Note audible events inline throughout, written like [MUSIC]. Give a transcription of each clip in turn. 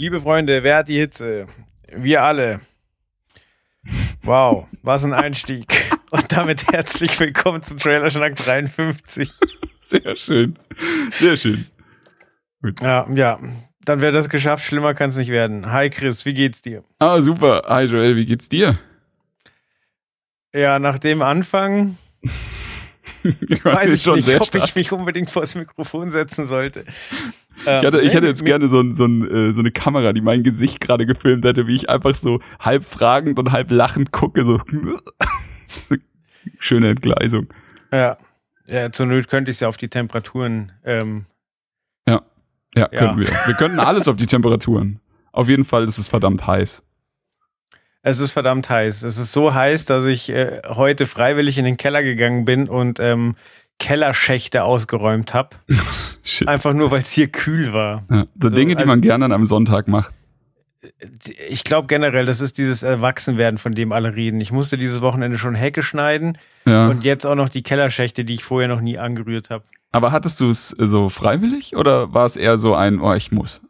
Liebe Freunde, wer hat die Hitze? Wir alle. Wow, was ein Einstieg. Und damit herzlich willkommen zu Trailer Schnack 53. Sehr schön. Sehr schön. Gut. Ja, ja. Dann wäre das geschafft. Schlimmer kann es nicht werden. Hi Chris, wie geht's dir? Ah, super. Hi Joel, wie geht's dir? Ja, nach dem Anfang [LAUGHS] ich weiß ich schon nicht, sehr ob stark. ich mich unbedingt vors Mikrofon setzen sollte. Ich hätte, ich hätte jetzt gerne so, ein, so, ein, äh, so eine Kamera, die mein Gesicht gerade gefilmt hätte, wie ich einfach so halb fragend und halb lachend gucke. So. [LAUGHS] Schöne Entgleisung. Ja. ja, zur Not könnte ich es ja auf die Temperaturen. Ähm, Ja, Ja. könnten wir. Wir könnten alles auf die Temperaturen. Auf jeden Fall ist es verdammt heiß. es ist verdammt heiß. Es ist so heiß, dass ich äh, heute freiwillig in den Keller gegangen bin und ähm, Kellerschächte ausgeräumt habe. [LAUGHS] Einfach nur, weil es hier kühl war. Ja, so, So, Dinge, die also- man gerne an einem Sonntag macht. Ich glaube generell, das ist dieses Erwachsenwerden, von dem alle reden. Ich musste dieses Wochenende schon Hecke schneiden Ja. und jetzt auch noch die Kellerschächte, die ich vorher noch nie angerührt habe. Aber hattest du es so freiwillig oder war es eher so ein, oh, ich muss?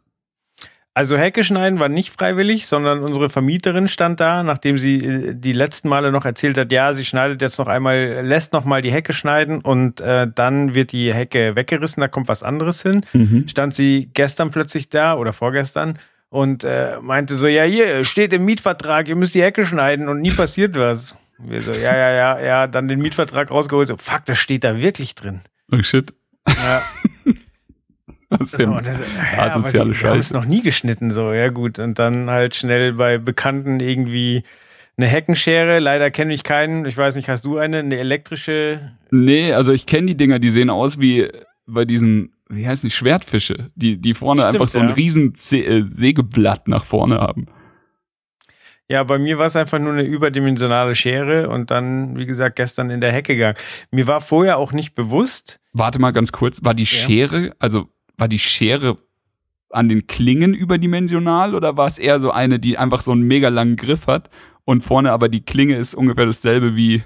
Also Hecke schneiden war nicht freiwillig, sondern unsere Vermieterin stand da, nachdem sie äh, die letzten Male noch erzählt hat, ja, sie schneidet jetzt noch einmal, lässt noch mal die Hecke schneiden und äh, dann wird die Hecke weggerissen, da kommt was anderes hin. Mhm. Stand sie gestern plötzlich da oder vorgestern und äh, meinte so, ja, hier steht im Mietvertrag, ihr müsst die Hecke schneiden und nie passiert was. Wir so, ja, ja, ja, ja, dann den Mietvertrag rausgeholt, so, fuck, das steht da wirklich drin. Oh shit. Ja, [LAUGHS] Was so, das, ja, asoziale die- wir haben es Scheiße. noch nie geschnitten, so, ja gut. Und dann halt schnell bei Bekannten irgendwie eine Heckenschere. Leider kenne ich keinen. Ich weiß nicht, hast du eine? Eine elektrische? Nee, also ich kenne die Dinger, die sehen aus wie bei diesen, wie heißen die, Schwertfische, die, die vorne Stimmt, einfach so ein ja. riesen Se äh, Sägeblatt nach vorne haben. Ja, bei mir war es einfach nur eine überdimensionale Schere und dann, wie gesagt, gestern in der Hecke gegangen. Mir war vorher auch nicht bewusst, Warte mal ganz kurz, war die Schere, also war die Schere an den Klingen überdimensional oder war es eher so eine, die einfach so einen mega langen Griff hat und vorne aber die Klinge ist ungefähr dasselbe wie,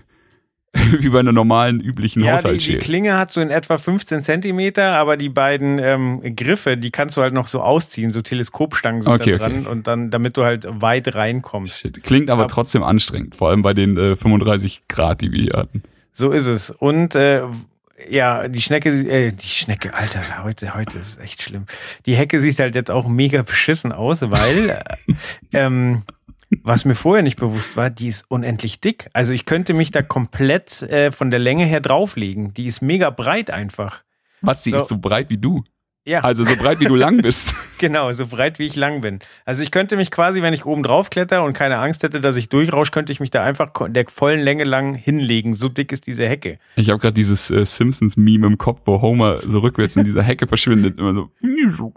[LAUGHS] wie bei einer normalen, üblichen ja, die, die Haushaltsschere? Klinge hat so in etwa 15 Zentimeter, aber die beiden ähm, Griffe, die kannst du halt noch so ausziehen, so Teleskopstangen sind Okay, da dran okay. und dann, damit du halt weit reinkommst. Shit. Klingt aber Aber- trotzdem anstrengend, vor allem bei den äh, 35 Grad, die wir hier hatten. So ist es. Und äh, ja, die Schnecke, äh, die Schnecke, Alter, heute, heute ist echt schlimm. Die Hecke sieht halt jetzt auch mega beschissen aus, weil äh, ähm, was mir vorher nicht bewusst war, die ist unendlich dick. Also ich könnte mich da komplett äh, von der Länge her drauflegen. Die ist mega breit einfach. Was, die So. ist so breit wie du. Ja, Also so breit wie du lang bist. [LAUGHS] genau, so breit wie ich lang bin. Also ich könnte mich quasi, wenn ich oben drauf kletter und keine Angst hätte, dass ich durchrausche, könnte ich mich da einfach der vollen Länge lang hinlegen. So dick ist diese Hecke. Ich habe gerade dieses äh, Simpsons-Meme im Kopf, wo Homer so rückwärts in dieser Hecke verschwindet. Immer so.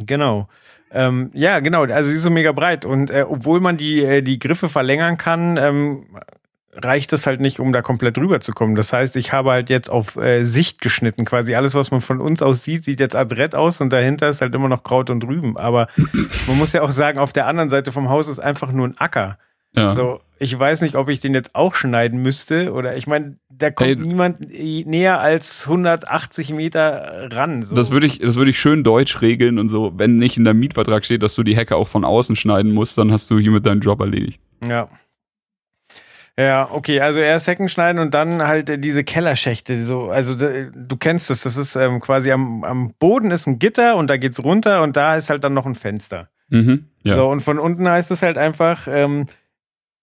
Genau. Ähm, ja, genau. Also sie ist so mega breit. Und äh, obwohl man die, äh, die Griffe verlängern kann, ähm, reicht das halt nicht, um da komplett rüber zu kommen. Das heißt, ich habe halt jetzt auf äh, Sicht geschnitten. Quasi alles, was man von uns aus sieht, sieht jetzt adrett aus und dahinter ist halt immer noch Kraut und Rüben. Aber [CLEARS THROAT] man muss ja auch sagen, auf der anderen Seite vom Haus ist einfach nur ein Acker. Ja. So, ich weiß nicht, ob ich den jetzt auch schneiden müsste oder ich meine, da kommt Ey, niemand äh, näher als 180 Meter ran. So. Das würde ich, das würde ich schön deutsch regeln und so. Wenn nicht in deinem Mietvertrag steht, dass du die Hecke auch von außen schneiden musst, dann hast du hiermit deinen Job erledigt. Ja. Ja, okay, also erst Hecken schneiden und dann halt äh, diese Kellerschächte. So, also du kennst das, das ist ähm, quasi am, am Boden ist ein Gitter und da geht's runter und da ist halt dann noch ein Fenster. Mhm. Ja. So, und von unten heißt es halt einfach, ähm,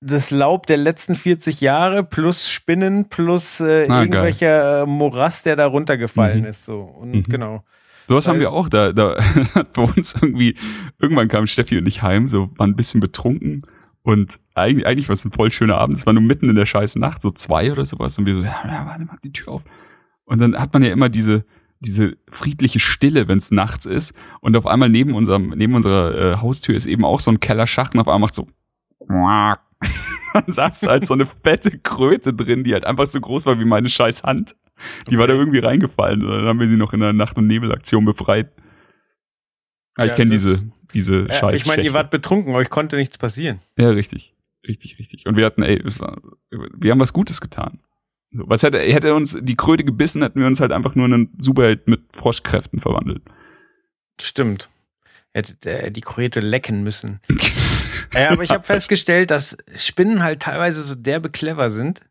das Laub der letzten 40 Jahre plus Spinnen plus äh, Ah, geil. irgendwelcher äh, Morast, der da runtergefallen Mhm. ist. So. Und Mhm. genau. Sowas haben wir auch. Da, da [LAUGHS] bei uns irgendwie, irgendwann kam Steffi und ich heim, so waren ein bisschen betrunken. Und eigentlich, eigentlich war es ein voll schöner Abend. Es war nur mitten in der scheiß Nacht, so zwei oder sowas. Und wir so, ja, ja warte, mach die Tür auf. Und dann hat man ja immer diese, diese friedliche Stille, wenn es nachts ist und auf einmal neben unserem neben unserer äh, Haustür ist eben auch so ein Kellerschacht und auf einmal macht so [LAUGHS] dann saß halt so eine fette Kröte drin, die halt einfach so groß war wie meine scheiß Hand. Die okay. war da irgendwie reingefallen und dann haben wir sie noch in der Nacht- und Nebelaktion befreit. Ja, ich kenne diese diese ja, scheiß Ich meine, ihr wart betrunken, euch konnte nichts passieren. Ja, richtig. Richtig, richtig. Und wir hatten, ey, war, wir haben was Gutes getan. Was hätte, hätte uns die Kröte gebissen, hätten wir uns halt einfach nur in einen Superheld mit Froschkräften verwandelt. Stimmt. Hätte die Kröte lecken müssen. [LAUGHS] ja, aber ich habe festgestellt, dass Spinnen halt teilweise so derbe clever sind.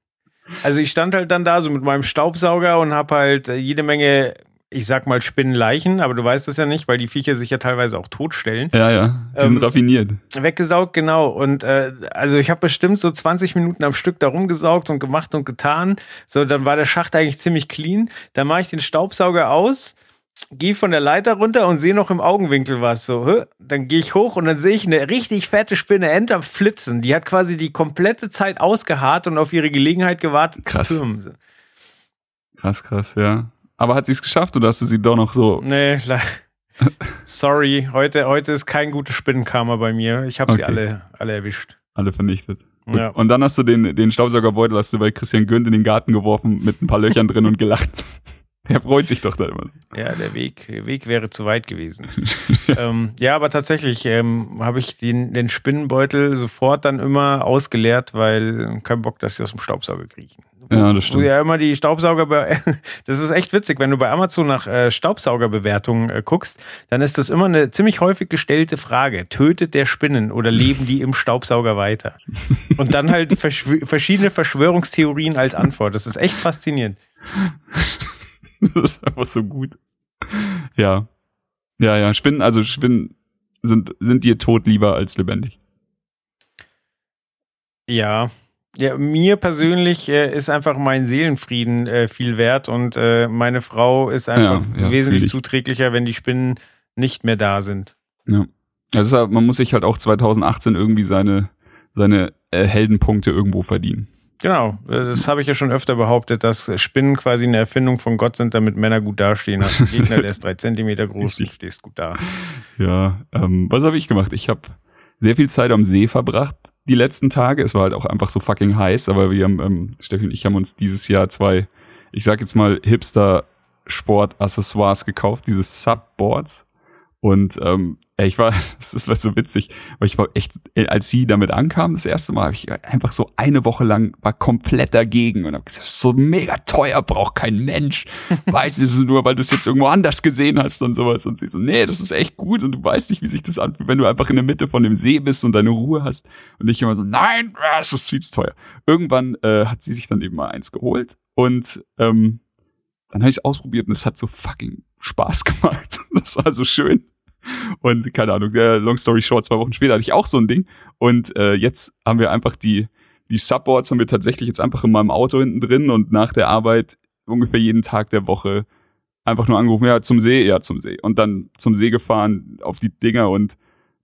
Also ich stand halt dann da so mit meinem Staubsauger und habe halt jede Menge ich sag mal Spinnenleichen, aber du weißt es ja nicht, weil die Viecher sich ja teilweise auch totstellen. Ja, ja, die sind ähm, raffiniert. Weggesaugt, genau. Und äh, also ich habe bestimmt so 20 Minuten am Stück da rumgesaugt und gemacht und getan. So, dann war der Schacht eigentlich ziemlich clean. Dann mache ich den Staubsauger aus, gehe von der Leiter runter und sehe noch im Augenwinkel was. So, hö? dann gehe ich hoch und dann sehe ich eine richtig fette Spinne Enter flitzen. Die hat quasi die komplette Zeit ausgeharrt und auf ihre Gelegenheit gewartet krass. zu türmen. Krass, krass, ja. Aber hat sie es geschafft oder hast du sie doch noch so? Nee, [LAUGHS] sorry, heute, heute ist kein gutes Spinnenkarma bei mir. Ich habe okay. sie alle, alle erwischt. Alle vernichtet. Ja. Und dann hast du den, den Staubsaugerbeutel hast du bei Christian Günd in den Garten geworfen mit ein paar Löchern drin und gelacht. [LAUGHS] Er freut sich doch da immer. Ja, der Weg, Weg wäre zu weit gewesen. [LAUGHS] ähm, ja, aber tatsächlich ähm, habe ich den, den Spinnenbeutel sofort dann immer ausgeleert, weil kein Bock, dass sie aus dem Staubsauger kriechen. Ja, das stimmt. Wo ja immer die Staubsauger, [LAUGHS] das ist echt witzig, wenn du bei Amazon nach äh, Staubsaugerbewertungen äh, guckst, dann ist das immer eine ziemlich häufig gestellte Frage. Tötet der Spinnen oder leben die im Staubsauger weiter? [LAUGHS] Und dann halt verschw verschiedene Verschwörungstheorien als Antwort. Das ist echt faszinierend. [LAUGHS] das ist einfach so gut. Ja. Ja, ja, Spinnen, also Spinnen sind, sind dir tot lieber als lebendig. Ja, ja, mir persönlich äh, ist einfach mein Seelenfrieden äh, viel wert und äh, meine Frau ist einfach ja, ja, wesentlich zuträglicher, wenn die Spinnen nicht mehr da sind. Ja. Also man muss sich halt auch 2018 irgendwie seine, seine äh, Heldenpunkte irgendwo verdienen. Genau, äh, das habe ich ja schon öfter behauptet, dass Spinnen quasi eine Erfindung von Gott sind, damit Männer gut dastehen. Hast einen Gegner, der ist drei [LAUGHS] Zentimeter groß und stehst gut da. Ja, ähm, was habe ich gemacht? Ich habe sehr viel Zeit am See verbracht die letzten Tage. Es war halt auch einfach so fucking heiß, aber wir haben, ähm, Steffi und ich haben uns dieses Jahr zwei, ich sag jetzt mal, Hipster-Sport-Accessoires gekauft, diese Subboards. Und ähm, ey, ich war, [LAUGHS] das ist was so witzig, weil ich war echt, als sie damit ankam, das erste Mal, habe ich einfach so eine Woche lang war komplett dagegen und hab gesagt, so mega teuer, braucht kein Mensch. [LAUGHS] Weiß es nur, weil du es jetzt irgendwo anders gesehen hast und sowas. Und sie so, nee, das ist echt gut und du weißt nicht, wie sich das anfühlt, wenn du einfach in der Mitte von dem See bist und deine Ruhe hast. Und ich immer so, nein, das ist viel zu teuer. Irgendwann äh, hat sie sich dann eben mal eins geholt und ähm, dann habe ich es ausprobiert und es hat so fucking Spaß [LAUGHS] gemacht. Das war so schön. Und keine Ahnung, der Long Story Short, zwei Wochen später hatte ich auch so ein Ding. Und äh, jetzt haben wir einfach die, die Subboards haben wir tatsächlich jetzt einfach in meinem Auto hinten drin und nach der Arbeit ungefähr jeden Tag der Woche einfach nur angerufen, ja, zum See, ja, zum See. Und dann zum See gefahren auf die Dinger und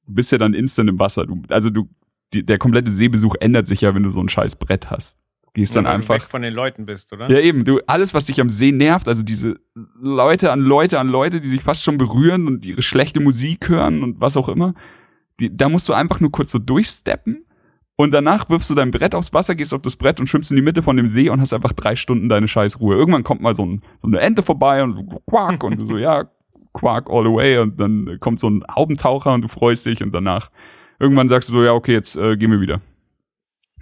bist ja dann instant im Wasser. Du, also du, die, der komplette Seebesuch ändert sich ja, wenn du so ein scheiß Brett hast gehst dann einfach. Weg von den Leuten bist, oder? Ja, eben. Du, alles, was dich am See nervt, also diese Leute an Leute an Leute, die sich fast schon berühren und ihre schlechte Musik hören und was auch immer, die, da musst du einfach nur kurz so durchsteppen und danach wirfst du dein Brett aufs Wasser, gehst auf das Brett und schwimmst in die Mitte von dem See und hast einfach drei Stunden deine scheiß Ruhe. Irgendwann kommt mal so, ein, so eine Ente vorbei und quack und du so, ja, quack all the way und dann kommt so ein Haubentaucher und du freust dich und danach irgendwann sagst du so, ja, okay, jetzt äh, gehen wir wieder.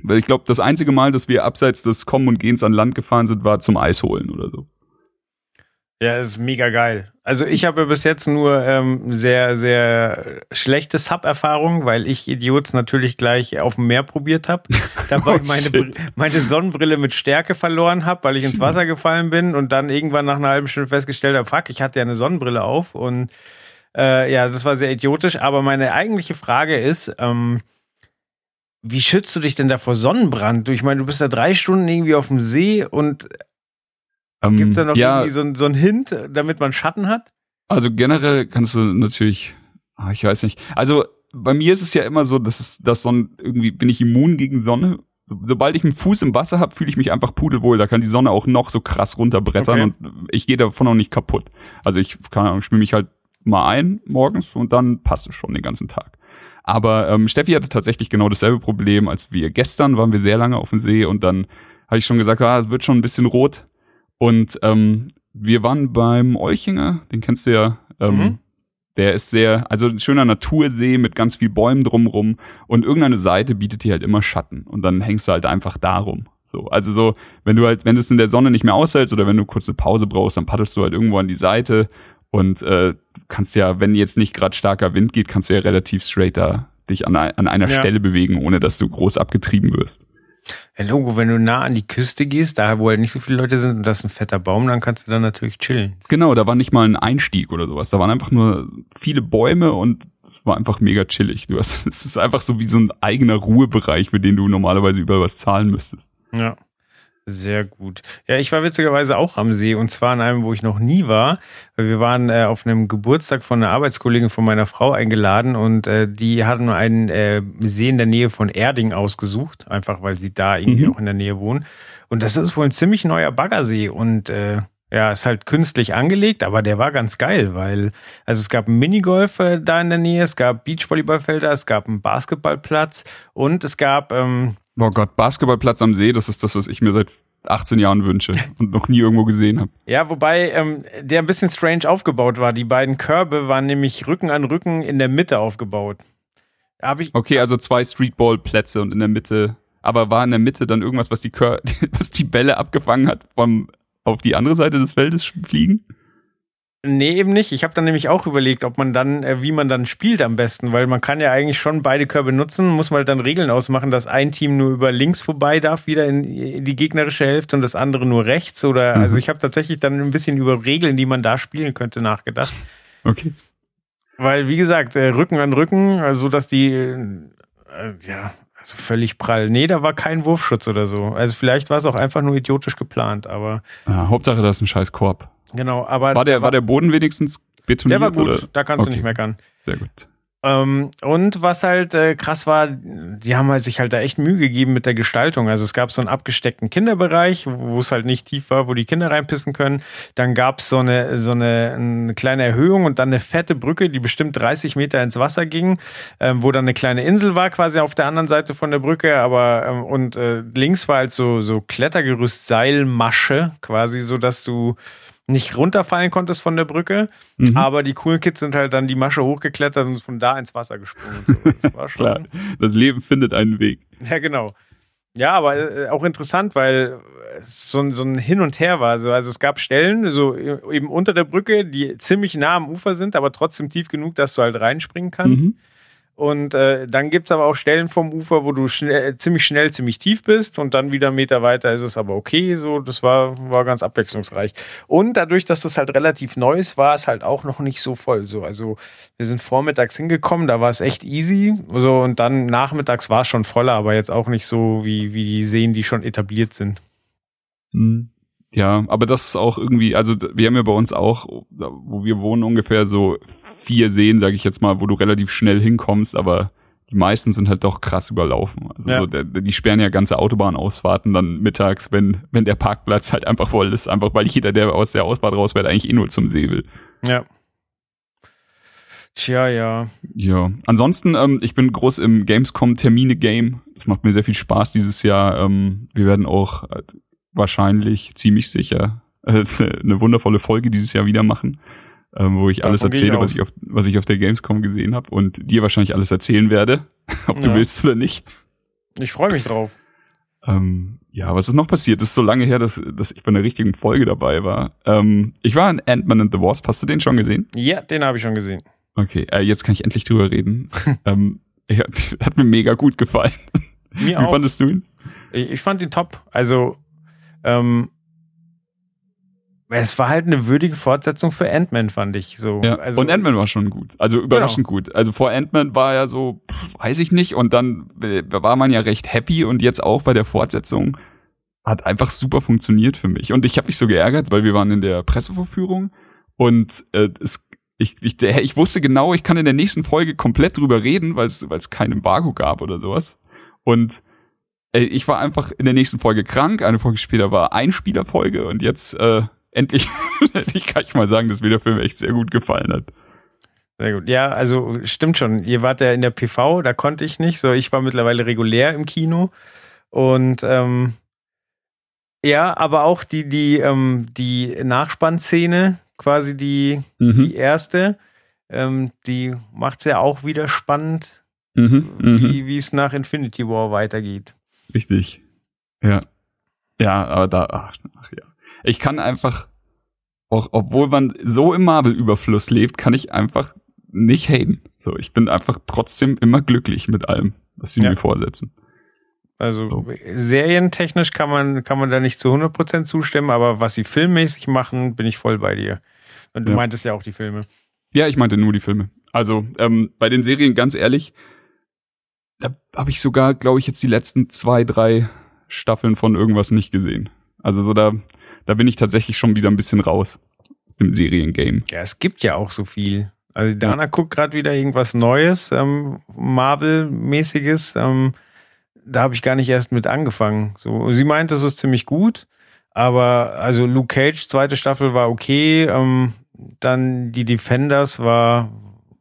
Weil ich glaube, das einzige Mal, dass wir abseits des Kommen und Gehens an Land gefahren sind, war zum Eis holen oder so. Ja, ist mega geil. Also ich habe bis jetzt nur ähm, sehr, sehr schlechte Sub-Erfahrungen, weil ich Idiots natürlich gleich auf dem Meer probiert habe. [LAUGHS] Dabei oh, meine, meine Sonnenbrille mit Stärke verloren habe, weil ich ins Wasser gefallen bin und dann irgendwann nach einer halben Stunde festgestellt habe, fuck, ich hatte ja eine Sonnenbrille auf und äh, ja, das war sehr idiotisch. Aber meine eigentliche Frage ist, ähm, wie schützt du dich denn da vor Sonnenbrand? Ich meine, du bist da drei Stunden irgendwie auf dem See und ähm, gibt es da noch ja, irgendwie so, so einen Hint, damit man Schatten hat? Also generell kannst du natürlich, ah, ich weiß nicht. Also bei mir ist es ja immer so, dass es, dass Sonne irgendwie bin ich immun gegen Sonne sobald ich einen Fuß im Wasser habe, fühle ich mich einfach pudelwohl. Da kann die Sonne auch noch so krass runterbrettern Okay. und ich gehe davon auch nicht kaputt. Also ich kann schwimme mich halt mal ein morgens und dann passt es schon den ganzen Tag. Aber ähm, Steffi hatte tatsächlich genau dasselbe Problem als wir. Gestern waren wir sehr lange auf dem See und dann habe ich schon gesagt, ah, es wird schon ein bisschen rot. Und ähm, wir waren beim Olchinger, den kennst du ja. Ähm, Mhm. Der ist sehr, also ein schöner Natursee mit ganz viel Bäumen drumrum und irgendeine Seite bietet dir halt immer Schatten und dann hängst du halt einfach darum. So, also so, wenn du halt, wenn du es in der Sonne nicht mehr aushältst oder wenn du kurz eine Pause brauchst, dann paddelst du halt irgendwo an die Seite und äh, kannst ja, wenn jetzt nicht gerade starker Wind geht, kannst du ja relativ straight da dich an, an einer Ja. Stelle bewegen, ohne dass du groß abgetrieben wirst. Ja, Logo, wenn du nah an die Küste gehst, da wo halt nicht so viele Leute sind und das ist ein fetter Baum, dann kannst du da natürlich chillen. Genau, da war nicht mal ein Einstieg oder sowas. Da waren einfach nur viele Bäume und es war einfach mega chillig. Du hast, [LAUGHS] es ist einfach so wie so ein eigener Ruhebereich, für den du normalerweise überall was zahlen müsstest. Ja. Sehr gut. Ja, ich war witzigerweise auch am See und zwar an einem, wo ich noch nie war. Wir waren äh, auf einem Geburtstag von einer Arbeitskollegin von meiner Frau eingeladen und äh, die hatten einen äh, See in der Nähe von Erding ausgesucht, einfach weil sie da irgendwie Mhm. auch in der Nähe wohnen. Und das ist wohl ein ziemlich neuer Baggersee und äh, ja, ist halt künstlich angelegt, aber der war ganz geil, weil also es gab Minigolf äh, da in der Nähe, es gab Beachvolleyballfelder, es gab einen Basketballplatz und es gab ähm, Oh Gott, Basketballplatz am See, das ist das, was ich mir seit 18 Jahren wünsche [LAUGHS] und noch nie irgendwo gesehen habe. Ja, wobei ähm, der ein bisschen strange aufgebaut war. Die beiden Körbe waren nämlich Rücken an Rücken in der Mitte aufgebaut. Hab ich, Okay, also zwei Streetball-Plätze und in der Mitte, aber war in der Mitte dann irgendwas, was die, Kör [LAUGHS] was die Bälle abgefangen hat vom auf die andere Seite des Feldes fliegen? Nee, eben nicht. Ich habe dann nämlich auch überlegt, ob man dann, äh, wie man dann spielt am besten, weil man kann ja eigentlich schon beide Körbe nutzen, muss man halt dann Regeln ausmachen, dass ein Team nur über links vorbei darf, wieder in die gegnerische Hälfte und das andere nur rechts. Oder Mhm. also ich habe tatsächlich dann ein bisschen über Regeln, die man da spielen könnte, nachgedacht. Okay. Weil, wie gesagt, äh, Rücken an Rücken, also dass die, äh, ja, also völlig prall. Nee, da war kein Wurfschutz oder so. Also vielleicht war es auch einfach nur idiotisch geplant, aber Ja, Hauptsache, das ist ein scheiß Korb. Genau, aber War der, war der Boden wenigstens betoniert? der war gut, Oder? da kannst du Okay. nicht meckern. Sehr gut. Ähm, und was halt äh, krass war, die haben halt sich halt da echt Mühe gegeben mit der Gestaltung. Also es gab so einen abgesteckten Kinderbereich, wo es halt nicht tief war, wo die Kinder reinpissen können. Dann gab es so eine, so eine, eine kleine Erhöhung und dann eine fette Brücke, die bestimmt 30 Meter ins Wasser ging, ähm, wo dann eine kleine Insel war, quasi auf der anderen Seite von der Brücke. Aber ähm, und äh, links war halt so, so Klettergerüst, Seilmasche, quasi, so dass du nicht runterfallen konntest von der Brücke. Mhm. Aber die coolen Kids sind halt dann die Masche hochgeklettert und von da ins Wasser gesprungen. Und so. Das war [LAUGHS] schon. Klar, das Leben findet einen Weg. Ja, genau. Ja, aber äh, auch interessant, weil es so, ein- so ein Hin und Her war. So, also es gab Stellen, so e- eben unter der Brücke, die ziemlich nah am Ufer sind, aber trotzdem tief genug, dass du halt reinspringen kannst. Mhm. Und äh, dann gibt's aber auch Stellen vom Ufer, wo du schnell, ziemlich schnell, ziemlich tief bist und dann wieder einen Meter weiter ist es aber okay. So, das war, war ganz abwechslungsreich. Und dadurch, dass das halt relativ neu ist, war es halt auch noch nicht so voll. So, also wir sind vormittags hingekommen, da war es echt easy. So, und dann nachmittags war es schon voller, aber jetzt auch nicht so wie, wie die Seen, die schon etabliert sind. Mhm. Ja, aber das ist auch irgendwie, also wir haben ja bei uns auch, wo wir wohnen, ungefähr so vier Seen, sage ich jetzt mal, wo du relativ schnell hinkommst, aber die meisten sind halt doch krass überlaufen. Also Ja. so, der, die sperren ja ganze Autobahnausfahrten dann mittags, wenn, wenn der Parkplatz halt einfach voll ist, einfach weil jeder, der aus der Ausfahrt rausfährt, eigentlich eh nur zum See will. Ja. Tja, ja. Ja, ansonsten, ähm, ich bin groß im Gamescom-Termine-Game. Das macht mir sehr viel Spaß dieses Jahr. Ähm, wir werden auch äh, wahrscheinlich, ziemlich sicher, [LAUGHS] äh, eine wundervolle Folge dieses Jahr wieder machen, ähm, wo ich alles Davon ich erzähle, was aus. ich, auf, was ich auf der Gamescom gesehen habe und dir wahrscheinlich alles erzählen werde, [LAUGHS] ob du Ja. willst oder nicht. Ich freue mich drauf. Ähm, ja, was ist noch passiert? Das ist so lange her, dass, dass ich bei einer richtigen Folge dabei war. Ähm, ich war in Ant-Man and the Wasp. Hast du den schon gesehen? Ja, den habe ich schon gesehen. Okay, äh, jetzt kann ich endlich drüber reden. [LAUGHS] ähm, ja, hat mir mega gut gefallen. Mir Wie auch. fandest du ihn? Ich, ich fand ihn top. Also, ähm, es war halt eine würdige Fortsetzung für Ant-Man, fand ich. So. Ja. also, und Ant-Man war schon gut. Also überraschend gut. Also vor Ant-Man war ja so, pff, weiß ich nicht. Und dann äh, war man ja recht happy. Und jetzt auch bei der Fortsetzung hat einfach super funktioniert für mich. Und ich habe mich so geärgert, weil wir waren in der Pressevorführung. Und äh, es, ich, ich, ich wusste genau, ich kann in der nächsten Folge komplett drüber reden, weil es weil es kein Embargo gab oder sowas. Und äh, ich war einfach in der nächsten Folge krank, eine Folge später war Einspielerfolge und jetzt äh, endlich [LAUGHS] ich kann ich mal sagen, dass mir der Film echt sehr gut gefallen hat. Sehr gut. Ja, also stimmt schon. Ihr wart ja in der PV, da konnte ich nicht. So, ich war mittlerweile regulär im Kino. Und ähm, ja, aber auch die, die, ähm, die Nachspannszene, quasi die, Mhm. die erste, ähm, die macht es ja auch wieder spannend, Mhm. Mhm. wie es nach Infinity War weitergeht. Richtig. Ja. Ja, aber da, ach, ach ja. Ich kann einfach, auch, obwohl man so im Marvel-Überfluss lebt, kann ich einfach nicht haten. So, ich bin einfach trotzdem immer glücklich mit allem, was sie Ja. mir vorsetzen. Also So. serientechnisch kann man, kann man da nicht zu 100% zustimmen, aber was sie filmmäßig machen, bin ich voll bei dir. Und du Ja. meintest ja auch die Filme. Ja, ich meinte nur die Filme. Also, ähm, bei den Serien, ganz ehrlich, da habe ich sogar, glaube ich, jetzt die letzten zwei, drei Staffeln von irgendwas nicht gesehen. Also so da, da bin ich tatsächlich schon wieder ein bisschen raus aus dem Seriengame. Ja, es gibt ja auch so viel. Also Dana guckt gerade wieder irgendwas Neues, ähm, Marvel-mäßiges. Ähm, da habe ich gar nicht erst mit angefangen. So, sie meinte, es ist ziemlich gut, aber also Luke Cage, zweite Staffel war okay. Ähm, dann die Defenders war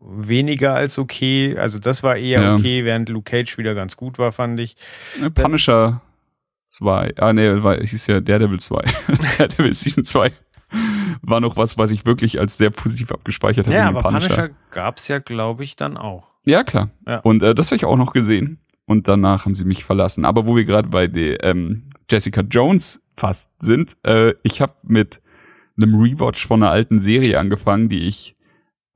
weniger als okay. Also das war eher Ja. okay, während Luke Cage wieder ganz gut war, fand ich. Punisher 2. Ah, nee, war, hieß ja Daredevil 2. [LAUGHS] Daredevil Season 2 war noch was, was ich wirklich als sehr positiv abgespeichert habe. Ja, aber Punisher gab's ja, glaube ich, dann auch. Ja, klar. Ja. Und äh, das habe ich auch noch gesehen. Und danach haben sie mich verlassen. Aber wo wir gerade bei der ähm, Jessica Jones fast sind, äh, ich habe mit einem Rewatch von einer alten Serie angefangen, die ich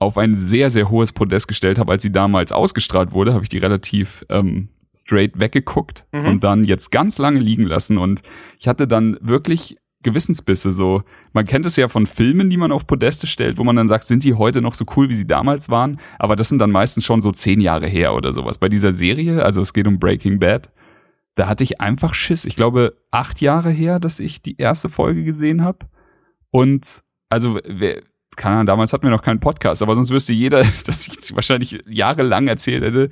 auf ein sehr, sehr hohes Podest gestellt habe, als sie damals ausgestrahlt wurde, habe ich die relativ ähm, straight weggeguckt Mhm. und dann jetzt ganz lange liegen lassen. Und ich hatte dann wirklich Gewissensbisse so. Man kennt es ja von Filmen, die man auf Podeste stellt, wo man dann sagt, sind sie heute noch so cool, wie sie damals waren? Aber das sind dann meistens schon so zehn Jahre her oder sowas. Bei dieser Serie, also es geht um Breaking Bad, da hatte ich einfach Schiss. Ich glaube, acht Jahre her, dass ich die erste Folge gesehen habe. Und also, wer, keine Ahnung, damals hatten wir noch keinen Podcast, aber sonst wüsste jeder, [LAUGHS] dass ich wahrscheinlich jahrelang erzählt hätte,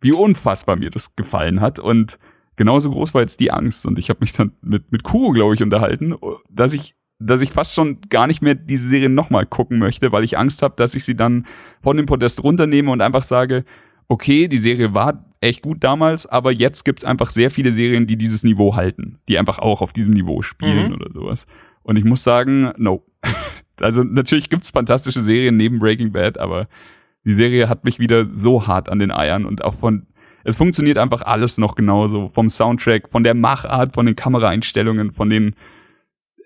wie unfassbar mir das gefallen hat. Und genauso groß war jetzt die Angst. Und ich habe mich dann mit, mit Kuro, glaube ich, unterhalten, dass ich, dass ich fast schon gar nicht mehr diese Serie nochmal gucken möchte, weil ich Angst habe, dass ich sie dann von dem Podest runternehme und einfach sage, okay, die Serie war echt gut damals, aber jetzt gibt's einfach sehr viele Serien, die dieses Niveau halten, die einfach auch auf diesem Niveau spielen Mhm. oder sowas. Und ich muss sagen, no. [LAUGHS] Also natürlich gibt's fantastische Serien neben Breaking Bad, aber die Serie hat mich wieder so hart an den Eiern und auch von es funktioniert einfach alles noch genauso vom Soundtrack, von der Machart, von den Kameraeinstellungen, von den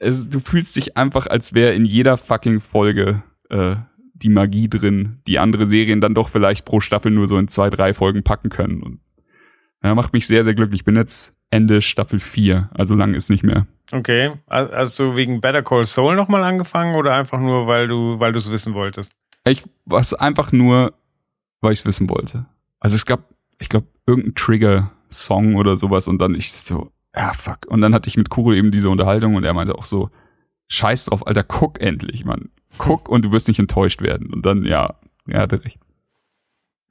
es, du fühlst dich einfach, als wäre in jeder fucking Folge äh, die Magie drin, die andere Serien dann doch vielleicht pro Staffel nur so in zwei, drei Folgen packen können. Und ja, macht mich sehr, sehr glücklich. Ich bin jetzt Ende Staffel 4, also lang ist nicht mehr. Okay. Ha- Hast du wegen Better Call Saul nochmal angefangen oder einfach nur, weil du, weil du es wissen wolltest? Ich was einfach nur, weil ich es wissen wollte. Also es gab, ich glaube, irgendein Trigger-Song oder sowas und dann ich so, ja fuck. Und dann hatte ich mit Kuro eben diese Unterhaltung und er meinte auch so, scheiß drauf, Alter, guck endlich, Mann. Guck und du wirst nicht enttäuscht werden. Und dann, ja, er hatte recht.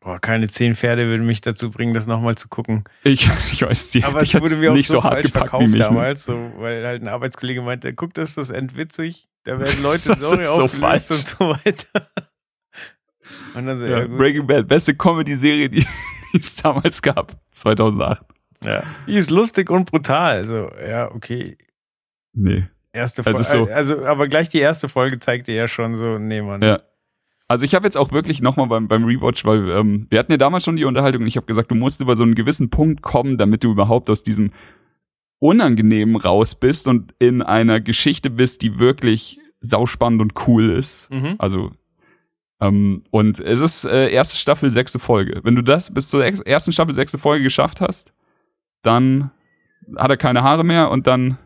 Boah, keine zehn Pferde würden mich dazu bringen, das nochmal zu gucken. Ich, [LAUGHS] ich weiß, die Aber es wurde mir auch nicht so, so hart gepackt wie verkauft mich. Ne? damals, so, weil halt ein Arbeitskollege meinte, guck, das ist das endwitzig. Da werden Leute [LAUGHS] ist so aufgelöst falsch. und so weiter. [LAUGHS] Und dann so, ja, Ja. Breaking Bad, beste Comedy-Serie, die die es damals gab, 2008. Ja. Die ist lustig und brutal. So, ja, okay. Nee. Erste Also Folge. so- Also, aber gleich die erste Folge zeigte ja schon so, nee, Mann. Ja. Also ich habe jetzt auch wirklich nochmal beim, beim Rewatch, weil ähm, wir hatten ja damals schon die Unterhaltung und ich habe gesagt, du musst über so einen gewissen Punkt kommen, damit du überhaupt aus diesem Unangenehmen raus bist und in einer Geschichte bist, die wirklich sauspannend und cool ist. Mhm. Also ähm, und es ist äh, erste Staffel, sechste Folge. Wenn du das bis zur ersten Staffel, sechste Folge geschafft hast, dann hat er keine Haare mehr und dann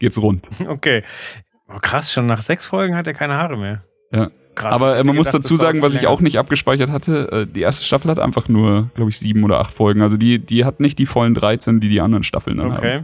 geht's rund. [LAUGHS] Okay. Oh, krass, schon nach sechs Folgen hat er keine Haare mehr. Ja. Krass. Aber äh, man muss dazu sagen, was ich auch nicht abgespeichert hatte, äh, die erste Staffel hat einfach nur, glaube ich, sieben oder acht Folgen. Also die, die hat nicht die vollen 13, die die anderen Staffeln dann haben. Okay.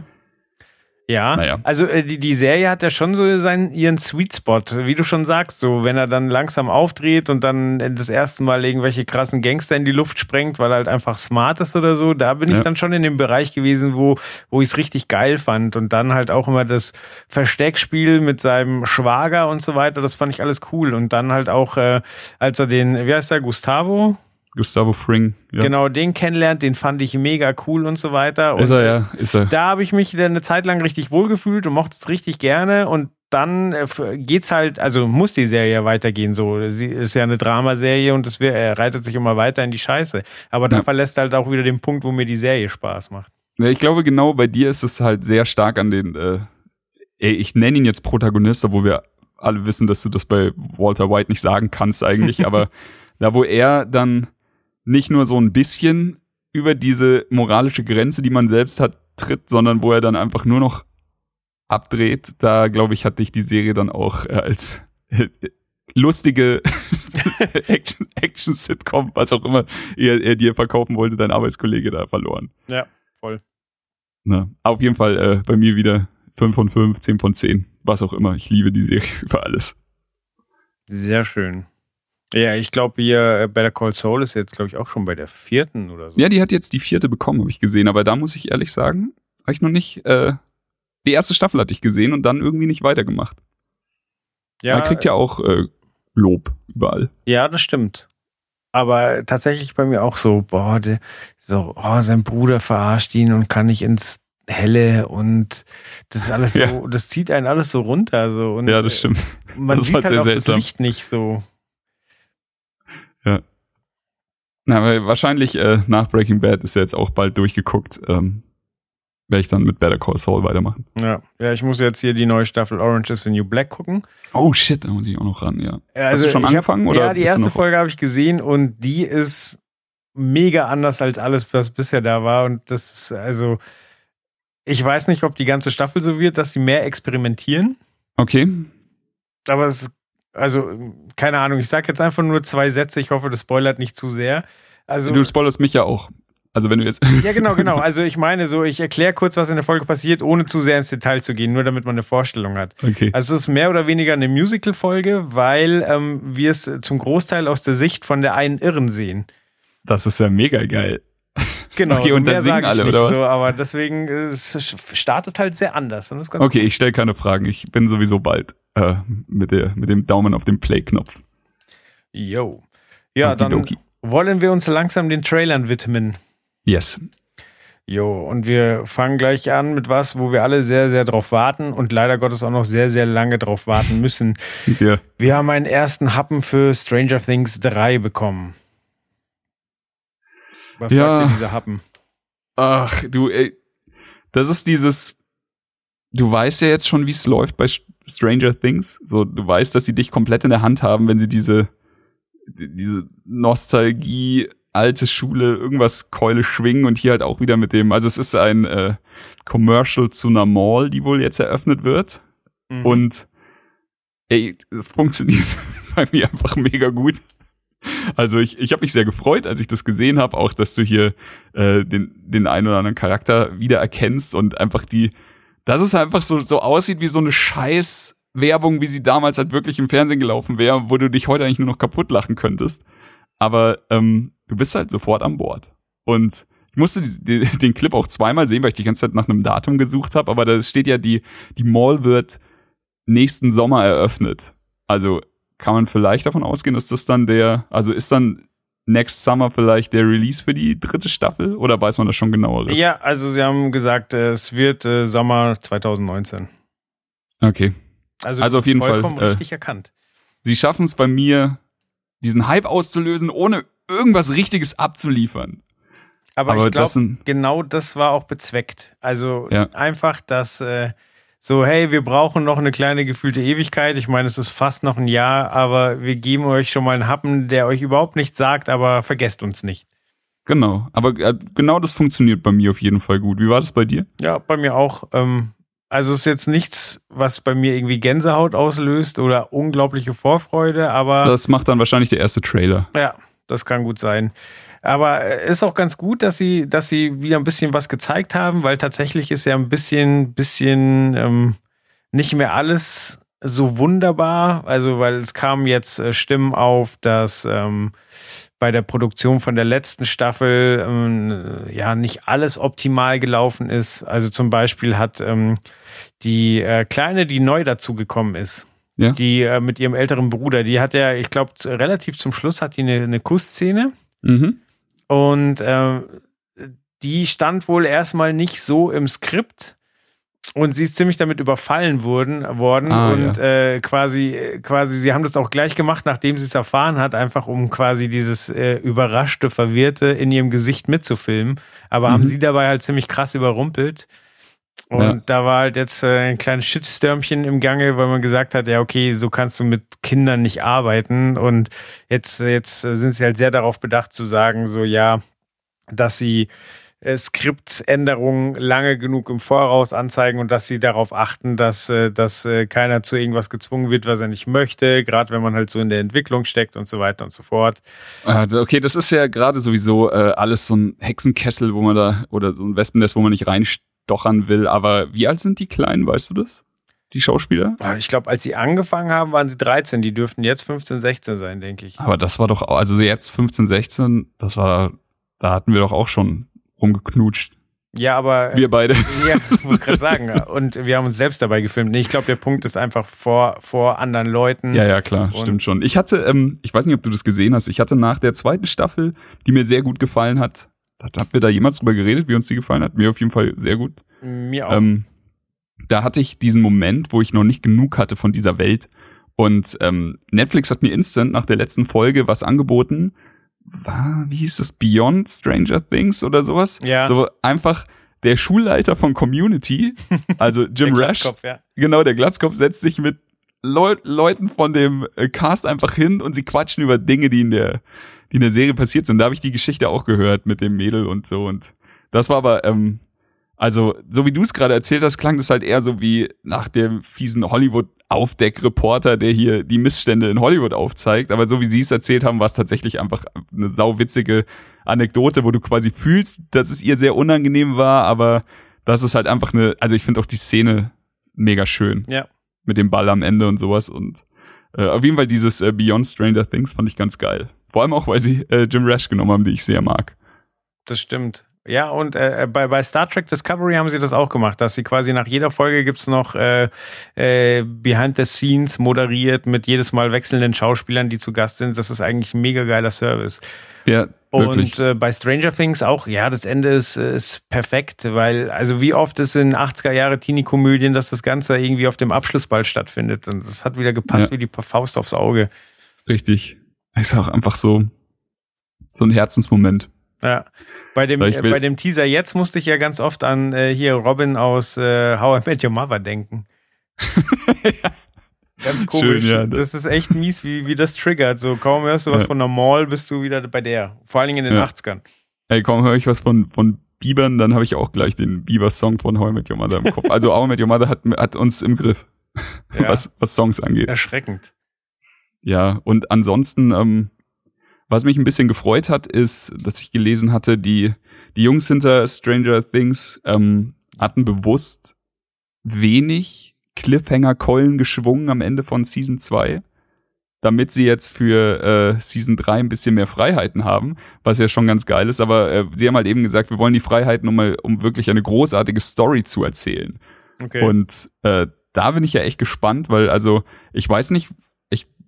Ja, Naja. also äh, die, die Serie hat ja schon so seinen, ihren Sweet Spot, wie du schon sagst, so wenn er dann langsam aufdreht und dann das erste Mal irgendwelche krassen Gangster in die Luft sprengt, weil er halt einfach smart ist oder so, da bin ich Ja. dann schon in dem Bereich gewesen, wo, wo ich es richtig geil fand und dann halt auch immer das Versteckspiel mit seinem Schwager und so weiter, das fand ich alles cool und dann halt auch, äh, als er den, wie heißt der, Gustavo? Gustavo Fring. Ja. Genau, den kennenlernt, den fand ich mega cool und so weiter. Und Ist er, ja. Ist er. da habe ich mich dann eine Zeit lang richtig wohlgefühlt und mochte es richtig gerne und dann äh, geht's halt, also muss die Serie ja weitergehen so. Sie ist ja eine Dramaserie und es er reitet sich immer weiter in die Scheiße. Aber da Ja. verlässt halt auch wieder den Punkt, wo mir die Serie Spaß macht. Ja, ich glaube, genau bei dir ist es halt sehr stark an den, äh, ich nenne ihn jetzt Protagonist, obwohl wir alle wissen, dass du das bei Walter White nicht sagen kannst eigentlich, [LAUGHS] aber da, wo er dann nicht nur so ein bisschen über diese moralische Grenze, die man selbst hat, tritt, sondern wo er dann einfach nur noch abdreht, da glaube ich, hat dich die Serie dann auch äh, als äh, lustige [LAUGHS] Action- Action-Sitcom, was auch immer er, er dir verkaufen wollte, dein Arbeitskollege da verloren. Ja, voll. Na, auf jeden Fall äh, bei mir wieder 5 von 5, 10 von 10, was auch immer. Ich liebe die Serie [LAUGHS] über alles. Sehr schön. Ja, ich glaube hier äh, Better Call Saul ist jetzt glaube ich auch schon bei der vierten oder so. Ja, die hat jetzt die vierte bekommen, habe ich gesehen, aber da muss ich ehrlich sagen, habe ich noch nicht, äh, die erste Staffel hatte ich gesehen und dann irgendwie nicht weitergemacht. Ja, er kriegt ja auch äh, Lob überall. Ja, das stimmt. Aber tatsächlich bei mir auch so, boah, der, so, oh, sein Bruder verarscht ihn und kann nicht ins Helle und das ist alles so, Ja. das zieht einen alles so runter. So, und ja, das stimmt. äh, Man Das sieht halt auch seltsam. das Licht nicht so. Na, aber wahrscheinlich äh, nach Breaking Bad ist ja jetzt auch bald durchgeguckt. Ähm, werde ich dann mit Better Call Saul weitermachen. Ja. ja, ich muss jetzt hier die neue Staffel Orange is the New Black gucken. Oh shit, da muss ich auch noch ran, ja. Ja, Hast du schon ich hab- angefangen, oder Ja, die erste Folge habe ich gesehen und die ist mega anders als alles, was bisher da war. Und das ist also, ich weiß nicht, ob die ganze Staffel so wird, dass sie mehr experimentieren. Okay. Aber es ist, also, keine Ahnung, ich sage jetzt einfach nur zwei Sätze. Ich hoffe, das spoilert nicht zu sehr. Also, Du spoilerst mich ja auch. Also wenn du jetzt. ja, genau, genau. Also, ich meine so, ich erkläre kurz, was in der Folge passiert, ohne zu sehr ins Detail zu gehen, nur damit man eine Vorstellung hat. Okay. Also, es ist mehr oder weniger eine Musical-Folge, weil ähm, wir es zum Großteil aus der Sicht von der einen Irren sehen. Das ist ja mega geil. Genau, Okay, und da mehr singen alle, oder was? So, aber deswegen, äh, es startet halt sehr anders. Und Okay, ich stelle keine Fragen. Ich bin sowieso bald äh, mit, der, mit dem Daumen auf dem Play-Knopf. Yo. Ja, dann Okidoki. wollen wir uns langsam den Trailern widmen. Yes. Jo, und wir fangen gleich an mit was, wo wir alle sehr, sehr drauf warten und leider Gottes auch noch sehr, sehr lange drauf warten [LAUGHS] müssen. Ja. Wir haben einen ersten Happen für Stranger Things 3 bekommen. Was Ja. sagt dir dieser Happen? Ach, du, ey. Das ist dieses. Du weißt ja jetzt schon, wie es läuft bei Stranger Things. So, du weißt, dass sie dich komplett in der Hand haben, wenn sie diese, diese Nostalgie, alte Schule, irgendwas Keule schwingen und hier halt auch wieder mit dem. Also es ist ein äh, Commercial zu einer Mall, die wohl jetzt eröffnet wird. Mhm. Und ey, es funktioniert [LAUGHS] bei mir einfach mega gut. Also ich, ich habe mich sehr gefreut, als ich das gesehen habe, auch dass du hier äh, den, den einen oder anderen Charakter wiedererkennst und einfach die, dass es einfach so, so aussieht wie so eine scheiß Werbung, wie sie damals halt wirklich im Fernsehen gelaufen wäre, wo du dich heute eigentlich nur noch kaputt lachen könntest. Aber ähm, du bist halt sofort an Bord. Und ich musste die, die, [LAUGHS] den Clip auch zweimal sehen, weil ich die ganze Zeit nach einem Datum gesucht habe, aber da steht ja, die, die Mall wird nächsten Sommer eröffnet. Also kann man vielleicht davon ausgehen, dass das dann der, also ist dann Next Summer vielleicht der Release für die dritte Staffel oder weiß man das schon genaueres? Ja, also sie haben gesagt, es wird äh, Sommer 2019. Okay. Also, Also auf jeden Fall, vollkommen äh, richtig erkannt. Sie schaffen es bei mir, diesen Hype auszulösen, ohne irgendwas Richtiges abzuliefern. Aber, aber ich glaube, genau das war auch bezweckt. Also Ja. einfach, dass äh, so, hey, wir brauchen noch eine kleine gefühlte Ewigkeit. Ich meine, es ist fast noch ein Jahr, aber wir geben euch schon mal einen Happen, der euch überhaupt nichts sagt, aber vergesst uns nicht. Genau. Aber äh, genau das funktioniert bei mir auf jeden Fall gut. Wie war das bei dir? Ja, bei mir auch. Ähm, also es ist jetzt nichts, was bei mir irgendwie Gänsehaut auslöst oder unglaubliche Vorfreude, aber Das macht dann wahrscheinlich der erste Trailer. Ja, das kann gut sein. Aber äh, ist auch ganz gut, dass sie, dass sie wieder ein bisschen was gezeigt haben, weil tatsächlich ist ja ein bisschen, bisschen ähm, nicht mehr alles so wunderbar. Also, weil es kamen jetzt äh, Stimmen auf, dass ähm, bei der Produktion von der letzten Staffel ähm, ja nicht alles optimal gelaufen ist. Also zum Beispiel hat ähm, die äh, Kleine, die neu dazugekommen ist, Ja. die äh, mit ihrem älteren Bruder, die hat ja, ich glaube, relativ zum Schluss hat die eine, eine Kussszene. Mhm. Und äh, die stand wohl erstmal nicht so im Skript. Und sie ist ziemlich damit überfallen worden, worden Ah, und äh, quasi, quasi, sie haben das auch gleich gemacht, nachdem sie es erfahren hat, einfach um quasi dieses äh, überraschte, verwirrte in ihrem Gesicht mitzufilmen. Aber haben Mhm. sie dabei halt ziemlich krass überrumpelt. Und Ja. da war halt jetzt äh, ein kleines Shitstürmchen im Gange, weil man gesagt hat, ja, okay, so kannst du mit Kindern nicht arbeiten. Und jetzt, jetzt sind sie halt sehr darauf bedacht zu sagen, so ja, dass sie äh, Skriptänderungen lange genug im Voraus anzeigen und dass sie darauf achten, dass, äh, dass äh, keiner zu irgendwas gezwungen wird, was er nicht möchte, gerade wenn man halt so in der Entwicklung steckt und so weiter und so fort. Äh, okay, das ist ja gerade sowieso äh, alles so ein Hexenkessel, wo man da, oder so ein Wespennest, wo man nicht reinstochern will. Aber wie alt sind die Kleinen, weißt du das? Die Schauspieler? Ich glaube, als sie angefangen haben, waren sie 13, die dürften jetzt 15, 16 sein, denke ich. Aber das war doch, also jetzt 15, 16, das war, da hatten wir doch auch schon rumgeknutscht. Ja, aber Wir beide. [LAUGHS] Ja, das muss ich gerade sagen. Und wir haben uns selbst dabei gefilmt. Nee, ich glaube, der Punkt ist einfach vor, vor anderen Leuten. Ja, ja, klar, Und- stimmt schon. Ich hatte, ähm, ich weiß nicht, ob du das gesehen hast, ich hatte nach der zweiten Staffel, die mir sehr gut gefallen hat, hat, hat mir da jemals drüber geredet, wie uns die gefallen hat? Mir auf jeden Fall sehr gut. Mir auch. Ähm, da hatte ich diesen Moment, wo ich noch nicht genug hatte von dieser Welt. Und ähm, Netflix hat mir instant nach der letzten Folge was angeboten. War, wie hieß das? Beyond Stranger Things oder sowas? Ja. So einfach der Schulleiter von Community, [LAUGHS] also Jim Der Rash, Glatzkopf, ja. genau, der Glatzkopf setzt sich mit Leu Leuten von dem äh, Cast einfach hin und sie quatschen über Dinge, die in der, die in der Serie passiert sind. Da habe ich die Geschichte auch gehört mit dem Mädel und so. Und das war aber, ähm, also, so wie du es gerade erzählt hast, klang das halt eher so wie nach dem fiesen Hollywood-Aufdeck-Reporter, der hier die Missstände in Hollywood aufzeigt. Aber so wie sie es erzählt haben, war es tatsächlich einfach eine sauwitzige Anekdote, wo du quasi fühlst, dass es ihr sehr unangenehm war, aber das ist halt einfach eine, also ich finde auch die Szene mega schön Ja. mit dem Ball am Ende und sowas und äh, auf jeden Fall dieses äh, Beyond Stranger Things fand ich ganz geil. Vor allem auch, weil sie äh, Jim Rash genommen haben, die ich sehr mag. Das stimmt. Ja, und äh, bei, bei Star Trek Discovery haben sie das auch gemacht, dass sie quasi nach jeder Folge gibt's noch äh, äh, Behind the Scenes moderiert mit jedes Mal wechselnden Schauspielern, die zu Gast sind. Das ist eigentlich ein mega geiler Service. Ja, wirklich. Und äh, bei Stranger Things auch, ja, das Ende ist, ist perfekt, weil, also wie oft ist in 80er Jahre Teenie-Komödien, dass das Ganze irgendwie auf dem Abschlussball stattfindet. Und das hat wieder gepasst Ja. wie die Faust aufs Auge. Richtig. Ist auch einfach so, so ein Herzensmoment. Ja. Bei dem, äh, bei dem Teaser jetzt musste ich ja ganz oft an äh, hier Robin aus äh, How I Met Your Mother denken. [LAUGHS] Ganz komisch. Schön, ja. das ist echt mies, wie, wie das triggert. So kaum hörst du was Ja. von normal, bist du wieder bei der. Vor allen Dingen in den Ja. 80ern. Ey, komm, höre ich was von, von Biebern, dann habe ich auch gleich den Bieber-Song von How I Met Your Mother im Kopf. Also How I Met Your Mother hat, hat uns im Griff, Ja. was, was Songs angeht. Erschreckend. Ja, und ansonsten, ähm, was mich ein bisschen gefreut hat, ist, dass ich gelesen hatte, die, die Jungs hinter Stranger Things ähm, hatten bewusst wenig Cliffhanger-Keulen geschwungen am Ende von Season 2, damit sie jetzt für äh, Season 3 ein bisschen mehr Freiheiten haben, was ja schon ganz geil ist, aber äh, sie haben halt eben gesagt, wir wollen die Freiheiten, um, mal, um wirklich eine großartige Story zu erzählen. Okay. Und äh, da bin ich ja echt gespannt, weil also ich weiß nicht, ich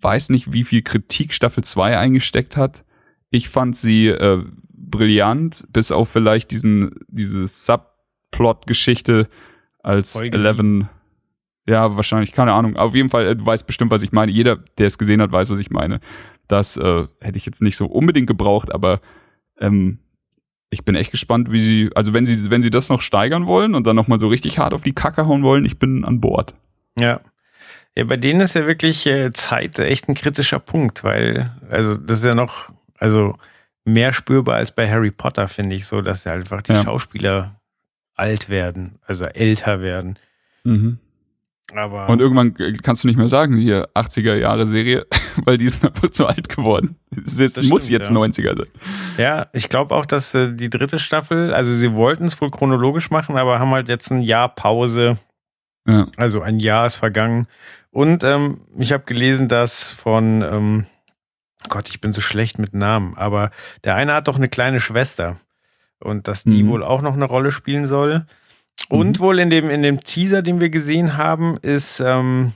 weiß nicht, wie viel Kritik Staffel 2 eingesteckt hat. Ich fand sie äh, brillant, bis auf vielleicht diesen diese Subplot-Geschichte als Folge Eleven. Ja, wahrscheinlich, keine Ahnung. Auf jeden Fall, äh, du weißt bestimmt, was ich meine. Jeder, der es gesehen hat, weiß, was ich meine. Das äh, hätte ich jetzt nicht so unbedingt gebraucht, aber ähm, ich bin echt gespannt, wie sie, also wenn sie, wenn sie das noch steigern wollen und dann nochmal so richtig hart auf die Kacke hauen wollen, ich bin an Bord. Ja. Ja, bei denen ist ja wirklich äh, Zeit echt ein kritischer Punkt, weil, also das ist ja noch, also mehr spürbar als bei Harry Potter, finde ich, so, dass ja einfach die Ja. Schauspieler alt werden, also älter werden. Mhm. Aber Und irgendwann kannst du nicht mehr sagen, hier 80er Jahre Serie, [LAUGHS] weil die ist einfach zu alt geworden. Es jetzt, Das muss stimmt, jetzt ja. 90er sein. Ja, ich glaube auch, dass äh, die dritte Staffel, also sie wollten es wohl chronologisch machen, aber haben halt jetzt ein Jahr Pause. Ja. Also ein Jahr ist vergangen. Und ähm, ich habe gelesen, dass von, ähm, Gott, ich bin so schlecht mit Namen, aber der eine hat doch eine kleine Schwester. Und dass die Mhm. wohl auch noch eine Rolle spielen soll. Und wohl in dem, in dem Teaser, den wir gesehen haben, ist ähm,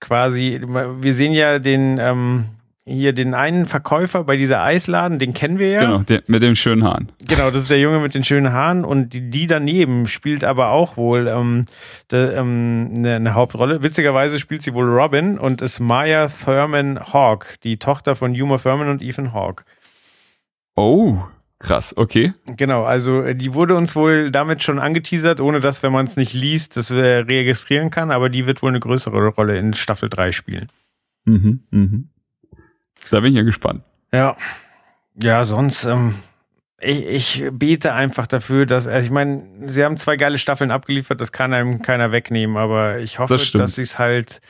quasi, wir sehen ja den, ähm, hier den einen Verkäufer bei dieser Eisladen, den kennen wir ja. Genau, der, mit dem schönen Haaren. Genau, das ist der Junge mit den schönen Haaren und die, die daneben spielt aber auch wohl ähm, de, ähm, eine, eine Hauptrolle. Witzigerweise spielt sie wohl Robin und ist Maya Thurman Hawke, die Tochter von Uma Thurman und Ethan Hawke. Oh, krass, okay. Genau, also äh, die wurde uns wohl damit schon angeteasert, ohne dass, wenn man es nicht liest, das äh, registrieren kann, aber die wird wohl eine größere Rolle in Staffel 3 spielen. Mhm, mhm. Da bin ich ja gespannt. Ja. Ja, sonst, ähm, ich, ich bete einfach dafür, dass, also ich meine, sie haben zwei geile Staffeln abgeliefert, das kann einem keiner wegnehmen, aber ich hoffe, Das dass sie es halt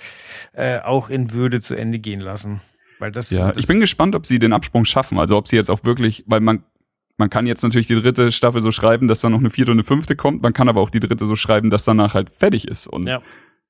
äh, auch in Würde zu Ende gehen lassen. Weil das, Ja, das ich bin gespannt, ob sie den Absprung schaffen. Also ob sie jetzt auch wirklich, weil man, man kann jetzt natürlich die dritte Staffel so schreiben, dass dann noch eine vierte und eine fünfte kommt. Man kann aber auch die dritte so schreiben, dass danach halt fertig ist. Und Ja.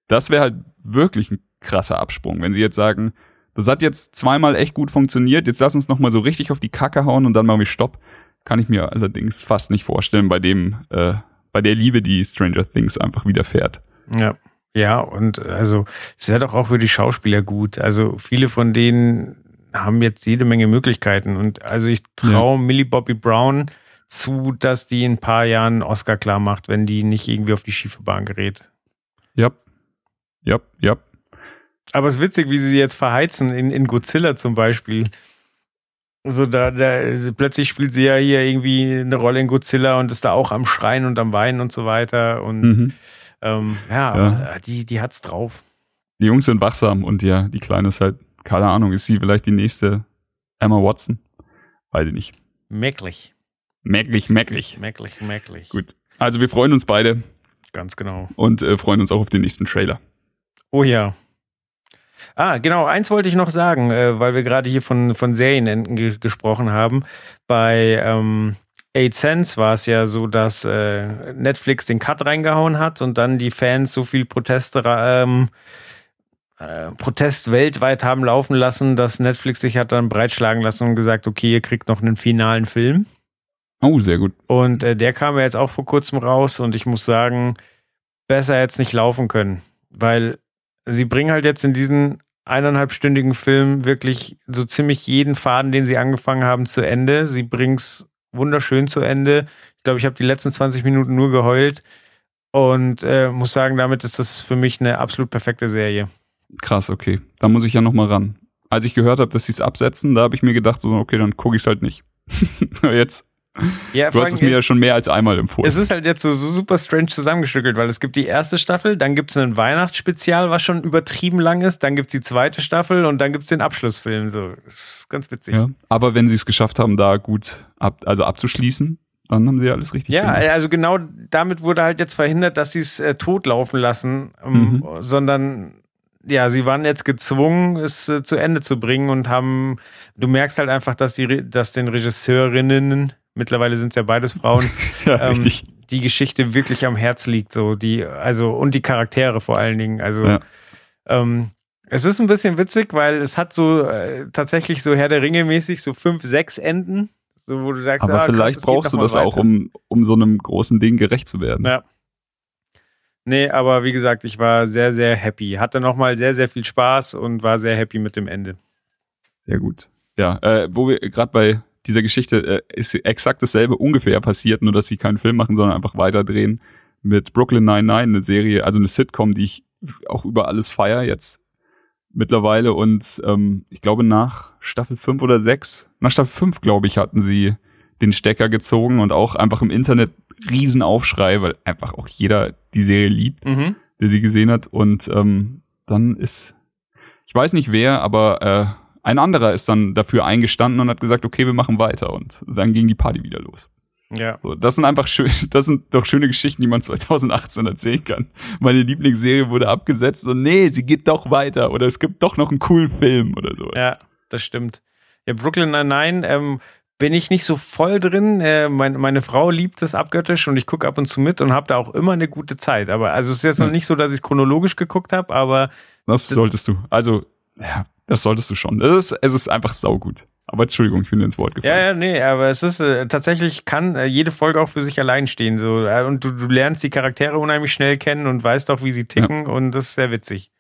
das wäre halt wirklich ein krasser Absprung, wenn sie jetzt sagen, das hat jetzt zweimal echt gut funktioniert, jetzt lass uns noch mal so richtig auf die Kacke hauen und dann machen wir Stopp. Kann ich mir allerdings fast nicht vorstellen bei dem, äh, bei der Liebe, die Stranger Things einfach widerfährt. Ja. Ja, und also es wäre doch auch für die Schauspieler gut. Also viele von denen haben jetzt jede Menge Möglichkeiten. Und also ich traue Millie Bobby Brown zu, dass die in ein paar Jahren einen Oscar klar macht, wenn die nicht irgendwie auf die schiefe Bahn gerät. Ja. Ja, ja. Aber es ist witzig, wie sie sie jetzt verheizen, in, in Godzilla zum Beispiel. So, da, da, plötzlich spielt sie ja hier irgendwie eine Rolle in Godzilla und ist da auch am Schreien und am Weinen und so weiter. Und Mhm. ähm, ja, Ja. aber die, die hat's drauf. Die Jungs sind wachsam und ja, die Kleine ist halt, keine Ahnung, ist sie vielleicht die nächste Emma Watson? Ich nicht. Mäcklich. Merklich, merklich. Mäcklich, mäcklich. Gut. Also wir freuen uns beide Ganz genau. und äh, freuen uns auch auf den nächsten Trailer. Oh ja. Ah, genau, eins wollte ich noch sagen, äh, weil wir gerade hier von, von Serienenden ge gesprochen haben. Bei ähm, Eight Sense war es ja so, dass äh, Netflix den Cut reingehauen hat und dann die Fans so viel Proteste, ähm, äh, Protest weltweit haben laufen lassen, dass Netflix sich hat dann breitschlagen lassen und gesagt, okay, ihr kriegt noch einen finalen Film. Oh, sehr gut. Und äh, der kam ja jetzt auch vor kurzem raus und ich muss sagen, besser jetzt nicht laufen können, weil sie bringen halt jetzt in diesen eineinhalbstündigen Film wirklich so ziemlich jeden Faden, den sie angefangen haben, zu Ende. Sie bringen es wunderschön zu Ende. Ich glaube, ich habe die letzten 20 Minuten nur geheult und äh, muss sagen, damit ist das für mich eine absolut perfekte Serie. Krass, okay. Da muss ich ja noch mal ran. Als ich gehört habe, dass sie es absetzen, da habe ich mir gedacht, so, okay, dann gucke ich es halt nicht. [LAUGHS] Jetzt, Ja, du hast es mir ja schon mehr als einmal empfohlen. Es ist halt jetzt so, so super strange zusammengestückelt, weil es gibt die erste Staffel, dann gibt es ein Weihnachtsspezial, was schon übertrieben lang ist, dann gibt es die zweite Staffel und dann gibt es den Abschlussfilm. So, das ist ganz witzig. ja. Aber wenn sie es geschafft haben, da gut ab, also abzuschließen, dann haben sie ja alles richtig Ja, gemacht. also genau damit wurde halt jetzt verhindert, dass sie es äh, totlaufen lassen, ähm, Mhm. sondern ja, sie waren jetzt gezwungen, es äh, zu Ende zu bringen und haben, du merkst halt einfach, dass die, dass den Regisseurinnen, mittlerweile sind es ja beides Frauen, [LAUGHS] Ja, ähm, die Geschichte wirklich am Herz liegt, so die, also und die Charaktere vor allen Dingen. Also Ja. ähm, es ist ein bisschen witzig, weil es hat so äh, tatsächlich so Herr der Ringe mäßig so fünf, sechs Enden, so wo du sagst, Aber ah, krass, vielleicht geht brauchst du das auch, weiter. um, um so einem großen Ding gerecht zu werden. Ja. Nee, aber wie gesagt, ich war sehr, sehr happy. Hatte nochmal sehr, sehr viel Spaß und war sehr happy mit dem Ende. Sehr gut. Ja, äh, wo wir gerade bei dieser Geschichte äh, ist exakt dasselbe ungefähr passiert, nur dass sie keinen Film machen, sondern einfach weiterdrehen mit Brooklyn 99, eine Serie, also eine Sitcom, die ich auch über alles feier jetzt mittlerweile und ähm, ich glaube nach Staffel 5 oder 6, nach Staffel 5 glaube ich, hatten sie den Stecker gezogen und auch einfach im Internet Riesenaufschrei, weil einfach auch jeder die Serie liebt Mhm. der sie gesehen hat. Und ähm, dann ist, ich weiß nicht wer, aber äh, ein anderer ist dann dafür eingestanden und hat gesagt, okay, wir machen weiter. Und dann ging die Party wieder los. Ja. So, das sind einfach schön, [LAUGHS] das sind doch schöne Geschichten, die man 2018 erzählen kann. Meine Lieblingsserie wurde abgesetzt und nee, sie geht doch weiter oder es gibt doch noch einen coolen Film oder so. Ja, das stimmt. Ja, Brooklyn Nine-Nine, ähm, bin ich nicht so voll drin. Äh, mein, meine Frau liebt es abgöttisch und ich gucke ab und zu mit und habe da auch immer eine gute Zeit. Aber also es ist jetzt noch nicht so, dass ich es chronologisch geguckt habe, aber. Das solltest du. Also, ja, das solltest du schon. Es ist, es ist einfach saugut. Aber Entschuldigung, ich bin ins Wort gefallen. Ja, ja, nee, aber es ist äh, tatsächlich, kann äh, jede Folge auch für sich allein stehen. So. Äh, und du, du lernst die Charaktere unheimlich schnell kennen und weißt auch, wie sie ticken ja. und das ist sehr witzig.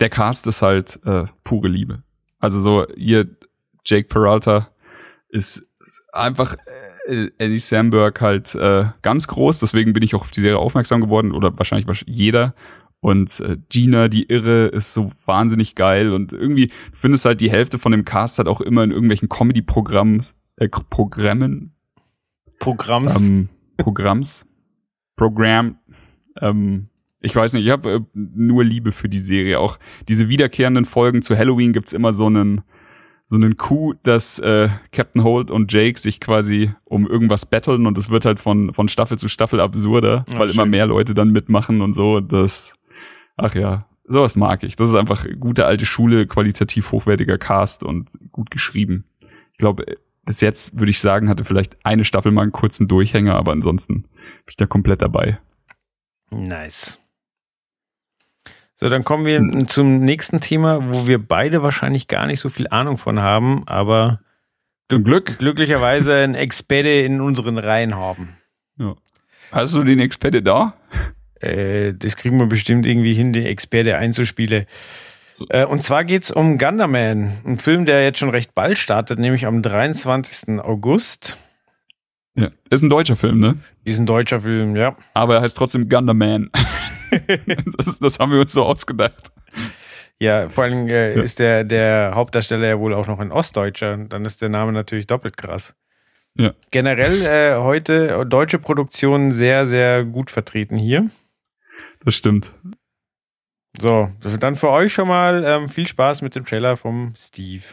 Der Cast ist halt äh, pure Liebe. Also so, ihr Jake Peralta ist einfach äh, Eddie Samberg halt äh, ganz groß, deswegen bin ich auch auf die Serie aufmerksam geworden oder wahrscheinlich jeder. Und äh, Gina, die Irre, ist so wahnsinnig geil und irgendwie du findest halt die Hälfte von dem Cast halt auch immer in irgendwelchen Comedy-Programmen, äh, Programmen, Programms, ähm, Programms, Programm. Ähm, ich weiß nicht, ich habe äh, nur Liebe für die Serie. Auch diese wiederkehrenden Folgen zu Halloween gibt's immer so einen so einen Coup, dass äh, Captain Holt und Jake sich quasi um irgendwas battlen und es wird halt von, von Staffel zu Staffel absurder, ja, weil schön. immer mehr Leute dann mitmachen und so. Das, ach ja, sowas mag ich. Das ist einfach gute alte Schule, qualitativ hochwertiger Cast und gut geschrieben. Ich glaube, bis jetzt würde ich sagen, hatte vielleicht eine Staffel mal einen kurzen Durchhänger, aber ansonsten bin ich da komplett dabei. Nice. So, dann kommen wir zum nächsten Thema, wo wir beide wahrscheinlich gar nicht so viel Ahnung von haben, aber zum Glück glücklicherweise ein Experte in unseren Reihen haben. Ja. Hast du den Experte da? Äh, das kriegen wir bestimmt irgendwie hin, den Experte einzuspielen. Äh, und zwar geht es um Gunderman, ein Film, der jetzt schon recht bald startet, nämlich am 23. August. Ja, ist ein deutscher Film, ne? Ist ein deutscher Film, ja. Aber er heißt trotzdem Gunderman. [LAUGHS] das, das, haben wir uns so ausgedacht. Ja, vor allem äh, ja. ist der, der Hauptdarsteller ja wohl auch noch ein Ostdeutscher. Dann ist der Name natürlich doppelt krass. Ja. Generell äh, heute deutsche Produktionen sehr, sehr gut vertreten hier. Das stimmt. So, dann für euch schon mal ähm, viel Spaß mit dem Trailer vom Steve.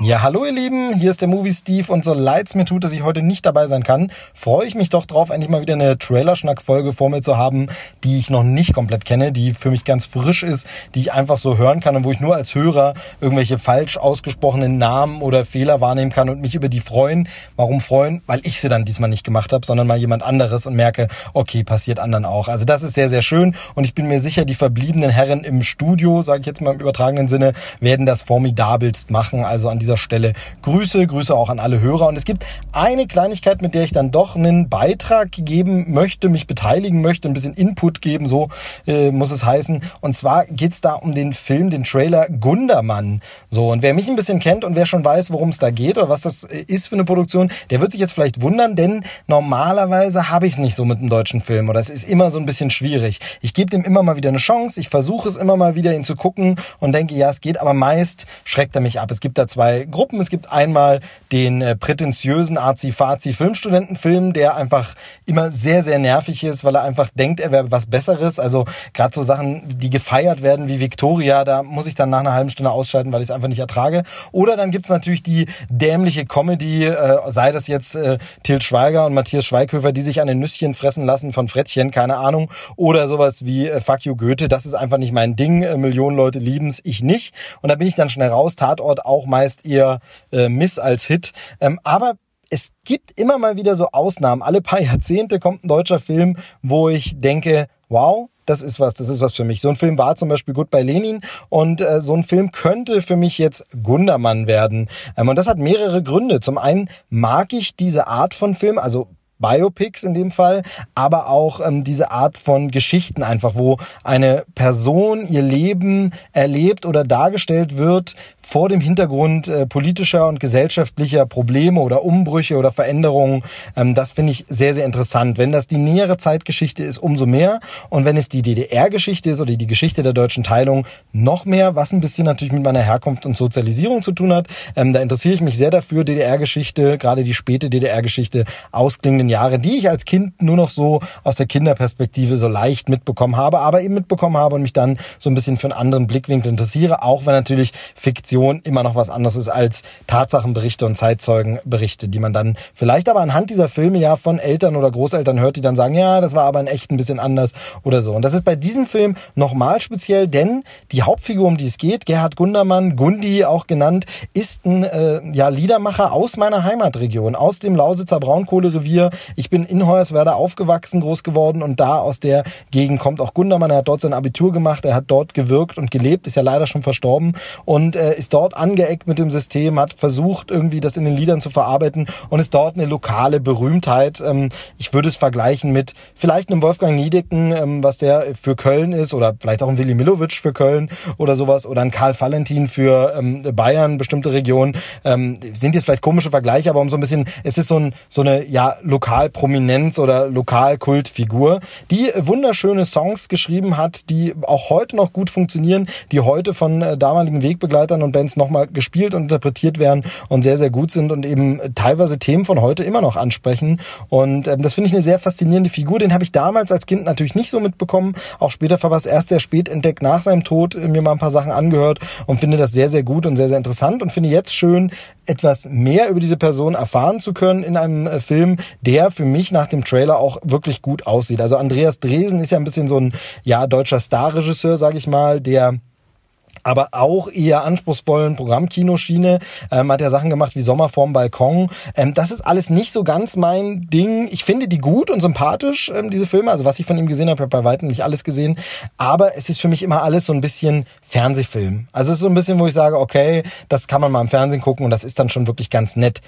Ja, hallo ihr Lieben, hier ist der Movie Steve und so leid's mir tut, dass ich heute nicht dabei sein kann, freue ich mich doch drauf, endlich mal wieder eine Trailerschnack-Folge vor mir zu haben, die ich noch nicht komplett kenne, die für mich ganz frisch ist, die ich einfach so hören kann und wo ich nur als Hörer irgendwelche falsch ausgesprochenen Namen oder Fehler wahrnehmen kann und mich über die freuen. Warum freuen? Weil ich sie dann diesmal nicht gemacht habe, sondern mal jemand anderes und merke, okay, passiert anderen auch. Also das ist sehr, sehr schön und ich bin mir sicher, die verbliebenen Herren im Studio, sage ich jetzt mal im übertragenen Sinne, werden das formidabelst machen. Also an dieser Stelle Grüße, Grüße auch an alle Hörer. Und es gibt eine Kleinigkeit, mit der ich dann doch einen Beitrag geben möchte, mich beteiligen möchte, ein bisschen Input geben, so äh, muss es heißen. Und zwar geht's da um den Film, den Trailer Gundermann. So, und wer mich ein bisschen kennt und wer schon weiß, worum es da geht oder was das äh, ist für eine Produktion, der wird sich jetzt vielleicht wundern, denn normalerweise habe ich es nicht so mit einem deutschen Film oder es ist immer so ein bisschen schwierig. Ich gebe dem immer mal wieder eine Chance, ich versuche es immer mal wieder, ihn zu gucken und denke, ja, es geht, aber meist schreckt er mich ab. Es gibt da zwei Gruppen. Es gibt einmal den äh, prätentiösen Azi-Fazi-Filmstudentenfilm, der einfach immer sehr, sehr nervig ist, weil er einfach denkt, er wäre was Besseres. Also gerade so Sachen, die gefeiert werden wie Victoria, da muss ich dann nach einer halben Stunde ausschalten, weil ich es einfach nicht ertrage. Oder dann gibt's natürlich die dämliche Comedy, äh, sei das jetzt äh, Til Schweiger und Matthias Schweighöfer, die sich an den Nüsschen fressen lassen von Frettchen, keine Ahnung. Oder sowas wie äh, Fuck You Goethe, das ist einfach nicht mein Ding. Äh, Millionen Leute lieben's, ich nicht. Und da bin ich dann schnell raus. Tatort auch meist eher äh, Miss als Hit. Ähm, aber es gibt immer mal wieder so Ausnahmen. Alle paar [LAUGHS] Jahrzehnte kommt ein deutscher Film, wo ich denke, wow, das ist was, das ist was für mich. So ein Film war zum Beispiel gut bei Lenin und äh, so ein Film könnte für mich jetzt Gundermann werden. Ähm, und das hat mehrere Gründe. Zum einen mag ich diese Art von Film, also Biopics in dem Fall, aber auch ähm, diese Art von Geschichten einfach, wo eine Person ihr Leben erlebt oder dargestellt wird vor dem Hintergrund äh, politischer und gesellschaftlicher Probleme oder Umbrüche oder Veränderungen. Ähm, das finde ich sehr, sehr interessant. Wenn das die nähere Zeitgeschichte ist, umso mehr. Und wenn es die DDR-Geschichte ist oder die Geschichte der deutschen Teilung, noch mehr, was ein bisschen natürlich mit meiner Herkunft und Sozialisierung zu tun hat. Ähm, da interessiere ich mich sehr dafür, DDR-Geschichte, gerade die späte DDR-Geschichte, ausklingenden vergangenen Jahre, die ich als Kind nur noch so aus der Kinderperspektive so leicht mitbekommen habe, aber eben mitbekommen habe und mich dann so ein bisschen für einen anderen Blickwinkel interessiere, auch wenn natürlich Fiktion immer noch was anderes ist als Tatsachenberichte und Zeitzeugenberichte, die man dann vielleicht aber anhand dieser Filme ja von Eltern oder Großeltern hört, die dann sagen, ja, das war aber in echt ein bisschen anders oder so. Und das ist bei diesem Film nochmal speziell, denn die Hauptfigur, um die es geht, Gerhard Gundermann, Gundi auch genannt, ist ein äh, ja, Liedermacher aus meiner Heimatregion, aus dem Lausitzer Braunkohlerevier. Ich bin in Hoyerswerda aufgewachsen, groß geworden und da aus der Gegend kommt auch Gundermann. Er hat dort sein Abitur gemacht, er hat dort gewirkt und gelebt, ist ja leider schon verstorben und äh, ist dort angeeckt mit dem System, hat versucht irgendwie das in den Liedern zu verarbeiten und ist dort eine lokale Berühmtheit. Ähm, ich würde es vergleichen mit vielleicht einem Wolfgang Niedecken, ähm, was der für Köln ist oder vielleicht auch ein Willi Milovic für Köln oder sowas oder ein Karl Valentin für ähm, Bayern, bestimmte Regionen. Ähm, sind jetzt vielleicht komische Vergleiche, aber um so ein bisschen, es ist so, ein, so eine ja Lokalprominenz oder Lokalkultfigur, die wunderschöne Songs geschrieben hat, die auch heute noch gut funktionieren, die heute von äh, damaligen Wegbegleitern und Bands nochmal gespielt und interpretiert werden und sehr, sehr gut sind und eben teilweise Themen von heute immer noch ansprechen. Und ähm, das finde ich eine sehr faszinierende Figur. Den habe ich damals als Kind natürlich nicht so mitbekommen. Auch später es erst sehr spät entdeckt nach seinem Tod, äh, mir mal ein paar Sachen angehört und finde das sehr, sehr gut und sehr, sehr interessant und finde jetzt schön, etwas mehr über diese Person erfahren zu können in einem äh, Film, der für mich nach dem Trailer auch wirklich gut aussieht. Also Andreas Dresen ist ja ein bisschen so ein ja deutscher Starregisseur, sage ich mal, der aber auch eher anspruchsvollen Programmkinoschiene. Ähm, hat ja Sachen gemacht wie Sommer vorm Balkon. Ähm, das ist alles nicht so ganz mein Ding. Ich finde die gut und sympathisch, ähm, diese Filme. Also was ich von ihm gesehen habe, habe bei weitem nicht alles gesehen. Aber es ist für mich immer alles so ein bisschen Fernsehfilm. Also es ist so ein bisschen, wo ich sage, okay, das kann man mal im Fernsehen gucken und das ist dann schon wirklich ganz nett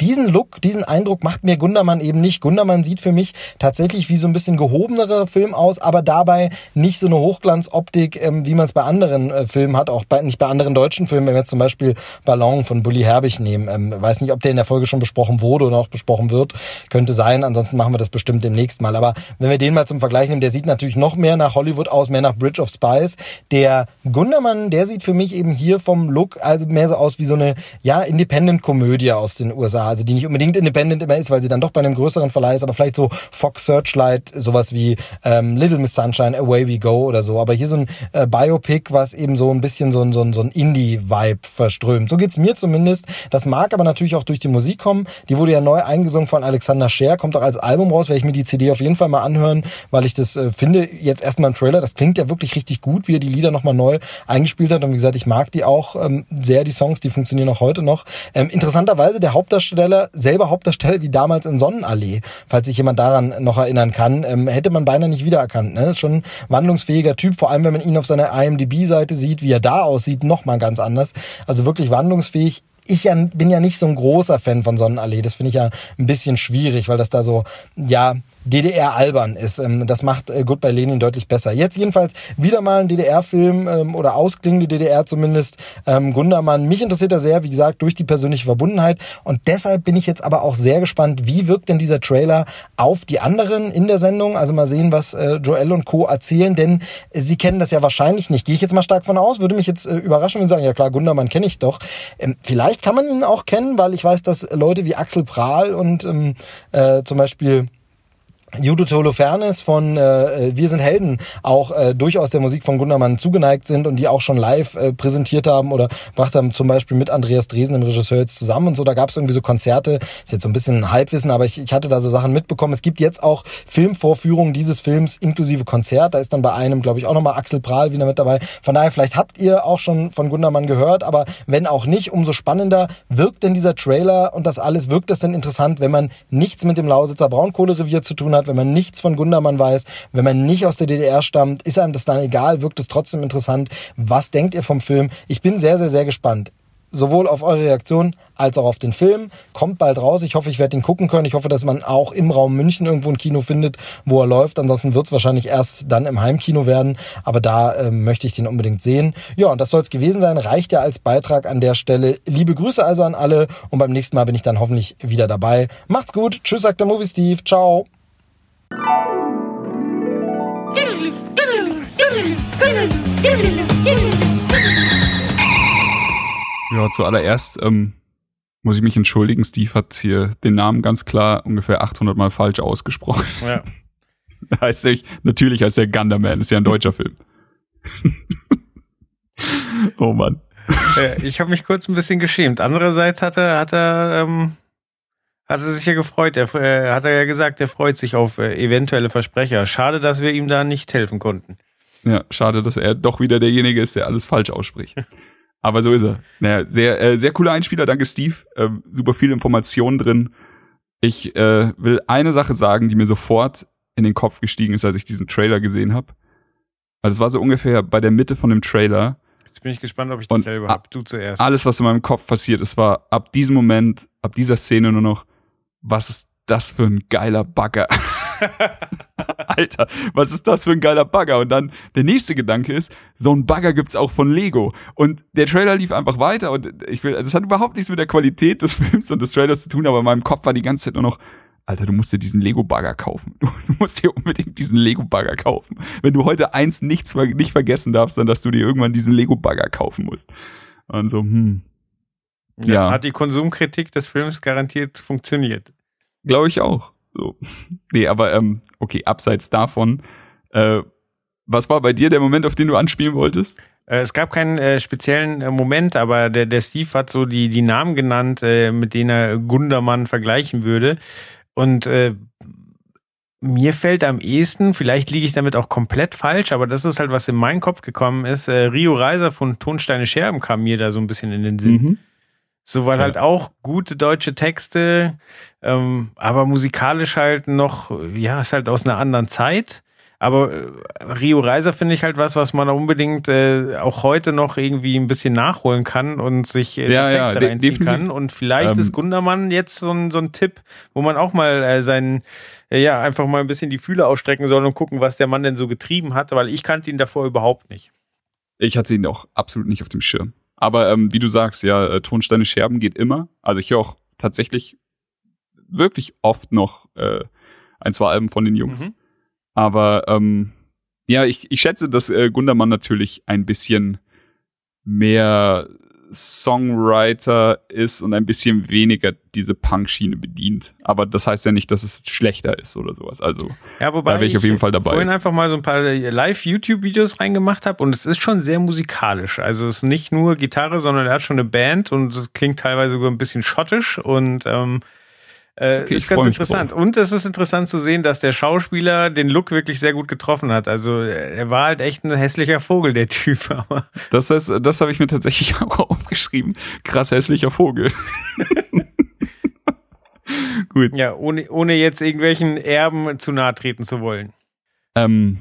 diesen Look, diesen Eindruck macht mir Gundermann eben nicht. Gundermann sieht für mich tatsächlich wie so ein bisschen gehobenerer Film aus, aber dabei nicht so eine Hochglanzoptik, ähm, wie man es bei anderen äh, Filmen hat, auch bei, nicht bei anderen deutschen Filmen, wenn wir jetzt zum Beispiel Ballon von Bully Herbig nehmen. Ähm, weiß nicht, ob der in der Folge schon besprochen wurde oder auch besprochen wird. Könnte sein, ansonsten machen wir das bestimmt demnächst mal. Aber wenn wir den mal zum Vergleich nehmen, der sieht natürlich noch mehr nach Hollywood aus, mehr nach Bridge of Spies. Der Gundermann, der sieht für mich eben hier vom Look also mehr so aus wie so eine, ja, Independent-Komödie aus den USA also die nicht unbedingt independent immer ist, weil sie dann doch bei einem größeren Verleih ist, aber vielleicht so Fox Searchlight, sowas wie ähm, Little Miss Sunshine, Away We Go oder so. Aber hier so ein äh, Biopic, was eben so ein bisschen so ein, so ein, so ein Indie-Vibe verströmt. So geht's mir zumindest. Das mag aber natürlich auch durch die Musik kommen. Die wurde ja neu eingesungen von Alexander Scher, kommt auch als Album raus, werde ich mir die CD auf jeden Fall mal anhören, weil ich das äh, finde, jetzt erstmal im Trailer, das klingt ja wirklich richtig gut, wie er die Lieder nochmal neu eingespielt hat. Und wie gesagt, ich mag die auch ähm, sehr, die Songs, die funktionieren auch heute noch. Ähm, interessanterweise, der Hauptdarsteller Hauptdarsteller, selber Hauptdarsteller wie damals in Sonnenallee, falls sich jemand daran noch erinnern kann, ähm, hätte man beinahe nicht wiedererkannt. Ne? Ist schon ein wandlungsfähiger Typ, vor allem wenn man ihn auf seiner IMDb-Seite sieht, wie er da aussieht, noch mal ganz anders. Also wirklich wandlungsfähig ich bin ja nicht so ein großer Fan von Sonnenallee. Das finde ich ja ein bisschen schwierig, weil das da so, ja, DDR albern ist. Ähm, das macht äh, Goodbye Lenin deutlich besser. Jetzt jedenfalls wieder mal ein DDR-Film ähm, oder ausklingende DDR zumindest. Ähm, Gundermann, mich interessiert er sehr, wie gesagt, durch die persönliche Verbundenheit. Und deshalb bin ich jetzt aber auch sehr gespannt, wie wirkt denn dieser Trailer auf die anderen in der Sendung. Also mal sehen, was äh, Joel und Co. erzählen, denn sie kennen das ja wahrscheinlich nicht. Gehe ich jetzt mal stark von aus, würde mich jetzt äh, überraschen und sagen, ja klar, Gundermann kenne ich doch. Vielleicht kann man ihn auch kennen, weil ich weiß, dass Leute wie Axel Prahl und ähm, äh, zum Beispiel Judith Holofernes von äh, Wir sind Helden auch äh, durchaus der Musik von Gundermann zugeneigt sind und die auch schon live äh, präsentiert haben oder bracht haben zum Beispiel mit Andreas Dresen, dem Regisseur, jetzt zusammen und so. Da gab es irgendwie so Konzerte, ist jetzt so ein bisschen Halbwissen, aber ich, ich hatte da so Sachen mitbekommen. Es gibt jetzt auch Filmvorführungen dieses Films inklusive Konzert. Da ist dann bei einem, glaube ich, auch nochmal Axel Prahl wieder mit dabei. Von daher, vielleicht habt ihr auch schon von Gundermann gehört, aber wenn auch nicht, umso spannender wirkt denn dieser Trailer und das alles, wirkt es denn interessant, wenn man nichts mit dem Lausitzer Braunkohlerevier zu tun hat, hat, wenn man nichts von Gundermann weiß, wenn man nicht aus der DDR stammt, ist einem das dann egal, wirkt es trotzdem interessant. Was denkt ihr vom Film? Ich bin sehr, sehr, sehr gespannt sowohl auf eure Reaktion als auch auf den Film. Kommt bald raus. Ich hoffe, ich werde ihn gucken können. Ich hoffe, dass man auch im Raum München irgendwo ein Kino findet, wo er läuft. Ansonsten wird es wahrscheinlich erst dann im Heimkino werden. Aber da äh, möchte ich den unbedingt sehen. Ja, und das soll es gewesen sein. Reicht ja als Beitrag an der Stelle. Liebe Grüße also an alle. Und beim nächsten Mal bin ich dann hoffentlich wieder dabei. Macht's gut. Tschüss, sagt der Movie Steve. Ciao. Ja, zuallererst ähm, muss ich mich entschuldigen, Steve hat hier den Namen ganz klar ungefähr 800 Mal falsch ausgesprochen. Ja. [LAUGHS] heißt er, natürlich heißt er Gunderman, ist ja ein deutscher Film. [LAUGHS] oh Mann. Äh, ich habe mich kurz ein bisschen geschämt. Andererseits hat er, hat er, ähm, hat er sich ja gefreut. Er äh, hat er ja gesagt, er freut sich auf äh, eventuelle Versprecher. Schade, dass wir ihm da nicht helfen konnten. Ja, schade, dass er doch wieder derjenige ist, der alles falsch ausspricht. [LAUGHS] Aber so ist er. Naja, sehr, äh, sehr cooler Einspieler, danke Steve. Ähm, super viele Informationen drin. Ich äh, will eine Sache sagen, die mir sofort in den Kopf gestiegen ist, als ich diesen Trailer gesehen habe. Also es war so ungefähr bei der Mitte von dem Trailer. Jetzt bin ich gespannt, ob ich Und dasselbe ab- habe. Du zuerst. Alles, was in meinem Kopf passiert ist, war ab diesem Moment, ab dieser Szene nur noch, was ist das für ein geiler Bagger? [LAUGHS] Alter, was ist das für ein geiler Bagger? Und dann der nächste Gedanke ist, so ein Bagger gibt's auch von Lego. Und der Trailer lief einfach weiter und ich will, das hat überhaupt nichts mit der Qualität des [LAUGHS] Films und des Trailers zu tun, aber in meinem Kopf war die ganze Zeit nur noch, Alter, du musst dir diesen Lego-Bagger kaufen. [LAUGHS] Du, musst dir unbedingt diesen Lego-Bagger kaufen. Wenn du heute eins nichts, ver- nicht vergessen darfst, dann, dass du dir irgendwann diesen Lego-Bagger kaufen musst. Und so, hm, ja. ja. Hat die Konsumkritik des Films garantiert funktioniert. glaube ich auch. So. [LAUGHS] Nee, aber ähm, okay, abseits davon, äh, was war bei dir der Moment, auf den du anspielen wolltest? Äh, Es gab keinen äh, speziellen äh, Moment, aber der, der Steve hat so die, die Namen genannt, äh, mit denen er Gundermann vergleichen würde. Und äh, mir fällt am ehesten, vielleicht liege ich damit auch komplett falsch, aber das ist halt, was in meinen Kopf gekommen ist. Äh, Rio Reiser von Tonsteine Scherben kam mir da so ein bisschen in den Sinn. Mhm. So, weil Ja. halt auch gute deutsche Texte, ähm, aber musikalisch halt noch, ja, ist halt aus einer anderen Zeit. Aber äh, Rio Reiser finde ich halt was, was man unbedingt äh, auch heute noch irgendwie ein bisschen nachholen kann und sich äh, Ja, die ja, Texte de- reinziehen definitiv. kann. Und vielleicht Ähm, ist Gundermann jetzt so ein, so ein Tipp, wo man auch mal äh, seinen, äh, ja, einfach mal ein bisschen die Fühler ausstrecken soll und gucken, was der Mann denn so getrieben hat, weil ich kannte ihn davor überhaupt nicht. Ich hatte ihn auch absolut nicht auf dem Schirm. Aber ähm, wie du sagst, ja, äh, Tonsteine Scherben geht immer. Also ich höre auch tatsächlich wirklich oft noch äh, ein, zwei Alben von den Jungs. Mhm. Aber ähm, ja, ich, ich schätze, dass äh, Gundermann natürlich ein bisschen mehr Songwriter ist und ein bisschen weniger diese Punk-Schiene bedient. Aber das heißt ja nicht, dass es schlechter ist oder sowas. Also Ja, wobei Da wär ich auf jeden Fall dabei. vorhin einfach mal so ein paar Live-YouTube-Videos reingemacht habe und es ist schon sehr musikalisch. Also es ist nicht nur Gitarre, sondern er hat schon eine Band und es klingt teilweise sogar ein bisschen schottisch und ähm, äh, Okay, ist ganz interessant. Und es ist interessant zu sehen, dass der Schauspieler den Look wirklich sehr gut getroffen hat. Also äh, er war halt echt ein hässlicher Vogel, der Typ. [LAUGHS] Aber das heißt, das habe ich mir tatsächlich [LAUGHS] auch aufgeschrieben. Krass hässlicher Vogel. [LAUGHS] Gut. ja, ohne, ohne jetzt irgendwelchen Erben zu nahe treten zu wollen. Ähm,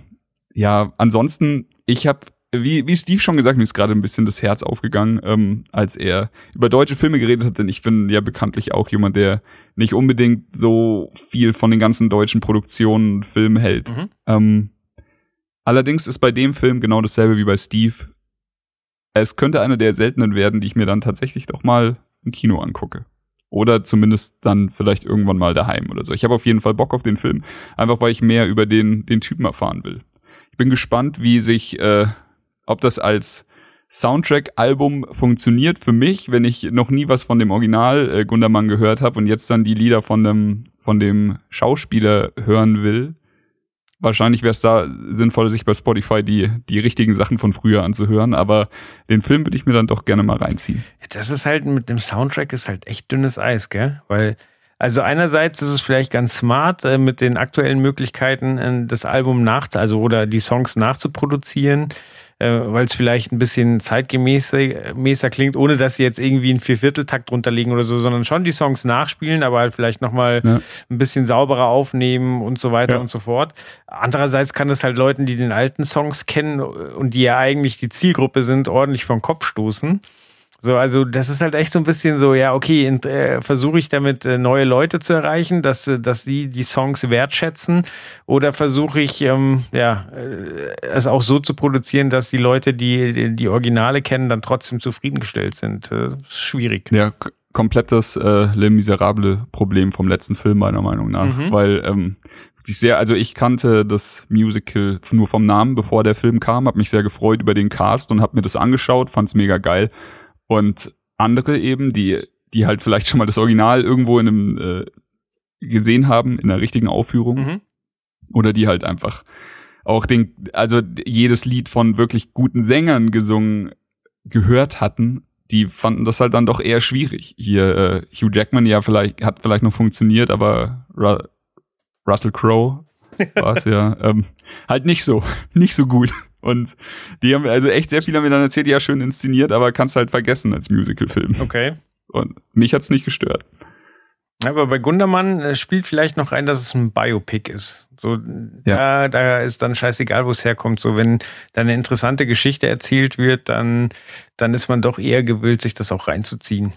ja, ansonsten, ich habe, wie, wie Steve schon gesagt, mir ist gerade ein bisschen das Herz aufgegangen, ähm, als er über deutsche Filme geredet hat, denn ich bin ja bekanntlich auch jemand, der nicht unbedingt so viel von den ganzen deutschen Produktionen und Filmen hält. Mhm. Ähm, allerdings ist bei dem Film genau dasselbe wie bei Steve. Es könnte einer der seltenen werden, die ich mir dann tatsächlich doch mal im Kino angucke. Oder zumindest dann vielleicht irgendwann mal daheim oder so. Ich habe auf jeden Fall Bock auf den Film, einfach weil ich mehr über den, den Typen erfahren will. Ich bin gespannt, wie sich, äh, ob das als Soundtrack-Album funktioniert für mich, wenn ich noch nie was von dem Original äh, Gundermann gehört habe und jetzt dann die Lieder von dem, von dem Schauspieler hören will. Wahrscheinlich wäre es da sinnvoll, sich bei Spotify die, die richtigen Sachen von früher anzuhören, aber den Film würde ich mir dann doch gerne mal reinziehen. Das ist halt mit dem Soundtrack ist halt echt dünnes Eis, gell? Weil, also einerseits ist es vielleicht ganz smart, äh, mit den aktuellen Möglichkeiten äh, das Album nach, also oder die Songs nachzuproduzieren, äh, weil es vielleicht ein bisschen zeitgemäßer mäßer klingt, ohne dass sie jetzt irgendwie einen Viervierteltakt drunter legen oder so, sondern schon die Songs nachspielen, aber halt vielleicht nochmal Ja. ein bisschen sauberer aufnehmen und so weiter Ja. und so fort. Andererseits kann es halt Leuten, die den alten Songs kennen und die ja eigentlich die Zielgruppe sind, ordentlich vom Kopf stoßen. So, also das ist halt echt so ein bisschen so, ja, okay, äh, versuche ich damit äh, neue Leute zu erreichen, dass, äh, dass sie die Songs wertschätzen oder versuche ich, ähm, ja, äh, es auch so zu produzieren, dass die Leute, die die, die Originale kennen, dann trotzdem zufriedengestellt sind. Äh, schwierig. Ja, komplett das äh, Le Miserable Problem vom letzten Film meiner Meinung nach, Mhm. weil ähm, wirklich sehr, also ich kannte das Musical nur vom Namen, bevor der Film kam, habe mich sehr gefreut über den Cast und habe mir das angeschaut, fand's mega geil und andere eben, die die halt vielleicht schon mal das Original irgendwo in einem äh, gesehen haben, in der richtigen Aufführung. Mhm. Oder die halt einfach auch den, also jedes Lied von wirklich guten Sängern gesungen gehört hatten, die fanden das halt dann doch eher schwierig. Hier äh, Hugh Jackman ja vielleicht hat vielleicht noch funktioniert, aber Ru Russell Crowe war es ja [LAUGHS] ähm, halt nicht so, [LAUGHS] nicht so gut. Und die haben also echt sehr viel haben mir dann erzählt, ja schön inszeniert, aber kannst halt vergessen als Musicalfilm. Okay. Und mich hat's nicht gestört. Aber bei Gundermann äh, spielt vielleicht noch ein, dass es ein Biopic ist. So, da, da ist dann scheißegal, wo es herkommt. So, wenn da eine interessante Geschichte erzählt wird, dann, dann ist man doch eher gewillt, sich das auch reinzuziehen.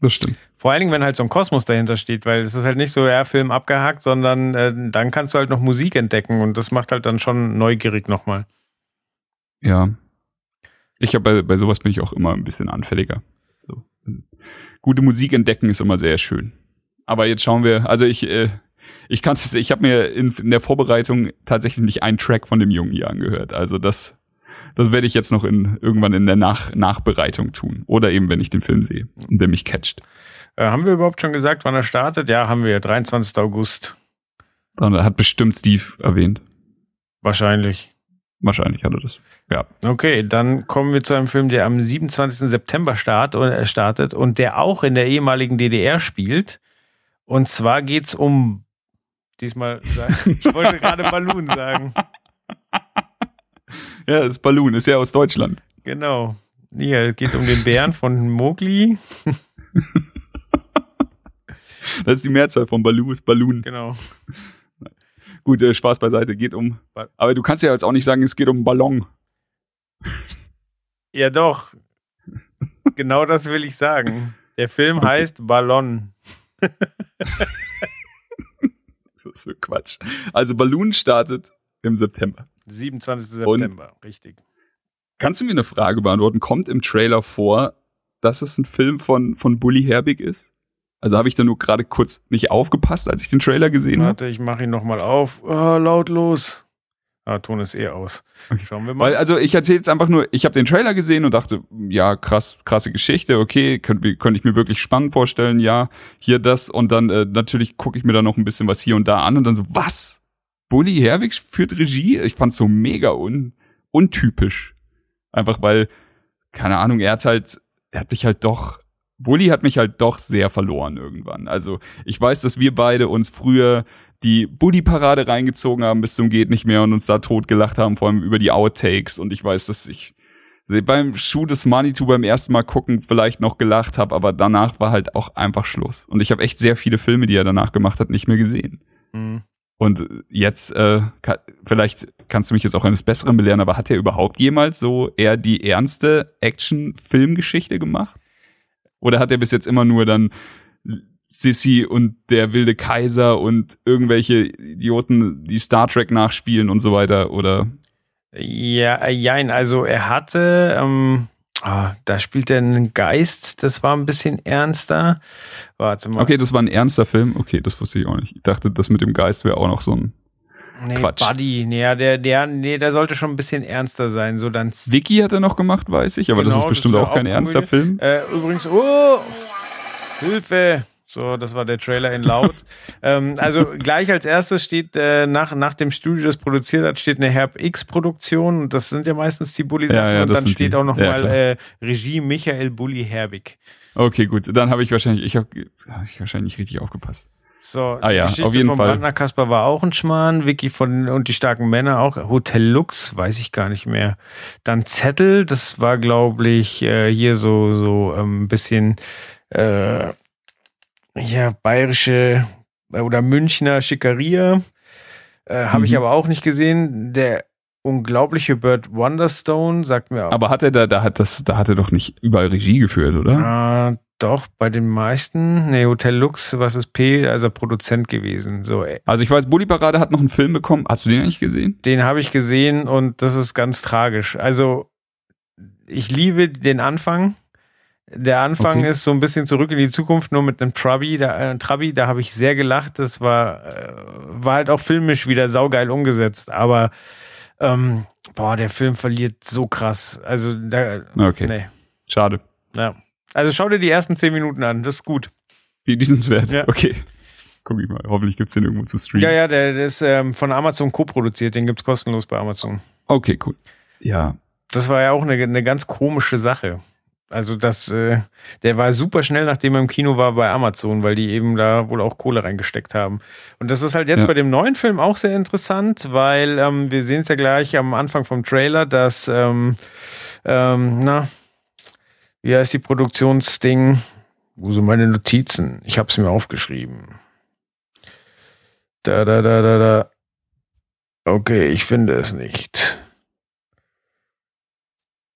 Das stimmt. Vor allen Dingen, wenn halt so ein Kosmos dahinter steht, weil es ist halt nicht so, ja, Film abgehakt, sondern äh, dann kannst du halt noch Musik entdecken und das macht halt dann schon neugierig nochmal. Ja. Ich habe bei, bei sowas bin ich auch immer ein bisschen anfälliger. So. Gute Musik entdecken ist immer sehr schön. Aber jetzt schauen wir, also ich, äh, ich kann ich habe mir in, in der Vorbereitung tatsächlich nicht einen Track von dem Jungen hier angehört. Also das, das werde ich jetzt noch in irgendwann in der Nach Nachbereitung tun. Oder eben, wenn ich den Film sehe, der mich catcht. Äh, haben wir überhaupt schon gesagt, wann er startet? Ja, haben wir. 23. August. Und hat bestimmt Steve erwähnt. Wahrscheinlich. Wahrscheinlich hat er das. Ja. Okay, dann kommen wir zu einem Film, der am 27. September start, äh, startet und der auch in der ehemaligen DDR spielt. Und zwar geht's um diesmal, [LAUGHS] ich wollte gerade Balloon sagen. [LAUGHS] Ja, das ist Balloon, ist ja aus Deutschland. Genau. Ja, es geht um den Bären von Mowgli. [LAUGHS] Das ist die Mehrzahl von Baloo, ist Balloon. Genau. Gut, äh, Spaß beiseite, geht um. Aber du kannst ja jetzt auch nicht sagen, es geht um Ballon. Ja, doch. Genau das will ich sagen. Der Film heißt Ballon. [LAUGHS] Das ist so Quatsch. Also Balloon startet im September. 27. Und- September, richtig. Kannst du mir eine Frage beantworten? Kommt im Trailer vor, dass es ein Film von, von Bully Herbig ist? Also habe ich da nur gerade kurz nicht aufgepasst, als ich den Trailer gesehen habe? Warte, ich mache ihn nochmal auf. Oh, lautlos. Ah, Ton ist eh aus. Schauen wir mal. Weil, also ich erzähle jetzt einfach nur, ich habe den Trailer gesehen und dachte, ja, krass, krasse Geschichte, okay, könnte könnte ich mir wirklich spannend vorstellen, ja, hier das und dann äh, natürlich gucke ich mir da noch ein bisschen was hier und da an und dann so, was? Bully Herwig führt Regie? Ich fand's so mega un untypisch. Einfach weil, keine Ahnung, er hat halt, er hat mich halt doch, Bully hat mich halt doch sehr verloren irgendwann. Also ich weiß, dass wir beide uns früher die Buddy-Parade reingezogen haben bis zum geht nicht mehr und uns da totgelacht haben, vor allem über die Outtakes. Und ich weiß, dass ich beim Schuh des Manitou beim ersten Mal gucken vielleicht noch gelacht habe, aber danach war halt auch einfach Schluss. Und ich habe echt sehr viele Filme, die er danach gemacht hat, nicht mehr gesehen. Hm. Und jetzt, äh, ka- vielleicht kannst du mich jetzt auch eines Besseren belehren, aber hat er überhaupt jemals so eher die ernste Action-Filmgeschichte gemacht? Oder hat er bis jetzt immer nur dann Sissy und der wilde Kaiser und irgendwelche Idioten, die Star Trek nachspielen und so weiter? Oder Ja, äh, jein, also er hatte, ähm, ah, da spielt er einen Geist, das war ein bisschen ernster. Warte mal. okay, das war ein ernster Film. Okay, das wusste ich auch nicht. Ich dachte, das mit dem Geist wäre auch noch so ein. nee, Quatsch. Buddy, nee, ja, der, der, nee, der sollte schon ein bisschen ernster sein, so dann. Vicky hat er noch gemacht, weiß ich, aber das Genau, ist das bestimmt ist ja auch kein auch ernster Komödie. Film. Äh, übrigens, oh, Hilfe. So, das war der Trailer in laut. [LAUGHS] ähm, also gleich als erstes steht, äh, nach, nach dem Studio, das produziert hat, steht eine Herb X-Produktion. Und das sind ja meistens die Bully-Sachen. Ja, ja, und dann steht die. auch noch Ja, mal äh, Regie Michael Bully Herbig. Okay, gut, dann habe ich wahrscheinlich, ich habe hab ich wahrscheinlich richtig aufgepasst. So, Ah die ja, Geschichte auf jeden von Fall. Brandner Kasper war auch ein Schmarrn, Vicky von und die starken Männer auch. Hotel Lux, weiß ich gar nicht mehr. Dann Zettel, das war, glaube ich, äh, hier so, so ähm, ein bisschen äh, ja, bayerische äh, oder Münchner Schickeria. Äh, Habe ich Mhm. aber auch nicht gesehen. Der unglaubliche Bird Wonderstone sagt mir auch. Aber hat er da, da hat das, da hat er doch nicht überall Regie geführt, oder? Ah, doch, bei den meisten. Nee, Hotel Lux, was ist P? Also Produzent gewesen. So, ey. Also ich weiß, Bully Parade hat noch einen Film bekommen. Hast du den eigentlich gesehen? Den habe ich gesehen und das ist ganz tragisch. Also, ich liebe den Anfang. Der Anfang Okay. ist so ein bisschen zurück in die Zukunft, nur mit einem Trabi. Da, äh, Trabi, da habe ich sehr gelacht. Das war, äh, war halt auch filmisch wieder saugeil umgesetzt. Aber, ähm, boah, der Film verliert so krass. Also, da, Okay, nee, schade. ja. Also schau dir die ersten zehn Minuten an, das ist gut. Die, die sind wert. Ja. Okay. Guck ich mal. Hoffentlich gibt's den irgendwo zu streamen. Ja, ja, der, der ist ähm, von Amazon co-produziert, den gibt's kostenlos bei Amazon. Okay, cool. Ja. Das war ja auch eine, eine ganz komische Sache. Also das, äh, der war super schnell, nachdem er im Kino war, bei Amazon, weil die eben da wohl auch Kohle reingesteckt haben. Und das ist halt jetzt Ja. bei dem neuen Film auch sehr interessant, weil ähm, wir sehen es ja gleich am Anfang vom Trailer, dass, ähm, ähm, na, wie heißt die Produktionsding? Wo sind meine Notizen? Ich habe es mir aufgeschrieben. Da, da, da, da, da. Okay, ich finde es nicht.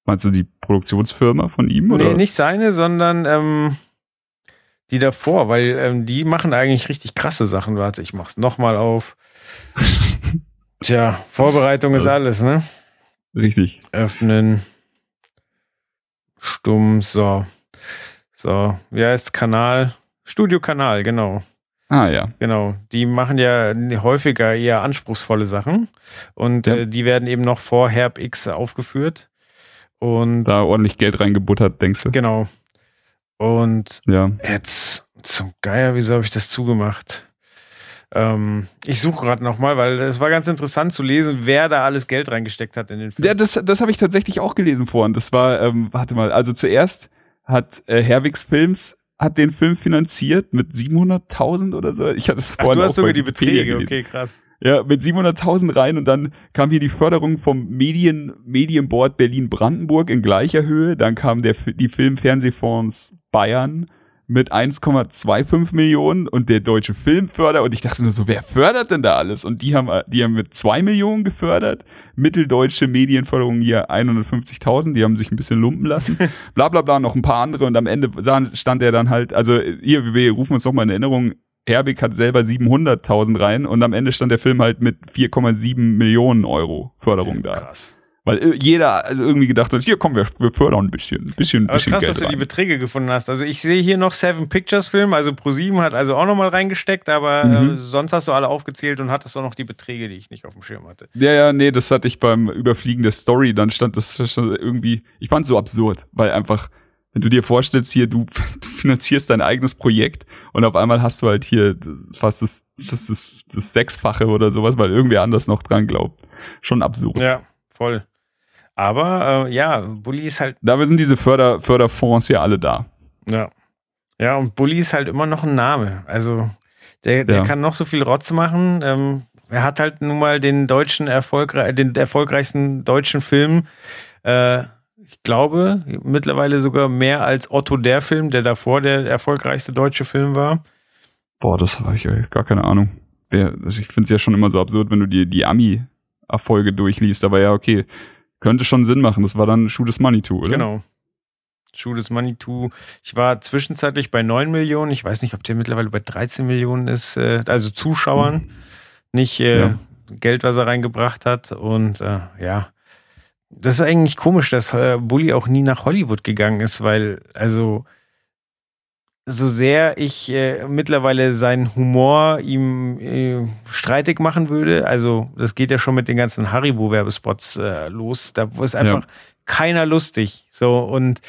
Meinst du die Produktionsfirma von ihm? Oder? Nee, nicht seine, sondern ähm, die davor, weil ähm, die machen eigentlich richtig krasse Sachen. Warte, ich mach's nochmal auf. [LAUGHS] Tja, Vorbereitung ist Ja. alles, ne? Richtig. Öffnen. Stumm, so. So, wie heißt Kanal? Studio Kanal, genau. Ah ja. Genau. Die machen ja häufiger eher anspruchsvolle Sachen. Und Ja. äh, die werden eben noch vor Herb X aufgeführt. Und Da ordentlich Geld reingebuttert, denkst du? genau. Und Ja. Jetzt zum Geier, wieso habe ich das zugemacht? Ähm, ich suche gerade nochmal, weil es war ganz interessant zu lesen, wer da alles Geld reingesteckt hat in den Film. Ja, das, das habe ich tatsächlich auch gelesen vorhin. Das war, ähm, warte mal, also zuerst hat äh, Herwigs Films hat den Film finanziert mit 700.000 oder so. Ich hatte das Ach, vorhin du auch hast sogar die Beträge, okay, krass. Ja, mit 700.000 rein und dann kam hier die Förderung vom Medien Medienboard Berlin-Brandenburg in gleicher Höhe. Dann kam der die Film-Fernsehfonds Bayern mit 1,25 Millionen und der deutsche Filmförder und ich dachte nur so, wer fördert denn da alles? Und die haben die haben mit 2 Millionen gefördert. Mitteldeutsche Medienförderung hier 150.000, die haben sich ein bisschen lumpen lassen. [LAUGHS] bla bla bla, noch ein paar andere und am Ende stand er dann halt, also hier, wir rufen uns noch mal in Erinnerung, Herbig hat selber 700.000 rein und am Ende stand der Film halt mit 4,7 Millionen Euro Förderung da. Krass. Weil äh, jeder irgendwie gedacht hat, hier komm, wir, wir fördern ein bisschen, ein bisschen, Aber bisschen krass, Geld dass du die rein. Beträge gefunden hast. Also ich sehe hier noch Seven Pictures Film, also Pro7 hat also auch nochmal reingesteckt, aber Mhm. äh, sonst hast du alle aufgezählt und hattest auch noch die Beträge, die ich nicht auf dem Schirm hatte. Ja, ja, nee, das hatte ich beim Überfliegen der Story, dann stand das stand irgendwie, ich fand so absurd, weil einfach, wenn du dir vorstellst, hier, du, [LAUGHS] du finanzierst dein eigenes Projekt und auf einmal hast du halt hier fast das, das, das, das Sechsfache oder sowas, weil irgendwer anders noch dran glaubt. Schon absurd. Ja, voll. Aber äh, ja, Bully ist halt Dabei sind diese Förder, Förderfonds ja alle da. Ja. Ja, und Bully ist halt immer noch ein Name. Also, der, der Ja. kann noch so viel Rotz machen. Ähm, er hat halt nun mal den deutschen erfolgre den erfolgreichsten deutschen Film. Äh, ich glaube, mittlerweile sogar mehr als Otto der Film, der davor der erfolgreichste deutsche Film war. Boah, das habe ich ey, gar keine Ahnung. Also ich finde es ja schon immer so absurd, wenn du dir die Ami-Erfolge durchliest, aber ja, okay. Könnte schon Sinn machen. Das war dann Shoot is Money Too, oder? Genau. Shoot is Money to. Ich war zwischenzeitlich bei 9 Millionen. Ich weiß nicht, ob der mittlerweile bei 13 Millionen ist. Äh, also Zuschauern, nicht äh, Ja. Geld, was er reingebracht hat. Und äh, ja, das ist eigentlich komisch, dass äh, Bully auch nie nach Hollywood gegangen ist, weil, also, so sehr ich äh, mittlerweile seinen Humor ihm äh, streitig machen würde, also das geht ja schon mit den ganzen Haribo-Werbespots äh, los, da ist einfach keiner lustig. So und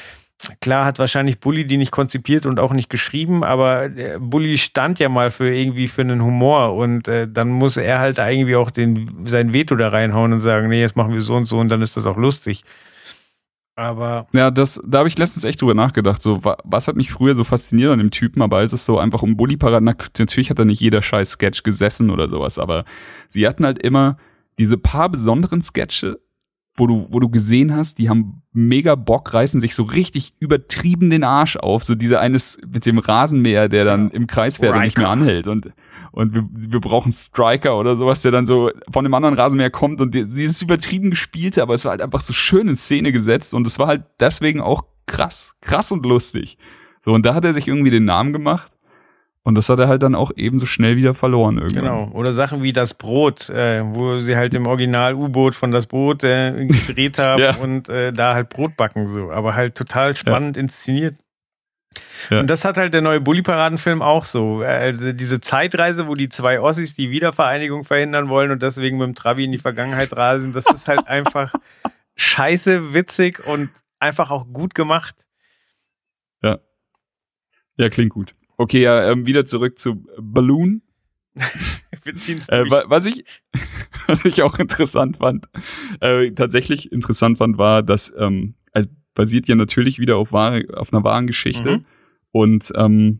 klar hat wahrscheinlich Bully die nicht konzipiert und auch nicht geschrieben, aber der Bully stand ja mal für irgendwie für einen Humor und äh, dann muss er halt irgendwie auch den sein Veto da reinhauen und sagen, nee, jetzt machen wir so und so und dann ist das auch lustig. Aber Ja, das, da habe ich letztens echt drüber nachgedacht. So, wa, was hat mich früher so fasziniert an dem Typen, aber als es so einfach um Bully-Paraden, na, natürlich hat da nicht jeder scheiß Sketch gesessen oder sowas, aber sie hatten halt immer diese paar besonderen Sketche, wo du, wo du gesehen hast, die haben mega Bock, reißen sich so richtig übertrieben den Arsch auf. So dieser eines mit dem Rasenmäher, der dann im Kreis fährt und nicht mehr anhält. Und, und wir, wir brauchen Striker oder sowas, der dann so von dem anderen Rasenmäher kommt und die- dieses übertrieben gespielte, aber es war halt einfach so schön in Szene gesetzt und es war halt deswegen auch krass, krass und lustig. So, und da hat er sich irgendwie den Namen gemacht. Und das hat er halt dann auch ebenso schnell wieder verloren irgendwann. Genau. Oder Sachen wie das Brot, äh, wo sie halt im Original U-Boot von das Brot äh, gedreht [LAUGHS] haben Ja. und äh, da halt Brot backen so. Aber halt total spannend inszeniert. Ja. Und das hat halt der neue Bully-Paraden-Film auch so. Also diese Zeitreise, wo die zwei Ossis die Wiedervereinigung verhindern wollen und deswegen mit dem Trabi in die Vergangenheit rasen, das ist halt [LAUGHS] einfach scheiße, witzig und einfach auch gut gemacht. Ja. Ja, klingt gut. Okay, ja, ähm, wieder zurück zu Balloon. [LAUGHS] Äh, was ich, [LAUGHS] was ich auch interessant fand, äh, tatsächlich interessant fand, war, dass ähm, es basiert ja natürlich wieder auf, wahre, auf einer wahren Geschichte Mhm. und ähm,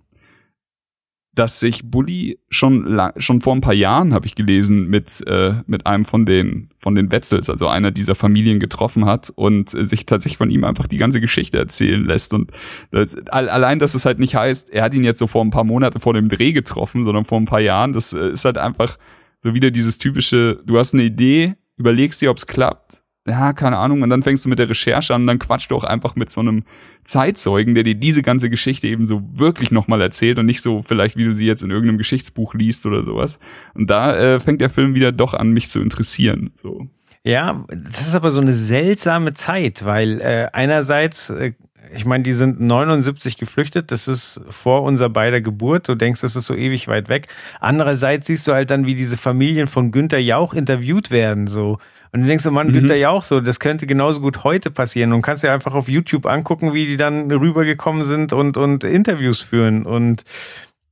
dass sich Bully schon schon vor ein paar Jahren habe ich gelesen mit äh, mit einem von den von den Wetzels, also einer dieser Familien getroffen hat und äh, sich tatsächlich von ihm einfach die ganze Geschichte erzählen lässt und das, all- allein, dass es halt nicht heißt, er hat ihn jetzt so vor ein paar Monate vor dem Dreh getroffen, sondern vor ein paar Jahren, das äh, ist halt einfach so wieder dieses typische, du hast eine Idee, überlegst dir, ob es klappt, ja, keine Ahnung, und dann fängst du mit der Recherche an, dann quatscht du auch einfach mit so einem Zeitzeugen, der dir diese ganze Geschichte eben so wirklich nochmal erzählt und nicht so vielleicht, wie du sie jetzt in irgendeinem Geschichtsbuch liest oder sowas. Und da äh, fängt der Film wieder doch an, mich zu interessieren. So. Ja, das ist aber so eine seltsame Zeit, weil äh, einerseits, äh, ich meine, die sind 79 geflüchtet, das ist vor unser beider Geburt, du denkst, das ist so ewig weit weg. Andererseits siehst du halt dann, wie diese Familien von Günter Jauch interviewt werden, so. Und du denkst so, Mann, Mhm. Günter Jauch, so, das könnte genauso gut heute passieren. Und kannst dir einfach auf YouTube angucken, wie die dann rübergekommen sind und, und Interviews führen. Und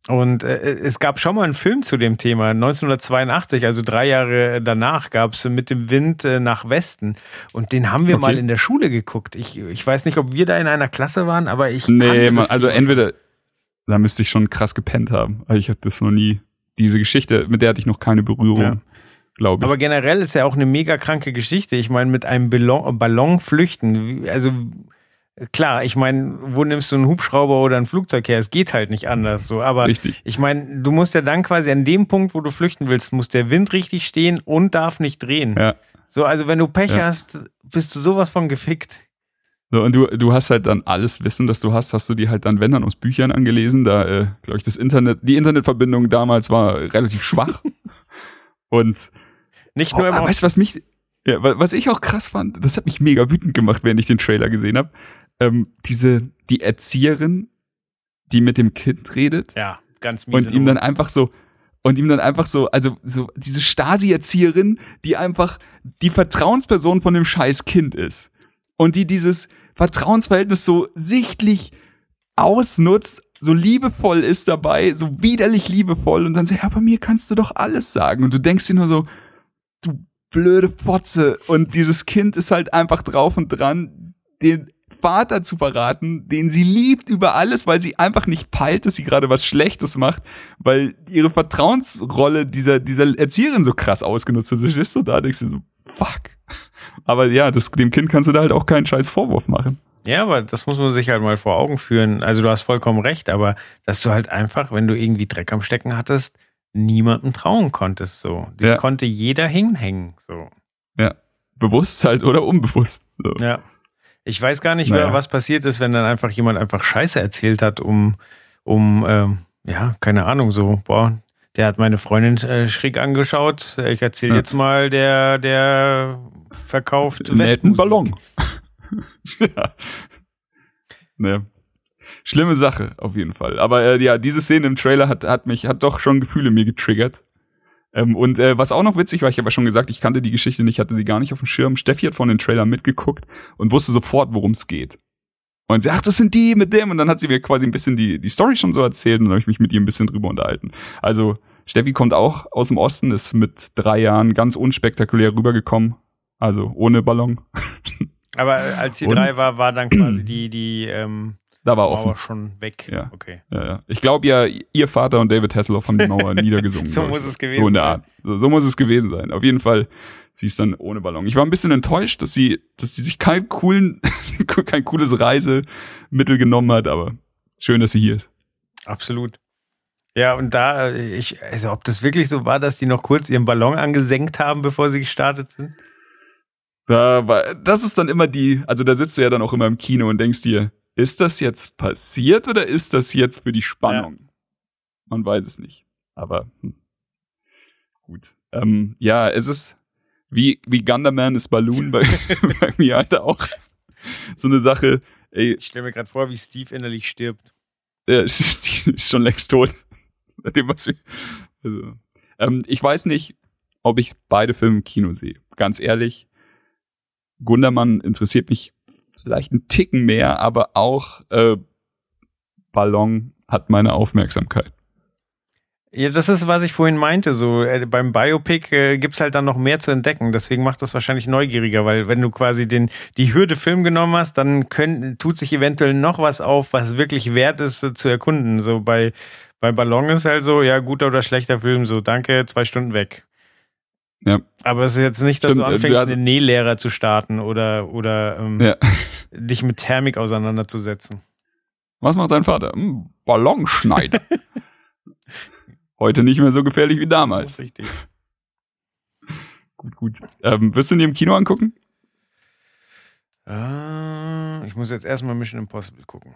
und äh, es gab schon mal einen Film zu dem Thema. 1982, also drei Jahre danach, gab es mit dem Wind äh, nach Westen. Und den haben wir Okay. mal in der Schule geguckt. Ich, ich weiß nicht, ob wir da in einer Klasse waren, aber ich. Nee, man, also entweder, da müsste ich schon krass gepennt haben. Ich hatte das noch nie, diese Geschichte, mit der hatte ich noch keine Berührung, Ja. Glaube ich. Aber generell ist ja auch eine mega kranke Geschichte. Ich meine, mit einem Ballon, Ballon flüchten. Also klar, ich meine, wo nimmst du einen Hubschrauber oder ein Flugzeug her? Es geht halt nicht anders so. Aber Richtig. ich meine, du musst ja dann quasi an dem Punkt, wo du flüchten willst, muss der Wind richtig stehen und darf nicht drehen. Ja. So, also wenn du Pech Ja. hast, bist du sowas von gefickt. So, und du, du hast halt dann alles Wissen, das du hast, hast du dir halt dann, wenn dann aus Büchern angelesen, da, äh, glaube ich, das Internet, die Internetverbindung damals war relativ schwach. [LAUGHS] und Nicht oh, nur im aber weißt du, was mich, ja, wa- was ich auch krass fand, das hat mich mega wütend gemacht, während ich den Trailer gesehen habe. Ähm, diese, die Erzieherin, die mit dem Kind redet Ja, ganz miese und ihm dann einfach so, und ihm dann einfach so, also so diese Stasi-Erzieherin, die einfach die Vertrauensperson von dem scheiß Kind ist. Und die dieses Vertrauensverhältnis so sichtlich ausnutzt, so liebevoll ist dabei, so widerlich liebevoll und dann so, ja, bei mir kannst du doch alles sagen. Und du denkst dir nur so, du blöde Fotze. Und dieses Kind ist halt einfach drauf und dran, den Vater zu verraten, den sie liebt über alles, weil sie einfach nicht peilt, dass sie gerade was Schlechtes macht, weil ihre Vertrauensrolle dieser, dieser Erzieherin so krass ausgenutzt wird. Du stehst so da, denkst du so, fuck. Aber ja, das, dem Kind kannst du da halt auch keinen scheiß Vorwurf machen. Ja, aber das muss man sich halt mal vor Augen führen. Also du hast vollkommen recht, aber dass du halt einfach, wenn du irgendwie Dreck am Stecken hattest, niemandem trauen konntest. So, dich Ja. konnte jeder hinhängen. So, Bewusst halt oder unbewusst. So. ja. Ich weiß gar nicht, Naja. was passiert ist, wenn dann einfach jemand einfach Scheiße erzählt hat, um, um, ähm, ja, keine Ahnung, so, boah, der hat meine Freundin äh, schräg angeschaut. Ich erzähle Ja. jetzt mal, der, der verkauft Einen netten. Ballon. [LAUGHS] ja. Ne. Schlimme Sache, auf jeden Fall. Aber äh, ja, diese Szene im Trailer hat, hat mich, hat doch schon Gefühle mir getriggert. Ähm, und äh, was auch noch witzig war, ich habe ja schon gesagt, ich kannte die Geschichte nicht, hatte sie gar nicht auf dem Schirm. Steffi hat von den Trailer mitgeguckt und wusste sofort, worum es geht. Und sie, ach, das sind die mit dem. Und dann hat sie mir quasi ein bisschen die, die Story schon so erzählt und dann habe ich mich mit ihr ein bisschen drüber unterhalten. Also, Steffi kommt auch aus dem Osten, ist mit drei Jahren ganz unspektakulär rübergekommen. Also ohne Ballon. Aber äh, als sie Und- drei war, war dann quasi die, die ähm, Da war Mauer offen. schon weg. Ja. Okay. Ja, ja. Ich glaube ja, ihr Vater und David Hasselhoff haben die Mauer [LAUGHS] niedergesungen. So muss es gewesen So in der sein. Art. So, so muss es gewesen sein. Auf jeden Fall, sie ist dann ohne Ballon. Ich war ein bisschen enttäuscht, dass sie, dass sie sich keinen coolen, [LAUGHS] kein cooles Reisemittel genommen hat, aber schön, dass sie hier ist. Absolut. Ja, und da, äh, ich, also ob das wirklich so war, dass die noch kurz ihren Ballon angesenkt haben, bevor sie gestartet sind? Da war, das ist dann immer die, also da sitzt du ja dann auch immer im Kino und denkst dir, ist das jetzt passiert oder ist das jetzt für die Spannung? Man weiß es nicht. Aber hm. gut. Ähm, ja, es ist wie, wie Gunderman ist Balloon bei, [LAUGHS] bei mir halt auch so eine Sache. Ey, Ich stelle mir gerade vor, wie Steve innerlich stirbt. äh, es [LAUGHS] ist, schon längst tot. Seitdem, was wir- also, ähm, ich weiß nicht, ob ich beide Filme im Kino sehe. Ganz ehrlich, Gundermann interessiert mich vielleicht einen Ticken mehr, aber auch äh, Ballon hat meine Aufmerksamkeit. Ja, das ist, was ich vorhin meinte. So äh, beim Biopic äh, gibt's halt dann noch mehr zu entdecken. Deswegen macht das wahrscheinlich neugieriger, weil wenn du quasi den die Hürde Film genommen hast, dann können, tut sich eventuell noch was auf, was wirklich wert ist äh, zu erkunden. So bei bei Ballon ist halt so, ja guter oder schlechter Film, so danke, zwei Stunden weg. Ja. Aber es ist jetzt nicht, dass Stimmt, du äh, anfängst, du hast- einen Nählehrer zu starten oder oder ähm, Ja. [LAUGHS] dich mit Thermik auseinanderzusetzen. Was macht dein Vater? Hm, Ballonschneider. [LAUGHS] Heute nicht mehr so gefährlich wie damals. richtig. Gut, gut. Ähm, wirst du ihn im Kino angucken? Ah, ich muss jetzt erstmal Mission Impossible gucken.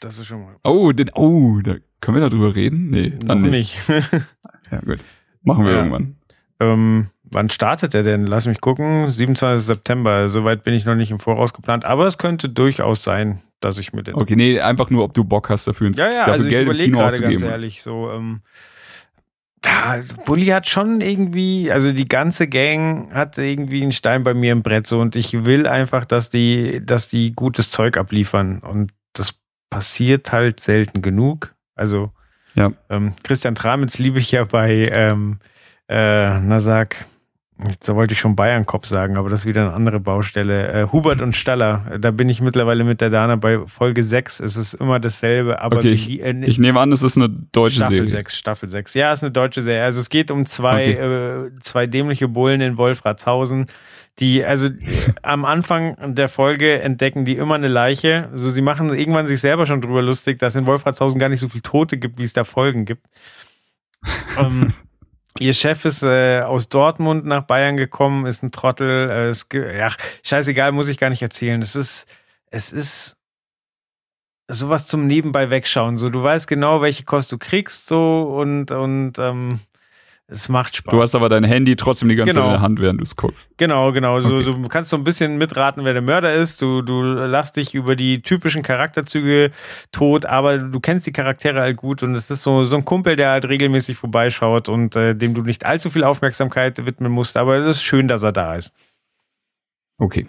Das ist schon mal. Oh, den, oh, da können wir darüber reden? Nee, dann Noch nicht. nicht. [LAUGHS] Ja, gut. Machen wir Ja. irgendwann. ähm, wann startet der denn? Lass mich gucken. 27. September. Soweit bin ich noch nicht im Voraus geplant. Aber es könnte durchaus sein, dass ich mit den. Okay, nee, einfach nur, ob du Bock hast, dafür, ins, Ja, ja, also ich überlege gerade ganz ehrlich so. Ähm, da, Bully hat schon irgendwie, also die ganze Gang hat irgendwie einen Stein bei mir im Brett so und ich will einfach, dass die, dass die gutes Zeug abliefern und das passiert halt selten genug. Also Ja. ähm, Christian Tramitz liebe ich ja bei, ähm, äh, na sag, jetzt wollte ich schon Bayern-Kopf sagen, aber das ist wieder eine andere Baustelle. Äh, Hubert und Staller, da bin ich mittlerweile mit der Dana bei Folge 6. Es ist immer dasselbe, aber Okay, ich- äh, Ich nehme an, es ist eine deutsche Staffel Serie. 6, Staffel 6. Ja, ist eine deutsche Serie. Also es geht um zwei, äh, zwei dämliche Bullen in Wolfratshausen, die, also [LAUGHS] am Anfang der Folge entdecken die immer eine Leiche. Also sie machen irgendwann sich selber schon drüber lustig, dass in Wolfratshausen gar nicht so viel Tote gibt, wie es da Folgen gibt. ähm, [LAUGHS] Ihr Chef ist äh, aus Dortmund nach Bayern gekommen, ist ein Trottel. Äh, ge- ja, scheißegal, muss ich gar nicht erzählen. Es ist, es ist sowas zum Nebenbei wegschauen. So, du weißt genau, welche Kost du kriegst, so und und ähm, es macht Spaß. Du hast aber dein Handy trotzdem die ganze Genau. Zeit in der Hand, während du es guckst. Genau, genau. So, Okay. du kannst so ein bisschen mitraten, wer der Mörder ist. Du, du lachst dich über die typischen Charakterzüge tot, aber du kennst die Charaktere halt gut und es ist so, so ein Kumpel, der halt regelmäßig vorbeischaut und äh, dem du nicht allzu viel Aufmerksamkeit widmen musst, aber es ist schön, dass er da ist. Okay.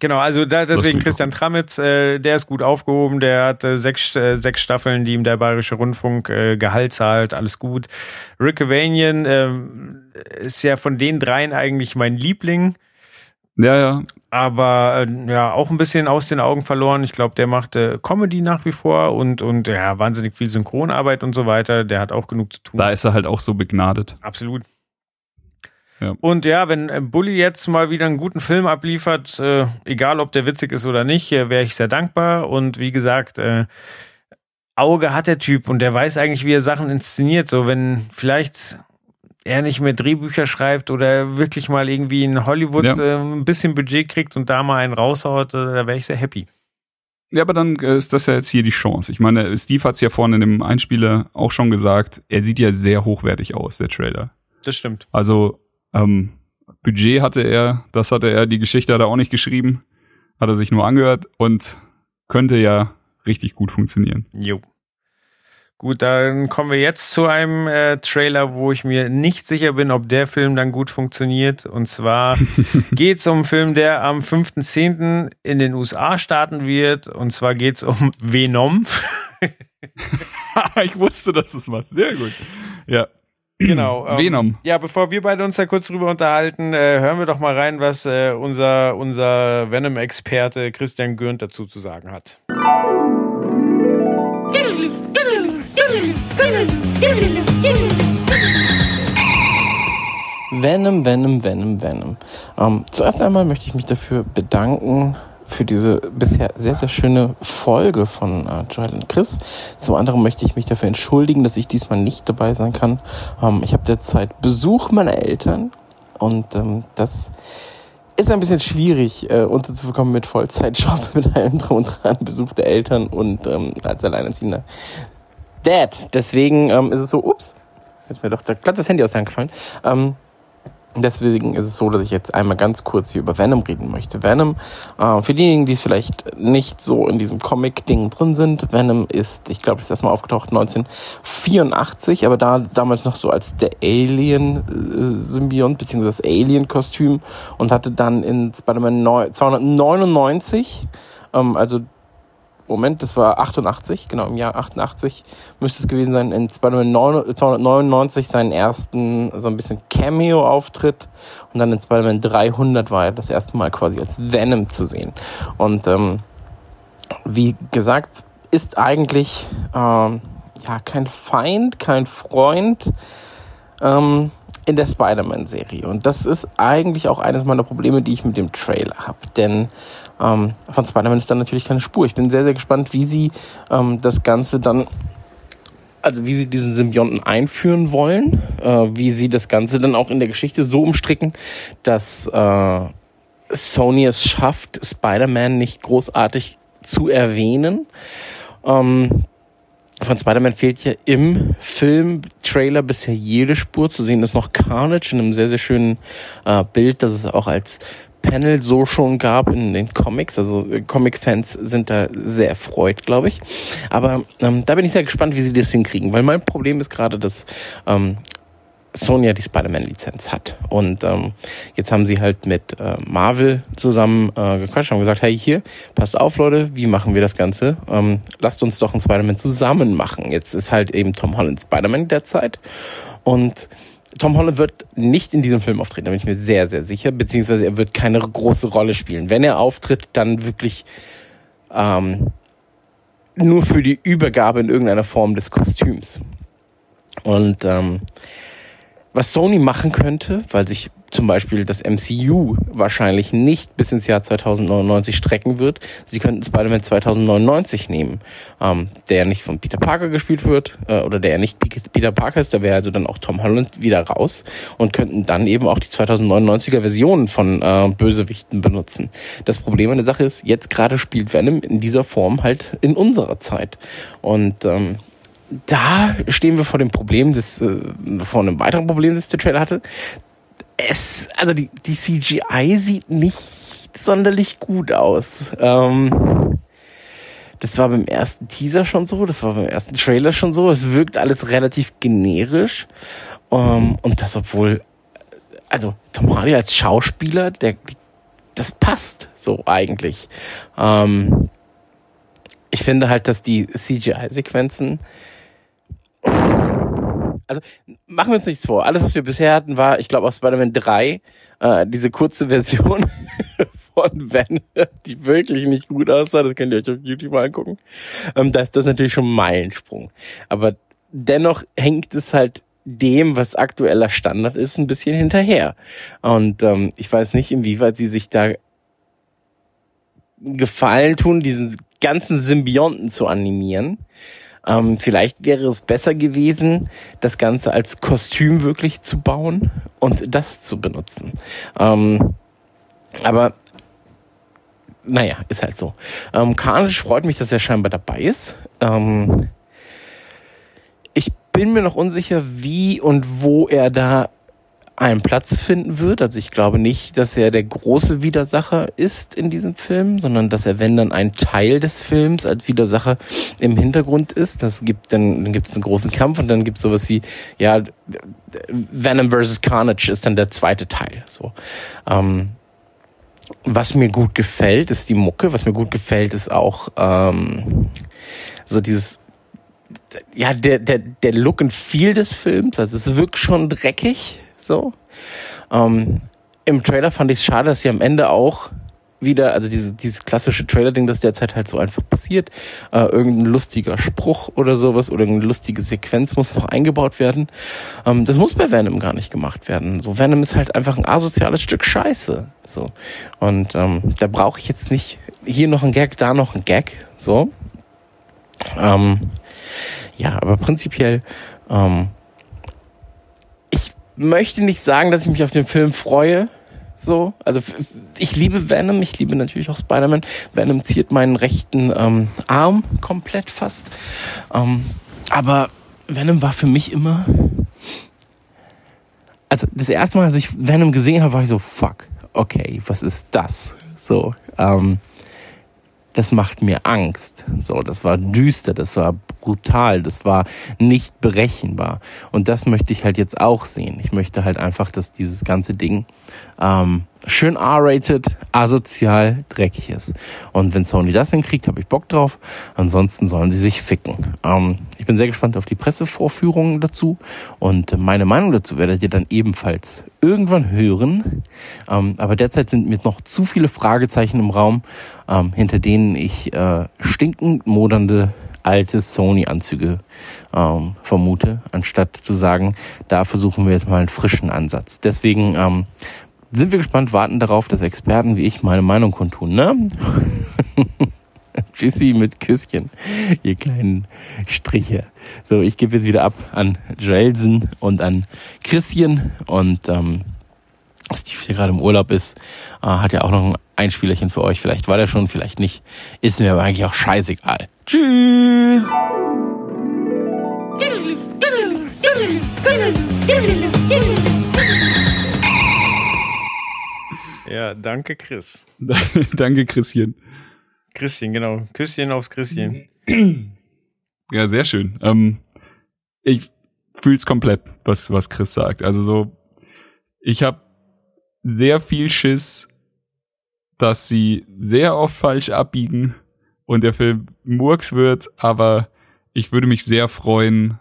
Genau, also da, deswegen Christian Tramitz, äh, der ist gut aufgehoben, der hat äh, sechs, äh, sechs Staffeln, die ihm der Bayerische Rundfunk äh, Gehalt zahlt, alles gut. Rick Avanian ähm, ist ja von den dreien eigentlich mein Liebling, Ja, ja. aber äh, ja, auch ein bisschen aus den Augen verloren. Ich glaube, der macht äh, Comedy nach wie vor und, und ja, wahnsinnig viel Synchronarbeit und so weiter. Der hat auch genug zu tun. Da ist er halt auch so begnadet. Absolut. Ja. Und ja, wenn äh, Bully jetzt mal wieder einen guten Film abliefert, äh, egal ob der witzig ist oder nicht, äh, wäre ich sehr dankbar. Und wie gesagt, äh, Auge hat der Typ und der weiß eigentlich, wie er Sachen inszeniert. So, wenn vielleicht er nicht mehr Drehbücher schreibt oder wirklich mal irgendwie in Hollywood Ja. äh, ein bisschen Budget kriegt und da mal einen raushaut, äh, da wäre ich sehr happy. Ja, aber dann ist das ja jetzt hier die Chance. Ich meine, Steve hat es ja vorne in dem Einspieler auch schon gesagt. Er sieht ja sehr hochwertig aus, der Trailer. Das stimmt. Also ähm, Budget hatte er, das hatte er, die Geschichte hat er auch nicht geschrieben, hat er sich nur angehört und könnte ja richtig gut funktionieren. Jo. Gut, dann kommen wir jetzt zu einem äh, Trailer, wo ich mir nicht sicher bin, ob der Film dann gut funktioniert. Und zwar [LAUGHS] geht es um einen Film, der am 5.10. in den USA starten wird. Und zwar geht es um Venom. [LAUGHS] ich wusste, dass es machst. Sehr gut. Ja. Genau. [CLEARS THROAT] ähm, Venom. Ja, bevor wir beide uns da kurz drüber unterhalten, äh, hören wir doch mal rein, was äh, unser, unser Venom-Experte Christian Gürnt dazu zu sagen hat. Venom, Venom, Venom, Venom. Ähm, zuerst einmal möchte ich mich dafür bedanken für diese bisher sehr, sehr schöne Folge von äh, Joel und Chris. Zum anderen möchte ich mich dafür entschuldigen, dass ich diesmal nicht dabei sein kann. Ähm, ich habe derzeit Besuch meiner Eltern und ähm, das ist ein bisschen schwierig, äh, unterzubekommen mit Vollzeitjob, [LAUGHS] mit allem drum und dran, Besuch der Eltern und ähm, als Alleinerziehender Dad. Deswegen ähm, ist es so, ups, ist mir doch da glatt das Handy aus der Hand gefallen. Ähm, Deswegen ist es so, dass ich jetzt einmal ganz kurz hier über Venom reden möchte. Venom, äh, für diejenigen, die es vielleicht nicht so in diesem Comic-Ding drin sind, Venom ist, ich glaube, ist erstmal aufgetaucht 1984, aber da damals noch so als der Alien-Symbiont, beziehungsweise das Alien-Kostüm und hatte dann in Spider-Man neu- 299, ähm, also Moment, das war 88, genau im Jahr 88 müsste es gewesen sein, in Spider-Man 299 seinen ersten, so ein bisschen Cameo-Auftritt und dann in Spider-Man 300 war er das erste Mal quasi als Venom zu sehen. Und ähm, wie gesagt, ist eigentlich ähm, ja kein Feind, kein Freund ähm, in der Spider-Man-Serie. Und das ist eigentlich auch eines meiner Probleme, die ich mit dem Trailer habe. Denn ähm, von Spider-Man ist dann natürlich keine Spur. Ich bin sehr, sehr gespannt, wie sie ähm, das Ganze dann, also wie sie diesen Symbionten einführen wollen, äh, wie sie das Ganze dann auch in der Geschichte so umstricken, dass äh, Sony es schafft, Spider-Man nicht großartig zu erwähnen. Ähm, von Spider-Man fehlt ja im Film-Trailer bisher jede Spur. Zu sehen ist noch Carnage in einem sehr, sehr schönen äh, Bild, das es auch als Panel so schon gab in den Comics. Also äh, Comic-Fans sind da sehr erfreut, glaube ich. Aber ähm, da bin ich sehr gespannt, wie sie das hinkriegen, weil mein Problem ist gerade, dass ähm, Sony die Spider-Man-Lizenz hat. Und ähm, jetzt haben sie halt mit äh, Marvel zusammen äh, gequatscht und gesagt, hey, hier, passt auf, Leute, wie machen wir das Ganze? Ähm, lasst uns doch ein Spider-Man zusammen machen. Jetzt ist halt eben Tom Holland Spider-Man derzeit. Und Tom Holland wird nicht in diesem Film auftreten, da bin ich mir sehr, sehr sicher, beziehungsweise er wird keine große Rolle spielen. Wenn er auftritt, dann wirklich ähm, nur für die Übergabe in irgendeiner Form des Kostüms. Und ähm, was Sony machen könnte, weil sich zum Beispiel das MCU wahrscheinlich nicht bis ins Jahr 2099 strecken wird. Sie könnten Spider-Man 2099 nehmen, ähm, der nicht von Peter Parker gespielt wird äh, oder der nicht Peter Parker ist, da wäre also dann auch Tom Holland wieder raus und könnten dann eben auch die 2099er Version von äh, Bösewichten benutzen. Das Problem an der Sache ist, jetzt gerade spielt Venom in dieser Form halt in unserer Zeit und ähm, da stehen wir vor dem Problem des, äh, vor einem weiteren Problem, das der Trailer hatte. Es, also die, die CGI sieht nicht sonderlich gut aus. Ähm, das war beim ersten Teaser schon so, das war beim ersten Trailer schon so. Es wirkt alles relativ generisch. Ähm, und das, obwohl, also Tom Hardy als Schauspieler, der, das passt so eigentlich. Ähm, ich finde halt, dass die CGI-Sequenzen also machen wir uns nichts vor. Alles, was wir bisher hatten, war, ich glaube, aus Spider-Man 3, äh, diese kurze Version [LAUGHS] von Venom, die wirklich nicht gut aussah. Das könnt ihr euch auf YouTube mal angucken. Ähm, da ist das natürlich schon ein Meilensprung. Aber dennoch hängt es halt dem, was aktueller Standard ist, ein bisschen hinterher. Und ähm, ich weiß nicht, inwieweit sie sich da gefallen tun, diesen ganzen Symbionten zu animieren. Ähm, vielleicht wäre es besser gewesen, das Ganze als Kostüm wirklich zu bauen und das zu benutzen. Ähm, aber naja, ist halt so. Ähm, Carnage freut mich, dass er scheinbar dabei ist. Ähm, ich bin mir noch unsicher, wie und wo er da einen Platz finden wird. Also ich glaube nicht, dass er der große Widersacher ist in diesem Film, sondern dass er, wenn dann ein Teil des Films als Widersacher im Hintergrund ist, das gibt dann, dann gibt es einen großen Kampf und dann gibt es sowas wie, ja, Venom vs. Carnage ist dann der zweite Teil. So. Ähm, was mir gut gefällt, ist die Mucke. Was mir gut gefällt, ist auch ähm, so dieses ja, der, der, der Look and Feel des Films, also es wirkt schon dreckig, so. Ähm, Im Trailer fand ich es schade, dass sie am Ende auch wieder, also diese, dieses klassische Trailer-Ding, das derzeit halt so einfach passiert, äh, irgendein lustiger Spruch oder sowas oder irgendeine lustige Sequenz muss noch eingebaut werden. Ähm, das muss bei Venom gar nicht gemacht werden. So Venom ist halt einfach ein asoziales Stück Scheiße. So und ähm, da brauche ich jetzt nicht hier noch ein Gag, da noch ein Gag. So ähm, ja, aber prinzipiell ähm, möchte nicht sagen, dass ich mich auf den Film freue. So, also ich liebe Venom, ich liebe natürlich auch Spider-Man. Venom ziert meinen rechten ähm, Arm komplett fast. Ähm, aber Venom war für mich immer. Also das erste Mal, als ich Venom gesehen habe, war ich so, fuck, okay, was ist das? So, ähm, das macht mir Angst. So, das war düster, das war brutal, das war nicht berechenbar. Und das möchte ich halt jetzt auch sehen. Ich möchte halt einfach, dass dieses ganze Ding ähm, schön R-rated, asozial, dreckig ist. Und wenn Sony das hinkriegt, habe ich Bock drauf. Ansonsten sollen sie sich ficken. Ähm, ich bin sehr gespannt auf die Pressevorführungen dazu. Und meine Meinung dazu werdet ihr dann ebenfalls irgendwann hören. Ähm, aber derzeit sind mir noch zu viele Fragezeichen im Raum, ähm, hinter denen ich äh, stinkend modernde alte Sony-Anzüge ähm, vermute, anstatt zu sagen, da versuchen wir jetzt mal einen frischen Ansatz. Deswegen ähm, sind wir gespannt, warten darauf, dass Experten wie ich meine Meinung kundtun, ne? [LAUGHS] Tschüssi mit Küsschen, ihr kleinen Striche. So, ich gebe jetzt wieder ab an Joelsen und an Christian und ähm, Steve, der gerade im Urlaub ist, äh, hat ja auch noch ein Einspielerchen für euch. Vielleicht war der schon, vielleicht nicht. Ist mir aber eigentlich auch scheißegal. Tschüss! Ja, danke, Chris. [LAUGHS] Danke, Christian. Christian, genau. Küsschen aufs Christian. Ja, sehr schön. Ähm, ich fühl's komplett, was, was Chris sagt. Also so, ich habe sehr viel Schiss, dass sie sehr oft falsch abbiegen und der Film Murks wird, aber ich würde mich sehr freuen,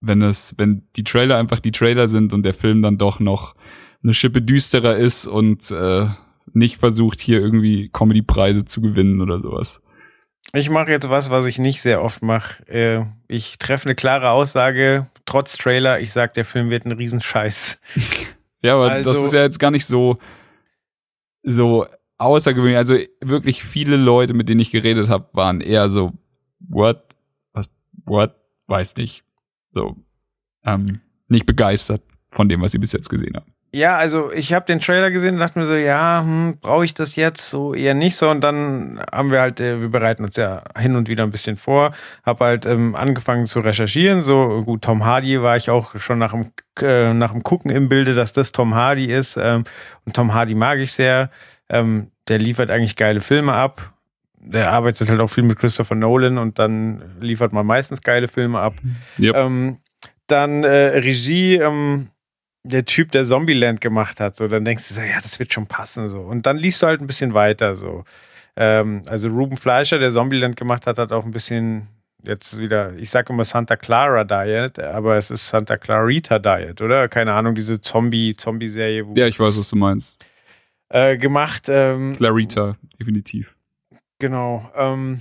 wenn es, wenn die Trailer einfach die Trailer sind und der Film dann doch noch eine Schippe düsterer ist und äh, nicht versucht, hier irgendwie Comedy-Preise zu gewinnen oder sowas. Ich mache jetzt was, was ich nicht sehr oft mache. Äh, ich treffe eine klare Aussage, trotz Trailer. Ich sag, der Film wird ein Riesenscheiß. [LAUGHS] Ja, aber Also- das ist ja jetzt gar nicht so, so außergewöhnlich. Also wirklich viele Leute, mit denen ich geredet habe, waren eher so, what? Was, what? Weiß nicht. So, ähm, nicht begeistert von dem, was sie bis jetzt gesehen haben. Ja, also ich habe den Trailer gesehen und dachte mir so, ja, hm, brauche ich das jetzt? So eher nicht so. Und dann haben wir halt, äh, wir bereiten uns ja hin und wieder ein bisschen vor. Habe halt ähm, angefangen zu recherchieren. So gut, Tom Hardy war ich auch schon nach dem, äh, nach dem Gucken im Bilde, dass das Tom Hardy ist. Ähm, und Tom Hardy mag ich sehr. Ähm, der liefert eigentlich geile Filme ab. Der arbeitet halt auch viel mit Christopher Nolan und dann liefert man meistens geile Filme ab. Yep. Ähm, dann äh, Regie, ähm, der Typ, der Zombieland gemacht hat, so, dann denkst du so, ja, das wird schon passen, so. Und dann liest du halt ein bisschen weiter, so. Ähm, also Ruben Fleischer, der Zombieland gemacht hat, hat auch ein bisschen jetzt wieder, ich sage immer Santa Clara Diet, aber es ist Santa Clarita Diet, oder? Keine Ahnung, diese Zombie, Zombie-Serie wo- Ja, ich weiß, was du meinst. äh, gemacht. Ähm, Clarita, definitiv. Genau. Ähm,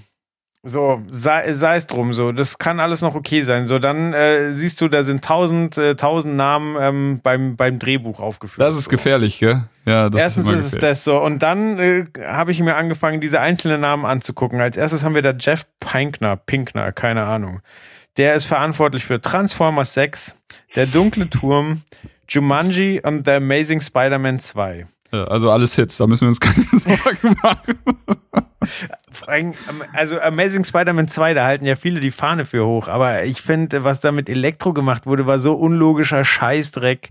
so, sei, sei es drum, so, das kann alles noch okay sein. So, dann äh, siehst du, da sind tausend, äh, tausend Namen ähm, beim, beim Drehbuch aufgeführt. Das ist so. gefährlich, gell? Ja, das Erstens ist, ist es das so. Und dann äh, habe ich mir angefangen, diese einzelnen Namen anzugucken. Als erstes haben wir da Jeff Pinkner, Pinkner, keine Ahnung. Der ist verantwortlich für Transformers 6, Der dunkle Turm, Jumanji und The Amazing Spider-Man 2. Also alles Hits, da müssen wir uns keine [LAUGHS] Sorgen machen. Allem, Also Amazing Spider-Man 2, da halten ja viele die Fahne für hoch, aber ich finde, was da mit Elektro gemacht wurde, war so unlogischer Scheißdreck.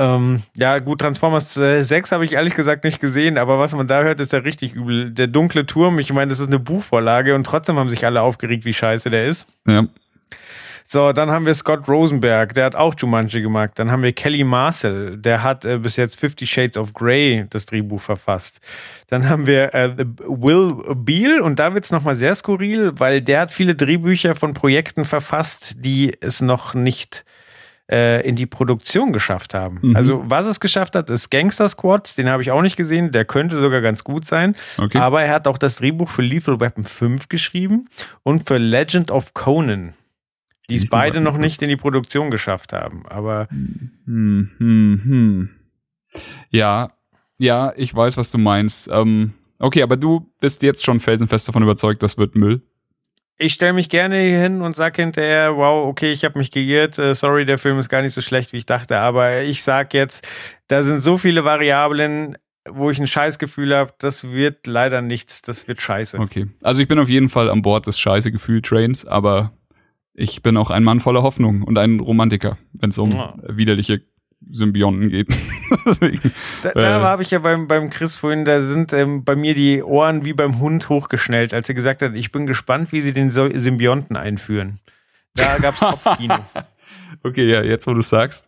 Ähm, ja, gut, Transformers äh, 6 habe ich ehrlich gesagt nicht gesehen, aber was man da hört, ist ja richtig übel. Der dunkle Turm, ich meine, das ist eine Buchvorlage und trotzdem haben sich alle aufgeregt, wie scheiße der ist. Ja. So, dann haben wir Scott Rosenberg, der hat auch Jumanji gemacht. Dann haben wir Kelly Marcel, der hat äh, bis jetzt Fifty Shades of Grey das Drehbuch verfasst. Dann haben wir äh, Will Beal und da wird's noch nochmal sehr skurril, weil der hat viele Drehbücher von Projekten verfasst, die es noch nicht äh, in die Produktion geschafft haben. Mhm. Also was es geschafft hat, ist Gangster Squad, den habe ich auch nicht gesehen, der könnte sogar ganz gut sein. Okay. Aber er hat auch das Drehbuch für Lethal Weapon 5 geschrieben und für Legend of Conan, die es beide noch 5. nicht in die Produktion geschafft haben. Aber Hm, hm, hm. Ja, ja, ich weiß, was du meinst. Ähm, okay, aber du bist jetzt schon felsenfest davon überzeugt, das wird Müll. ich stelle mich gerne hier hin und sage hinterher, wow, okay, ich habe mich geirrt, äh, sorry, der Film ist gar nicht so schlecht, wie ich dachte, aber ich sag jetzt, da sind so viele Variablen, wo ich ein Scheißgefühl habe, das wird leider nichts, das wird scheiße. Okay. Also ich bin auf jeden Fall an Bord des scheiße Gefühl-Trains, aber ich bin auch ein Mann voller Hoffnung und ein Romantiker, wenn es um Ja. widerliche Symbionten geht. [LAUGHS] Da, da habe ich ja beim, beim Chris vorhin, da sind ähm, bei mir die Ohren wie beim Hund hochgeschnellt, als er gesagt hat, ich bin gespannt, wie sie den so Symbionten einführen. Da gab's [LAUGHS] Kopfkino. okay, ja, jetzt wo du sagst.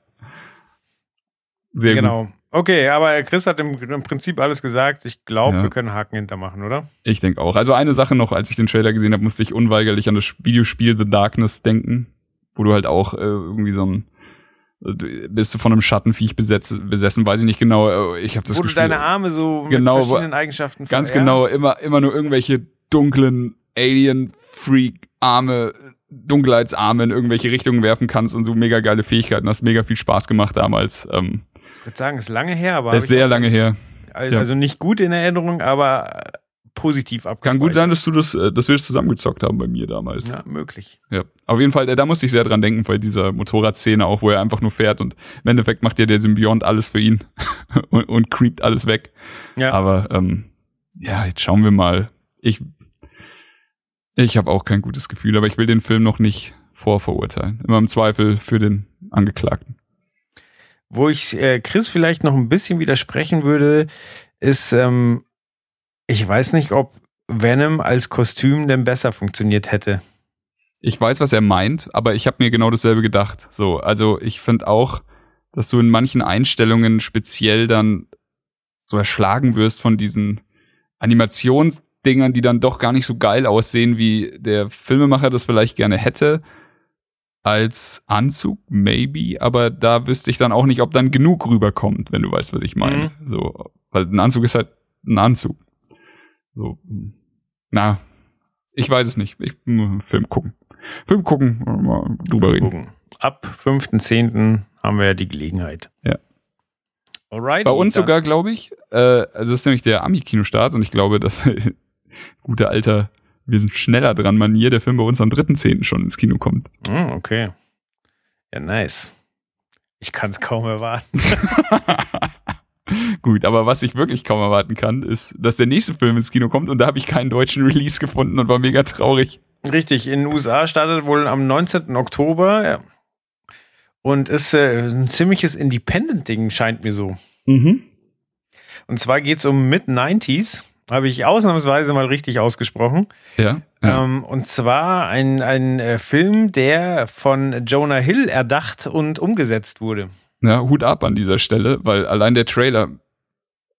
Sehr genau. gut. Okay, aber Chris hat im, im Prinzip alles gesagt. Ich glaube, Ja. wir können Haken hintermachen, oder? Ich denke auch. Also eine Sache noch, als ich den Trailer gesehen habe, musste ich unweigerlich an das Videospiel The Darkness denken, wo du halt auch äh, irgendwie so ein äh, bist du von einem Schattenviech besetz, besessen, weiß ich nicht genau. äh, Ich habe das Wo du deine Arme so Genau, mit verschiedenen Eigenschaften ganz ver- genau immer immer nur irgendwelche dunklen Alien Freak Arme Dunkelheitsarme in irgendwelche Richtungen werfen kannst und so mega geile Fähigkeiten. hast mega viel Spaß gemacht damals. Ähm, Ich würde sagen, ist lange her, aber. ist sehr lange her. al- ja. Also nicht gut in Erinnerung, aber positiv abgespeichert. Kann gut sein, dass du das, äh, dass wir das zusammengezockt haben bei mir damals. Ja, möglich. Ja, auf jeden Fall, äh, da musste ich sehr dran denken bei dieser Motorradszene auch, wo er einfach nur fährt und im Endeffekt macht ja der Symbiont alles für ihn [LAUGHS] und, und creept alles weg. Ja. Aber ähm, ja, jetzt schauen wir mal. Ich ich habe auch kein gutes Gefühl, aber ich will den Film noch nicht vorverurteilen. Immer im Zweifel für den Angeklagten. Wo ich äh, Chris vielleicht noch ein bisschen widersprechen würde, ist, ähm, ich weiß nicht, ob Venom als Kostüm denn besser funktioniert hätte. Ich weiß, was er meint, aber ich habe mir genau dasselbe gedacht. So, also ich finde auch, dass du in manchen Einstellungen speziell dann so erschlagen wirst von diesen Animationsdingern, die dann doch gar nicht so geil aussehen, wie der Filmemacher das vielleicht gerne hätte. Als Anzug, maybe, aber da wüsste ich dann auch nicht, ob dann genug rüberkommt, wenn du weißt, was ich meine. So, weil ein Anzug ist halt ein Anzug. So, na, ich weiß es nicht. Ich Film gucken. Film gucken, mal drüber reden. Gucken. Ab 5.10. haben wir ja die Gelegenheit. Ja. Alright. Bei uns sogar, glaube ich, äh, das ist nämlich der Ami-Kinostart und ich glaube, dass [LAUGHS] gute alter, wir sind schneller dran Manier, der Film bei uns am 3.10. schon ins Kino kommt. Hm, okay. Ja, nice. Ich kann es kaum erwarten. [LAUGHS] Gut, aber was ich wirklich kaum erwarten kann, ist, dass der nächste Film ins Kino kommt und da habe ich keinen deutschen Release gefunden und war mega traurig. Richtig, in den USA startet wohl am 19. Oktober ja. und ist äh, ein ziemliches Independent-Ding, scheint mir so. Mhm. Und zwar geht es um Mid-90s. Habe ich ausnahmsweise mal richtig ausgesprochen. Ja. ja. Ähm, und zwar ein, ein äh, Film, der von Jonah Hill erdacht und umgesetzt wurde. ja, Hut ab an dieser Stelle, weil allein der Trailer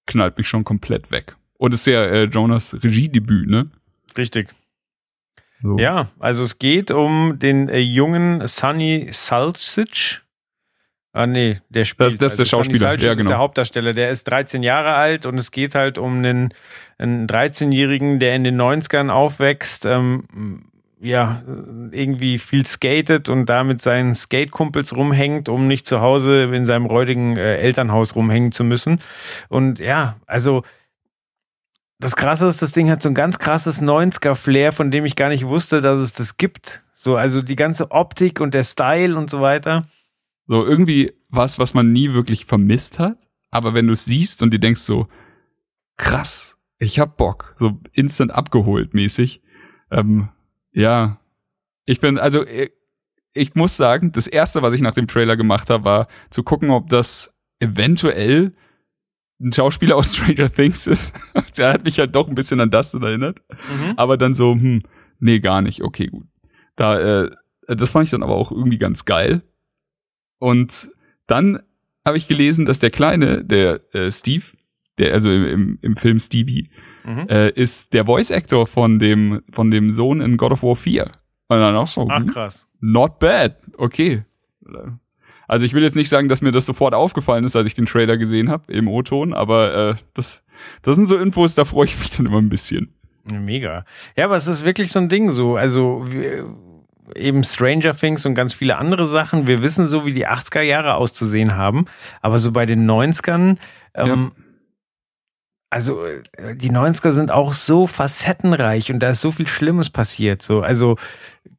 knallt mich schon komplett weg. Und ist ja äh, Jonas Regiedebüt, ne? Richtig. So. Ja, also es geht um den äh, jungen Sunny Salcic. Ah, nee, der spielt. Das- das ist der also Schauspieler, ja, ist genau. der Hauptdarsteller. Der ist 13 Jahre alt und es geht halt um einen, einen 13-Jährigen, der in den 90ern aufwächst, ähm, ja, irgendwie viel skatet und da mit seinen Skatekumpels rumhängt, um nicht zu Hause in seinem räudigen äh, Elternhaus rumhängen zu müssen. Und ja, also das Krasse ist, das Ding hat so ein ganz krasses 90er-Flair, von dem ich gar nicht wusste, dass es das gibt. So, also die ganze Optik und der Style und so weiter. So irgendwie was, was man nie wirklich vermisst hat. Aber wenn du es siehst und dir denkst so, krass, ich hab Bock, so instant abgeholt mäßig. Ähm, ja, ich bin, also ich, ich muss sagen, das erste, was ich nach dem Trailer gemacht habe, war zu gucken, ob das eventuell ein Schauspieler aus [LAUGHS] Stranger Things ist. [LAUGHS] Der hat mich halt doch ein bisschen an das erinnert. Aber dann so, hm, nee, gar nicht. Okay, gut. Da, äh, das fand ich dann aber auch irgendwie ganz geil. Und dann habe ich gelesen, dass der Kleine, der äh, Steve, der also im, im, Film Stevie, Mhm. äh, ist der Voice Actor von dem von dem Sohn in God of War 4. Und dann auch so, Ach, hm, krass. not bad, okay. Also ich will jetzt nicht sagen, dass mir das sofort aufgefallen ist, als ich den Trailer gesehen habe im O-Ton, aber äh, das das sind so Infos, da freue ich mich dann immer ein bisschen. Mega. Ja, aber es ist wirklich so ein Ding so. Also wir, eben Stranger Things und ganz viele andere Sachen. Wir wissen so, wie die 80er Jahre auszusehen haben. Aber so bei den 90ern, ähm, also äh, die 90er sind auch so facettenreich und da ist so viel Schlimmes passiert. So, also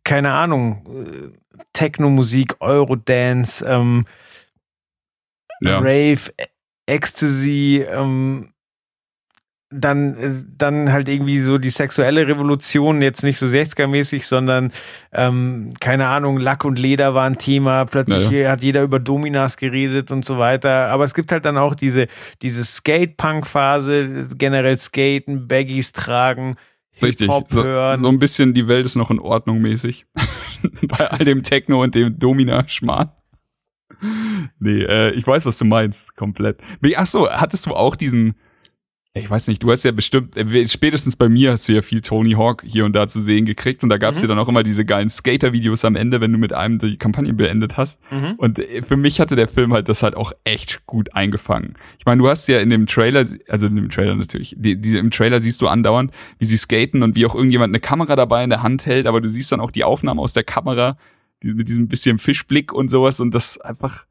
keine Ahnung, äh, Techno-Musik, Eurodance, ähm, Ja. Rave, Ecstasy, ähm, dann, äh, dann halt irgendwie so die sexuelle Revolution, jetzt nicht so 60er-mäßig, sondern ähm, keine Ahnung, Lack und Leder war ein Thema, plötzlich Ja, hat jeder über Dominas geredet und so weiter. Aber es gibt halt dann auch diese, diese Skate-Punk-Phase, generell Skaten, Baggies tragen, Richtig. Hip-Hop So, hören. so ein bisschen die Welt ist noch in Ordnung mäßig. [LAUGHS] Bei all dem Techno und dem Domina-Schmarrn. Nee, äh, ich weiß, was du meinst, komplett. Ach so, hattest du auch diesen, ich weiß nicht, du hast ja bestimmt, äh, spätestens bei mir hast du ja viel Tony Hawk hier und da zu sehen gekriegt und da gab's Mhm. ja dann auch immer diese geilen Skater-Videos am Ende, wenn du mit einem die Kampagne beendet hast. Mhm. Und äh, für mich hatte der Film halt das halt auch echt gut eingefangen. Ich meine, du hast ja in dem Trailer, also in dem Trailer natürlich, die, die, im Trailer siehst du andauernd, wie sie skaten und wie auch irgendjemand eine Kamera dabei in der Hand hält, aber du siehst dann auch die Aufnahmen aus der Kamera die, mit diesem bisschen Fischblick und sowas und das einfach,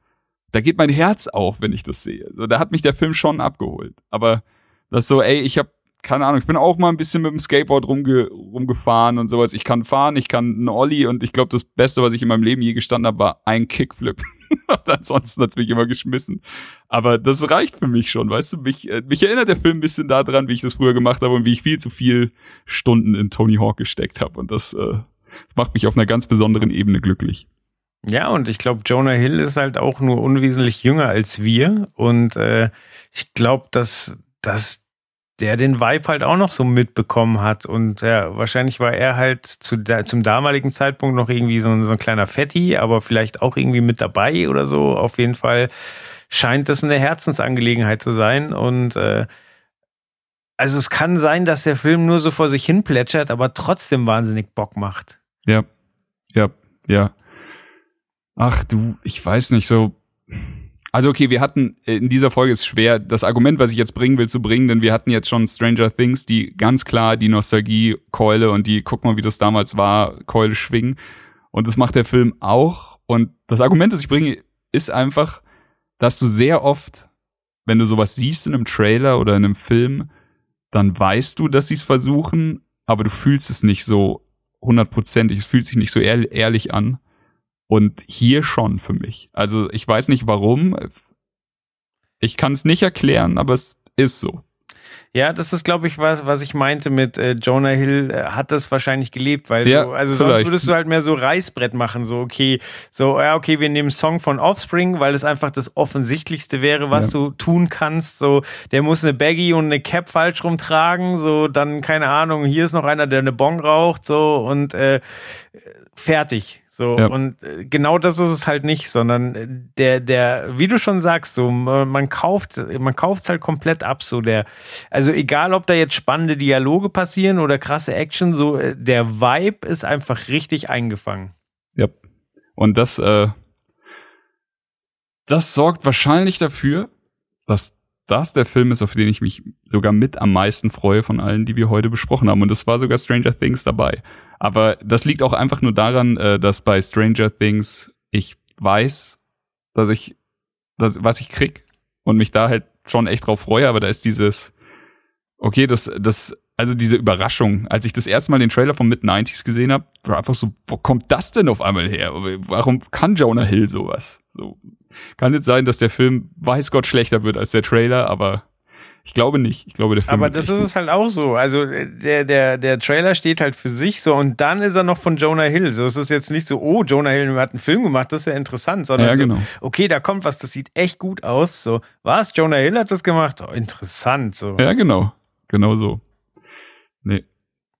da geht mein Herz auf, wenn ich das sehe. So, da hat mich der Film schon abgeholt. Aber das so, ey, ich habe keine Ahnung, ich bin auch mal ein bisschen mit dem Skateboard rumge rumgefahren und sowas. Ich kann fahren, ich kann einen Ollie und ich glaube, das Beste, was ich in meinem Leben je gestanden habe, war ein Kickflip. [LAUGHS] ansonsten hat's mich immer geschmissen. Aber das reicht für mich schon, weißt du? Mich, äh, mich erinnert der Film ein bisschen daran, wie ich das früher gemacht habe und wie ich viel zu viel Stunden in Tony Hawk gesteckt habe. Und das, äh, das macht mich auf einer ganz besonderen Ebene glücklich. Ja, und ich glaube, Jonah Hill ist halt auch nur unwesentlich jünger als wir. Und äh, ich glaube, dass, dass der den Vibe halt auch noch so mitbekommen hat. Und ja, wahrscheinlich war er halt zu zum damaligen Zeitpunkt noch irgendwie so, ein- so ein kleiner Fetti, aber vielleicht auch irgendwie mit dabei oder so. Auf jeden Fall scheint das eine Herzensangelegenheit zu sein. Und äh, also es kann sein, dass der Film nur so vor sich hin plätschert, aber trotzdem wahnsinnig Bock macht. Ja, ja, ja. Ach du, ich weiß nicht, so. Also okay, wir hatten, äh, in dieser Folge ist schwer, das Argument, was ich jetzt bringen will, zu bringen, denn wir hatten jetzt schon Stranger Things, die ganz klar die Nostalgie-Keule und die, guck mal, wie das damals war, Keule schwingen. Und das macht der Film auch. Und das Argument, das ich bringe, ist einfach, dass du sehr oft, wenn du sowas siehst in einem Trailer oder in einem Film, dann weißt du, dass sie es versuchen, aber du fühlst es nicht so hundertprozentig. Es fühlt sich nicht so ehr ehrlich an. Und hier schon für mich. Also ich weiß nicht warum. Ich kann es nicht erklären, aber es ist so. Ja, das ist, glaube ich, was, was ich meinte mit äh, Jonah Hill äh, hat das wahrscheinlich gelebt, weil Ja, so, also sonst vielleicht. würdest du halt mehr so Reißbrett machen, so okay, so ja okay, wir nehmen Song von Offspring, weil es einfach das offensichtlichste wäre, was Ja. du tun kannst. So, der muss eine Baggy und eine Cap falsch rumtragen, so dann keine Ahnung, hier ist noch einer, der eine Bong raucht, so und äh, fertig. So, Ja. und äh, genau das ist es halt nicht, sondern äh, der, der, wie du schon sagst, so, man kauft, man kauft es halt komplett ab, so der, also egal, ob da jetzt spannende Dialoge passieren oder krasse Action, so, äh, der Vibe ist einfach richtig eingefangen. Ja. Und das, äh, das sorgt wahrscheinlich dafür, dass das der Film ist, auf den ich mich sogar mit am meisten freue von allen, die wir heute besprochen haben. Und es war sogar Stranger Things dabei. Aber das liegt auch einfach nur daran, äh, dass bei Stranger Things ich weiß, dass ich, dass, was ich krieg und mich da halt schon echt drauf freue. Aber da ist dieses, okay, das, das, also diese Überraschung, als ich das erste Mal den Trailer von Mid-90s gesehen habe, war einfach so, wo kommt das denn auf einmal her? Warum kann Jonah Hill sowas? So, kann jetzt sein, dass der Film weiß Gott schlechter wird als der Trailer, aber ich glaube nicht. Ich glaube, der Film Aber das ist es halt auch so. Also äh, der, der, der Trailer steht halt für sich so und dann ist er noch von Jonah Hill. So es ist jetzt nicht so, oh, Jonah Hill hat einen Film gemacht, das ist ja interessant, sondern Ja, so, genau. okay, da kommt was, das sieht echt gut aus. So, was? Jonah Hill hat das gemacht? Oh, interessant. So. Ja, genau. Genau so. Nee.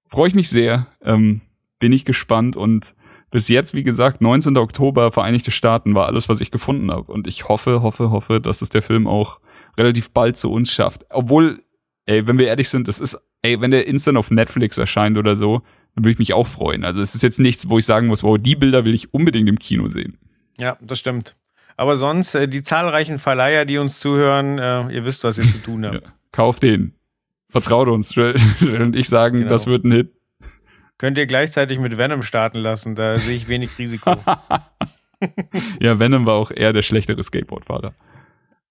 Freue ich mich sehr. Ähm, bin ich gespannt und bis jetzt, wie gesagt, 19. Oktober, Vereinigte Staaten war alles, was ich gefunden habe. Und ich hoffe, hoffe, hoffe, dass es der Film auch relativ bald zu uns schafft. Obwohl, ey, wenn wir ehrlich sind, das ist, ey, wenn der instant auf Netflix erscheint oder so, dann würde ich mich auch freuen. Also es ist jetzt nichts, wo ich sagen muss, wow, die Bilder will ich unbedingt im Kino sehen. Ja, das stimmt. Aber sonst, äh, die zahlreichen Verleiher, die uns zuhören, äh, ihr wisst, was ihr zu tun habt. [LAUGHS] Ja. Kauf den. Vertraut uns. [LAUGHS] Und ich sagen, Genau. das wird ein Hit. Könnt ihr gleichzeitig mit Venom starten lassen, da sehe ich wenig Risiko. [LAUGHS] Ja, Venom war auch eher der schlechtere Skateboardfahrer.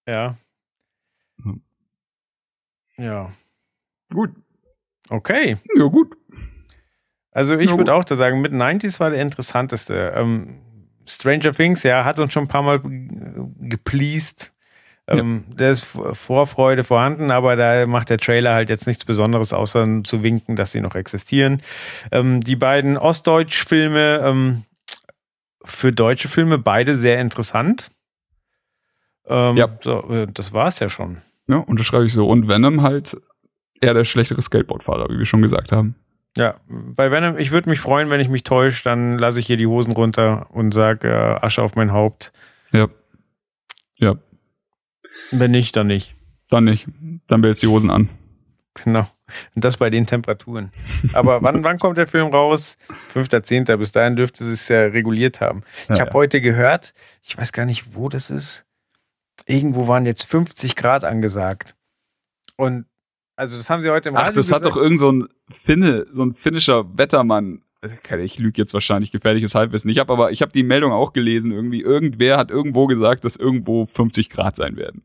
ja. Hm. Ja. Gut. Okay. Ja, gut. Also ich Ja, würde auch da sagen, mit 90s war der interessanteste. Ähm, Stranger Things, ja, hat uns schon ein paar Mal ge- gepleased. Ähm, Da ist Vorfreude vorhanden, aber da macht der Trailer halt jetzt nichts Besonderes, außer zu winken, dass sie noch existieren. Ähm, die beiden Ostdeutsch-Filme, ähm, für deutsche Filme beide sehr interessant. Ähm, Ja. So, äh, das war's ja schon. Ja, unterschreibe ich so. Und Venom halt eher der schlechtere Skateboardfahrer, wie wir schon gesagt haben. Ja, bei Venom, ich würde mich freuen, wenn ich mich täusche, dann lasse ich hier die Hosen runter und sage äh, Asche auf mein Haupt. Ja. Ja, Wenn nicht, dann nicht. dann nicht. Dann wählst du die Hosen an. Genau. Und das bei den Temperaturen. Aber wann, wann kommt der Film raus? 5.10. Bis dahin dürfte es ja reguliert haben. Ja, ich habe ja. heute gehört, ich weiß gar nicht, wo das ist. Irgendwo waren jetzt 50 Grad angesagt. Und also das haben sie heute im Ach, Radio das hat gesagt. doch irgend so ein Finne, so ein finnischer Wettermann. Ich lüge jetzt wahrscheinlich gefährliches Halbwissen. Ich habe aber, ich habe die Meldung auch gelesen. Irgendwie, irgendwer hat irgendwo gesagt, dass irgendwo 50 Grad sein werden.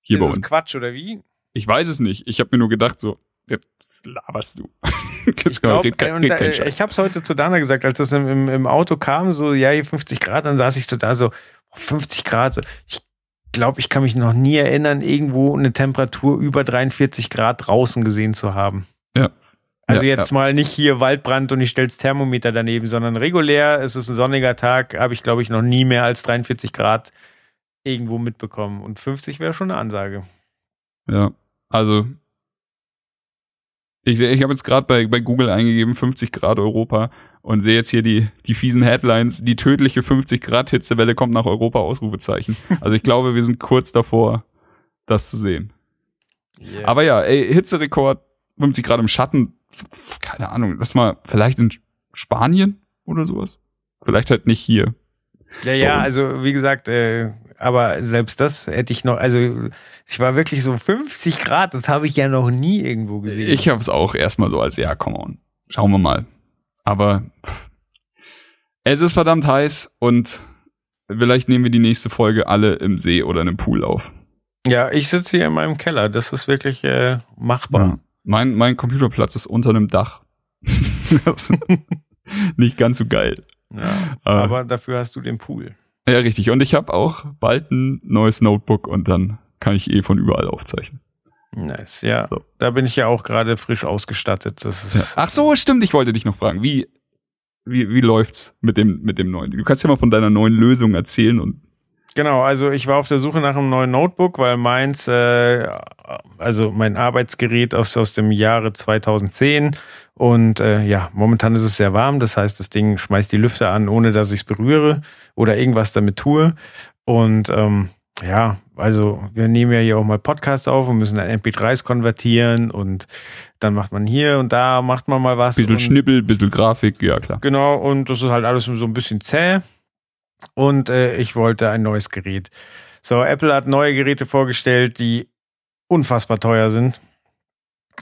Hier ist bei das uns. Quatsch oder wie? Ich weiß es nicht. Ich habe mir nur gedacht, so, jetzt laberst du. [LAUGHS] Ich, glaub, red kein- red kein ich habe es heute zu Dana gesagt, als das im, im, Auto kam, so, ja, hier 50 Grad, dann saß ich so da, so, oh, 50 Grad. So. Ich glaube, ich kann mich noch nie erinnern, irgendwo eine Temperatur über 43 Grad draußen gesehen zu haben. Ja. Also Ja, jetzt mal nicht hier Waldbrand und ich stell's Thermometer daneben, sondern regulär, es ist ein sonniger Tag, habe ich, glaube ich, noch nie mehr als 43 Grad irgendwo mitbekommen. Und 50 wäre schon eine Ansage. Ja, also ich, ich habe jetzt gerade bei, bei Google eingegeben 50 Grad Europa und sehe jetzt hier die, die fiesen Headlines. Die tödliche 50 Grad Hitzewelle kommt nach Europa, Ausrufezeichen. Also ich glaube, wir sind kurz davor, das zu sehen. Aber ja, ey, Hitzerekord, 50 Grad im Schatten, keine Ahnung, lass mal, vielleicht in Spanien oder sowas. Vielleicht halt nicht hier. Ja, ja, also wie gesagt, äh, aber selbst das hätte ich noch, also ich war wirklich so 50 Grad, das habe ich ja noch nie irgendwo gesehen. Ich habe es auch erstmal so als, ja, come on, schauen wir mal. Aber pff, es ist verdammt heiß und vielleicht nehmen wir die nächste Folge alle im See oder in einem Pool auf. ja, ich sitze hier in meinem Keller, das ist wirklich äh, machbar. Ja. Mein, mein Computerplatz ist unter einem Dach. [LAUGHS] Nicht ganz so geil. Ja, Äh. aber dafür hast du den Pool. Ja, richtig. Und ich habe auch bald ein neues Notebook und dann kann ich eh von überall aufzeichnen. Nice, ja. So. Da bin ich ja auch gerade frisch ausgestattet. Das ist Ach so, stimmt. Ich wollte dich noch fragen, wie, wie, wie läuft's mit dem, mit dem neuen? Du kannst ja mal von deiner neuen Lösung erzählen und Genau, also ich war auf der Suche nach einem neuen Notebook, weil meins, äh, also mein Arbeitsgerät aus, aus dem Jahre 2010 und äh, ja, momentan ist es sehr warm, das heißt, das Ding schmeißt die Lüfter an, ohne dass ich es berühre oder irgendwas damit tue. Und ähm, ja, also wir nehmen ja hier auch mal Podcasts auf und müssen dann MP3s konvertieren und dann macht man hier und da macht man mal was. bisschen Schnippel, bisschen Grafik, ja klar. Genau, und das ist halt alles so ein bisschen zäh. Und äh, ich wollte ein neues Gerät. So, Apple hat neue Geräte vorgestellt, die unfassbar teuer sind.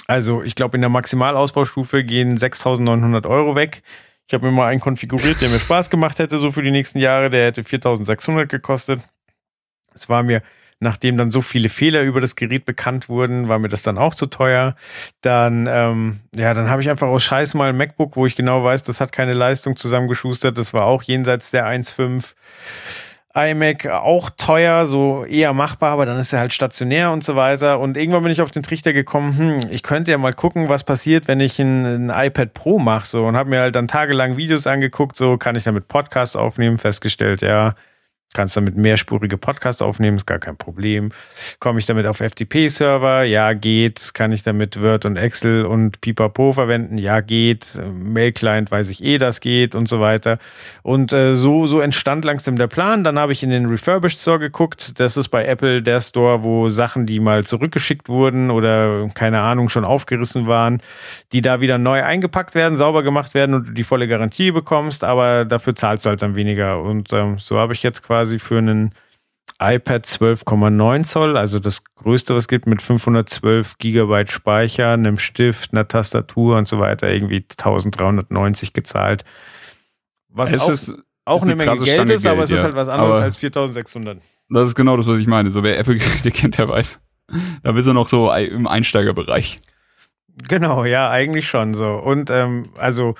Also, ich glaube, in der Maximalausbaustufe gehen 6.900 Euro weg. Ich habe mir mal einen konfiguriert, der mir Spaß gemacht hätte, so für die nächsten Jahre. Der hätte 4.600 gekostet. Es war mir, nachdem dann so viele Fehler über das Gerät bekannt wurden, war mir das dann auch zu teuer. Dann, ähm, ja, dann habe ich einfach aus Scheiß mal ein MacBook, wo ich genau weiß, das hat keine Leistung zusammengeschustert. Das war auch jenseits der 1,5 iMac auch teuer, so eher machbar, aber dann ist er halt stationär und so weiter. Und irgendwann bin ich auf den Trichter gekommen, hm, ich könnte ja mal gucken, was passiert, wenn ich ein, ein iPad Pro mache, so und habe mir halt dann tagelang Videos angeguckt, so kann ich damit Podcasts aufnehmen, festgestellt, ja, kannst damit mehrspurige Podcasts aufnehmen, ist gar kein Problem. Komme ich damit auf FTP-Server? Ja, geht. Kann ich damit Word und Excel und Pipapo verwenden? Ja, geht. Mail-Client weiß ich eh, das geht und so weiter. Und äh, so, so entstand langsam der Plan. Dann habe ich in den Refurbished Store geguckt. Das ist bei Apple der Store, wo Sachen, die mal zurückgeschickt wurden oder keine Ahnung schon aufgerissen waren, die da wieder neu eingepackt werden, sauber gemacht werden und du die volle Garantie bekommst, aber dafür zahlst du halt dann weniger. Und ähm, so habe ich jetzt quasi für einen iPad 12,9 Zoll, also das größte, was es gibt, mit 512 Gigabyte Speicher, einem Stift, einer Tastatur und so weiter, irgendwie 1390 gezahlt. Was Es auch, ist, auch ist eine eine Menge Geld Stange ist, aber Geld, es ist ja. halt was anderes Aber- als 4600. das ist genau das, was ich meine. So wer Apple-Geräte [LAUGHS] kennt, der weiß. Da bist du noch so im Einsteigerbereich. Genau, ja, eigentlich schon so. Und ähm, also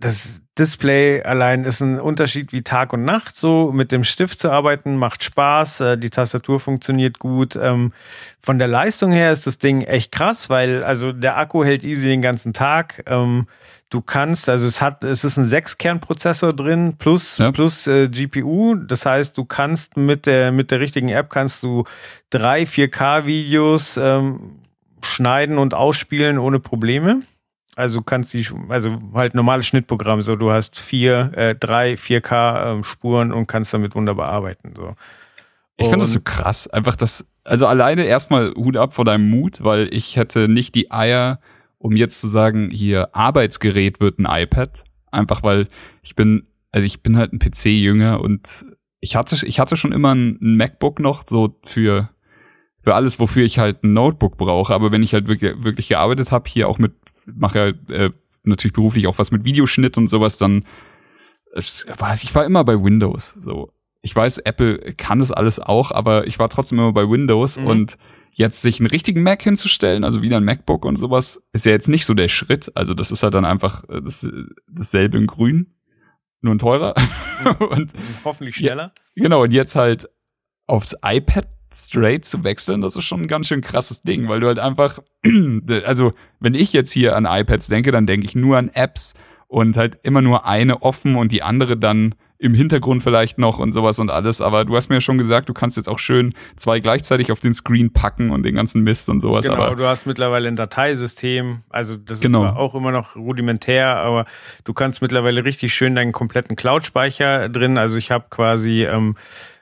das Display allein ist ein Unterschied wie Tag und Nacht. So mit dem Stift zu arbeiten macht Spaß. Äh, die Tastatur funktioniert gut. Ähm, von der Leistung her ist das Ding echt krass, weil also der Akku hält easy den ganzen Tag. Ähm, du kannst, also es hat, es ist ein Sechs-Kern-Prozessor drin plus Ja. plus äh, GPU. Das heißt, du kannst mit der mit der richtigen App kannst du drei 4K-Videos ähm, schneiden und ausspielen ohne Probleme. Also kannst die, also halt normales Schnittprogramm, so du hast vier, äh, drei 4K ähm, Spuren und kannst damit wunderbar arbeiten. So. Ich finde das so krass. Einfach das, also alleine erstmal Hut ab vor deinem Mut, weil ich hätte nicht die Eier, um jetzt zu sagen, hier Arbeitsgerät wird ein iPad. Einfach weil ich bin, also ich bin halt ein PC-Jünger und ich hatte, ich hatte schon immer ein, ein MacBook noch so für, für alles, wofür ich halt ein Notebook brauche. Aber wenn ich halt wirklich, wirklich gearbeitet habe, hier auch mit, mache ja äh, natürlich beruflich auch was mit Videoschnitt und sowas, dann ich war immer bei Windows. So, ich weiß, Apple kann das alles auch, aber ich war trotzdem immer bei Windows Mhm. und jetzt sich einen richtigen Mac hinzustellen, also wieder ein MacBook und sowas, ist ja jetzt nicht so der Schritt. Also das ist halt dann einfach äh, das, dasselbe in Grün, nur ein teurer. [LAUGHS] und Hoffentlich Ja. schneller. genau, und jetzt halt aufs iPad straight zu wechseln, das ist schon ein ganz schön krasses Ding, weil du halt einfach, [CLEARS THROAT] also wenn ich jetzt hier an iPads denke, dann denke ich nur an Apps und halt immer nur eine offen und die andere dann im Hintergrund vielleicht noch und sowas und alles. Aber du hast mir ja schon gesagt, du kannst jetzt auch schön zwei gleichzeitig auf den Screen packen und den ganzen Mist und sowas. Genau, aber du hast mittlerweile ein Dateisystem, also das Genau. ist zwar auch immer noch rudimentär, aber du kannst mittlerweile richtig schön deinen kompletten Cloud-Speicher drin. Also ich habe quasi, ähm,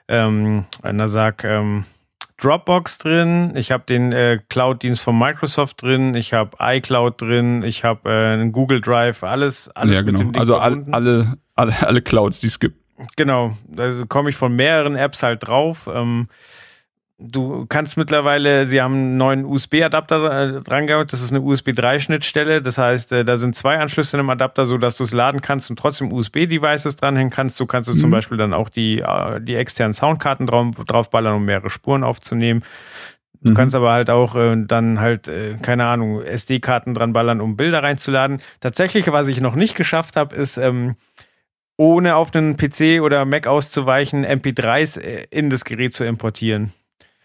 ähm, na sag, ähm, Dropbox drin, ich habe den äh, Cloud-Dienst von Microsoft drin, ich habe iCloud drin, ich habe äh, einen Google Drive, alles, alles ja, mit genau. dem Ding also all, alle, alle, alle Clouds, die es gibt. Genau, also komme ich von mehreren Apps halt drauf. Ähm, du kannst mittlerweile, sie haben einen neuen USB-Adapter äh, dran gehabt, das ist eine USB 3-Schnittstelle, das heißt, äh, da sind zwei Anschlüsse in einem Adapter, so dass du es laden kannst und trotzdem USB-Devices dranhängen kannst. Du kannst du zum Mhm. Beispiel dann auch die, äh, die externen Soundkarten drauf, draufballern, um mehrere Spuren aufzunehmen. Du Mhm. kannst aber halt auch äh, dann halt, äh, keine Ahnung, SD-Karten dran ballern, um Bilder reinzuladen. Tatsächlich, was ich noch nicht geschafft habe, ist, ähm, ohne auf einen PC oder Mac auszuweichen, MP3s äh, in das Gerät zu importieren.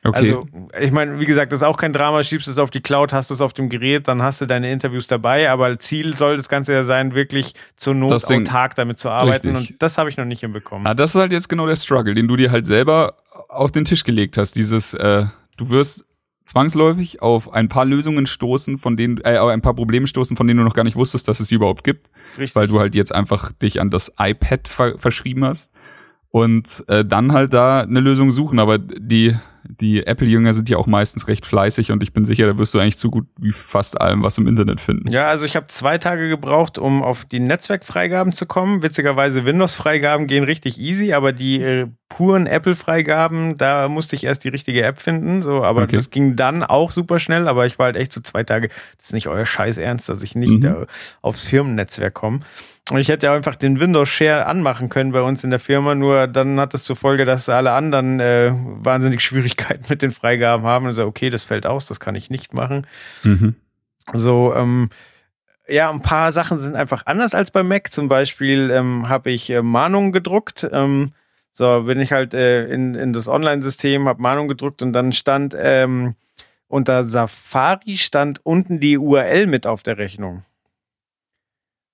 Okay. Also, ich meine, wie gesagt, das ist auch kein Drama, schiebst es auf die Cloud, hast es auf dem Gerät, dann hast du deine Interviews dabei, aber Ziel soll das Ganze ja sein, wirklich zur Not Das autark damit zu arbeiten Richtig. und das habe ich noch nicht hinbekommen. Ah, das ist halt jetzt genau der Struggle, den du dir halt selber auf den Tisch gelegt hast. Dieses, äh, du wirst zwangsläufig auf ein paar Lösungen stoßen, von denen, äh, ein paar Probleme stoßen, von denen du noch gar nicht wusstest, dass es sie überhaupt gibt, Richtig. weil du halt jetzt einfach dich an das iPad ver verschrieben hast und äh, dann halt da eine Lösung suchen. Aber die die Apple-Jünger sind ja auch meistens recht fleißig und ich bin sicher, da wirst du eigentlich so gut wie fast allem was im Internet finden. Ja, also ich habe zwei Tage gebraucht, um auf die Netzwerkfreigaben zu kommen. Witzigerweise Windows-Freigaben gehen richtig easy, aber die äh, puren Apple-Freigaben, da musste ich erst die richtige App finden. So, aber Okay. das ging dann auch super schnell. Aber ich war halt echt so zwei Tage. Das ist nicht euer Scheiß Ernst, dass ich nicht Mhm. äh, aufs Firmennetzwerk komme. Und ich hätte ja einfach den Windows Share anmachen können bei uns in der Firma, nur dann hat es zur Folge, dass alle anderen äh, wahnsinnig Schwierigkeiten mit den Freigaben haben. Und so, okay, das fällt aus, das kann ich nicht machen. Mhm. So, ähm, ja, ein paar Sachen sind einfach anders als bei Mac. Zum Beispiel ähm, habe ich äh, Mahnungen gedruckt. Ähm, so, bin ich halt äh, in, in das Online-System, habe Mahnung gedruckt und dann stand ähm, unter Safari stand unten die URL mit auf der Rechnung.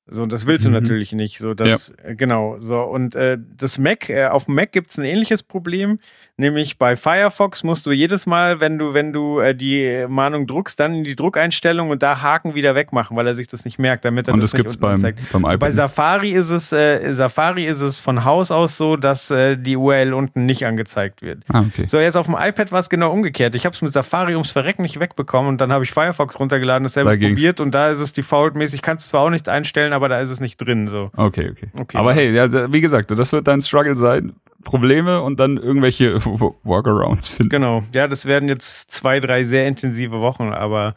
So, das willst du Mhm. natürlich nicht. So, das, äh, genau. So, und äh, das Mac, äh, auf dem Mac gibt es ein ähnliches Problem, nämlich bei Firefox musst du jedes Mal, wenn du, wenn du äh, die Mahnung druckst, dann in die Druckeinstellung und da Haken wieder wegmachen, weil er sich das nicht merkt, damit er Und das das nicht gibt's unten beim, anzeigt. beim iPad. Bei Safari ist es, äh, Safari ist es von Haus aus so, dass äh, die URL unten nicht angezeigt wird. ah, okay. So, jetzt auf dem iPad war es genau umgekehrt. Ich habe es mit Safari ums Verrecken nicht wegbekommen und dann habe ich Firefox runtergeladen, dasselbe Da ging's. probiert und da ist es defaultmäßig, kannst du zwar auch nicht einstellen, aber da ist es nicht drin. So. Okay, okay. Okay, Aber hey, ja, wie gesagt, das wird dein Struggle sein. Probleme und dann irgendwelche [LAUGHS] Workarounds finden. Genau. Ja, das werden jetzt zwei, drei sehr intensive Wochen, aber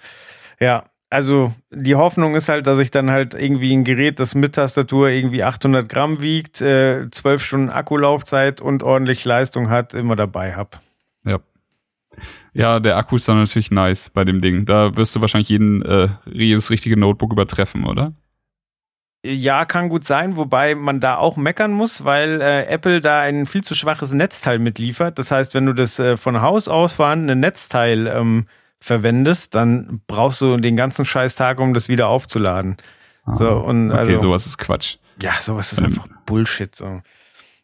ja. Also die Hoffnung ist halt, dass ich dann halt irgendwie ein Gerät, das mit Tastatur irgendwie 800 Gramm wiegt, äh, 12 Stunden Akkulaufzeit und ordentlich Leistung hat, immer dabei hab. Ja. Ja, der Akku ist dann natürlich nice bei dem Ding. Da wirst du wahrscheinlich jeden, äh, jedes richtige Notebook übertreffen, oder? Ja, kann gut sein, wobei man da auch meckern muss, weil äh, Apple da ein viel zu schwaches Netzteil mitliefert. Das heißt, wenn du das äh, von Haus aus vorhandene Netzteil ähm, verwendest, dann brauchst du den ganzen scheiß Tag, um das wieder aufzuladen. Ah, so, und okay, also, sowas ist Quatsch. Ja, sowas ist Ähm, einfach Bullshit. So.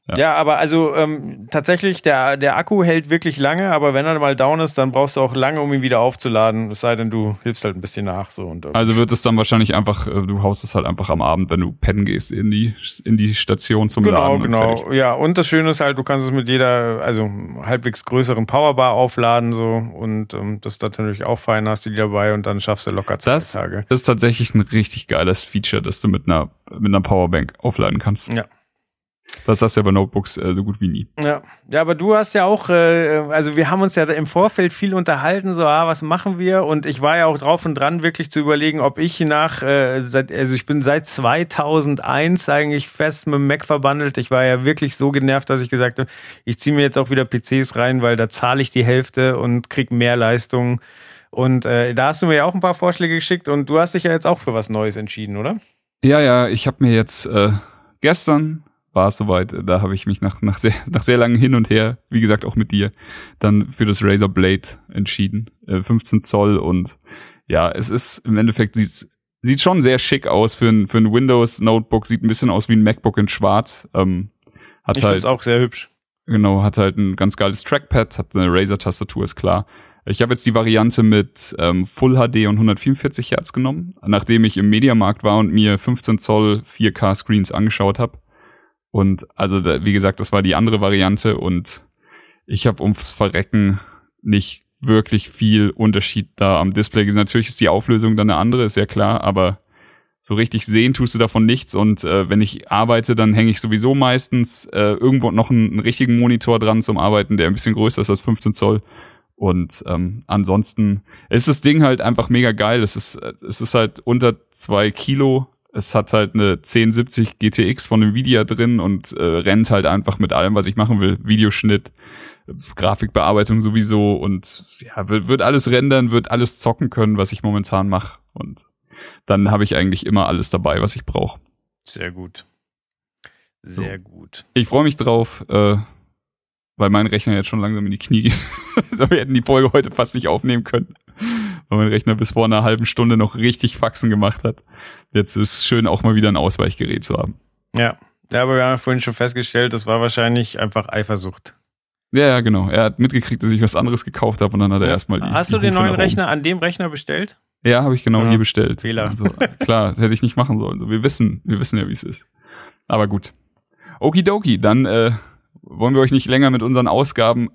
Ja. Ja. aber also ähm, tatsächlich, der, der Akku hält wirklich lange, aber wenn er mal down ist, dann brauchst du auch lange, um ihn wieder aufzuladen. Es sei denn, du hilfst halt ein bisschen nach. So, und, ähm, Also wird es dann wahrscheinlich einfach, äh, du haust es halt einfach am Abend, wenn du pennen gehst, in die, in die Station zum Genau, Laden. genau. fertig. Ja, und das Schöne ist halt, du kannst es mit jeder, also halbwegs größeren Powerbar aufladen so und ähm, das ist natürlich auch fein, hast du die dabei und dann schaffst du locker zwei Das Tage. ist tatsächlich ein richtig geiles Feature, dass du mit einer, mit einer Powerbank aufladen kannst. Ja. Das hast du ja bei Notebooks äh, so gut wie nie. Ja. ja, aber du hast ja auch, äh, also wir haben uns ja im Vorfeld viel unterhalten, so, ah, was machen wir? Und ich war ja auch drauf und dran, wirklich zu überlegen, ob ich nach, äh, seit, also ich bin seit 2001 eigentlich fest mit dem Mac verbandelt. Ich war ja wirklich so genervt, dass ich gesagt habe, ich ziehe mir jetzt auch wieder PCs rein, weil da zahle ich die Hälfte und krieg mehr Leistung. Und äh, da hast du mir ja auch ein paar Vorschläge geschickt und du hast dich ja jetzt auch für was Neues entschieden, oder? Ja, ja, ich habe mir jetzt äh, gestern war es soweit, da habe ich mich nach, nach, sehr, [LAUGHS] nach sehr langem Hin und Her, wie gesagt auch mit dir, dann für das Razer Blade entschieden. Äh, 15 Zoll und ja, es ist im Endeffekt, sieht, sieht schon sehr schick aus für ein, für ein Windows-Notebook, sieht ein bisschen aus wie ein MacBook in schwarz. Ähm, hat Ich halt, finde es auch sehr hübsch. Genau, hat halt ein ganz geiles Trackpad, hat eine Razer-Tastatur, ist klar. Ich habe jetzt die Variante mit ähm, Full HD und 144 Hertz genommen, nachdem ich im Mediamarkt war und mir 15 Zoll 4K Screens angeschaut habe. Und also, wie gesagt, das war die andere Variante und ich habe ums Verrecken nicht wirklich viel Unterschied da am Display gesehen. Natürlich ist die Auflösung dann eine andere, ist ja klar, aber so richtig sehen tust du davon nichts und äh, wenn ich arbeite, dann hänge ich sowieso meistens äh, irgendwo noch einen, einen richtigen Monitor dran zum Arbeiten, der ein bisschen größer ist als 15 Zoll. Und ähm, ansonsten ist das Ding halt einfach mega geil. Es ist, äh, es ist halt unter zwei Kilo. Es hat halt eine 1070 GTX von Nvidia drin und äh, rennt halt einfach mit allem, was ich machen will. Videoschnitt, Grafikbearbeitung sowieso und ja, wird, wird alles rendern, wird alles zocken können, was ich momentan mache. Und dann habe ich eigentlich immer alles dabei, was ich brauche. Sehr gut. Sehr gut. Ich freue mich drauf, äh, weil mein Rechner jetzt schon langsam in die Knie geht. [LAUGHS] also wir hätten die Folge heute fast nicht aufnehmen können, weil mein Rechner bis vor einer halben Stunde noch richtig Faxen gemacht hat. Jetzt ist schön, auch mal wieder ein Ausweichgerät zu haben. Ja. Ja, aber wir haben ja vorhin schon festgestellt, das war wahrscheinlich einfach Eifersucht. Ja, ja, genau. Er hat mitgekriegt, dass ich was anderes gekauft habe und dann hat er erstmal die. Hast die du den neuen. Rechner an dem Rechner bestellt? Ja, habe ich genau Ja, hier bestellt. Fehler. Also, klar, [LAUGHS] hätte ich nicht machen sollen. So, wir wissen, wir wissen ja, wie es ist. Aber gut. Okidoki, dann äh, wollen wir euch nicht länger mit unseren Ausgaben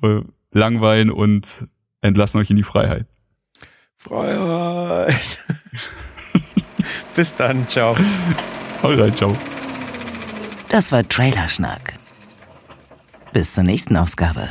[LAUGHS] langweilen und entlassen euch in die Freiheit. Freiheit. [LAUGHS] Bis dann, ciao. Alright, ciao. Das war Trailerschnack. Bis zur nächsten Ausgabe.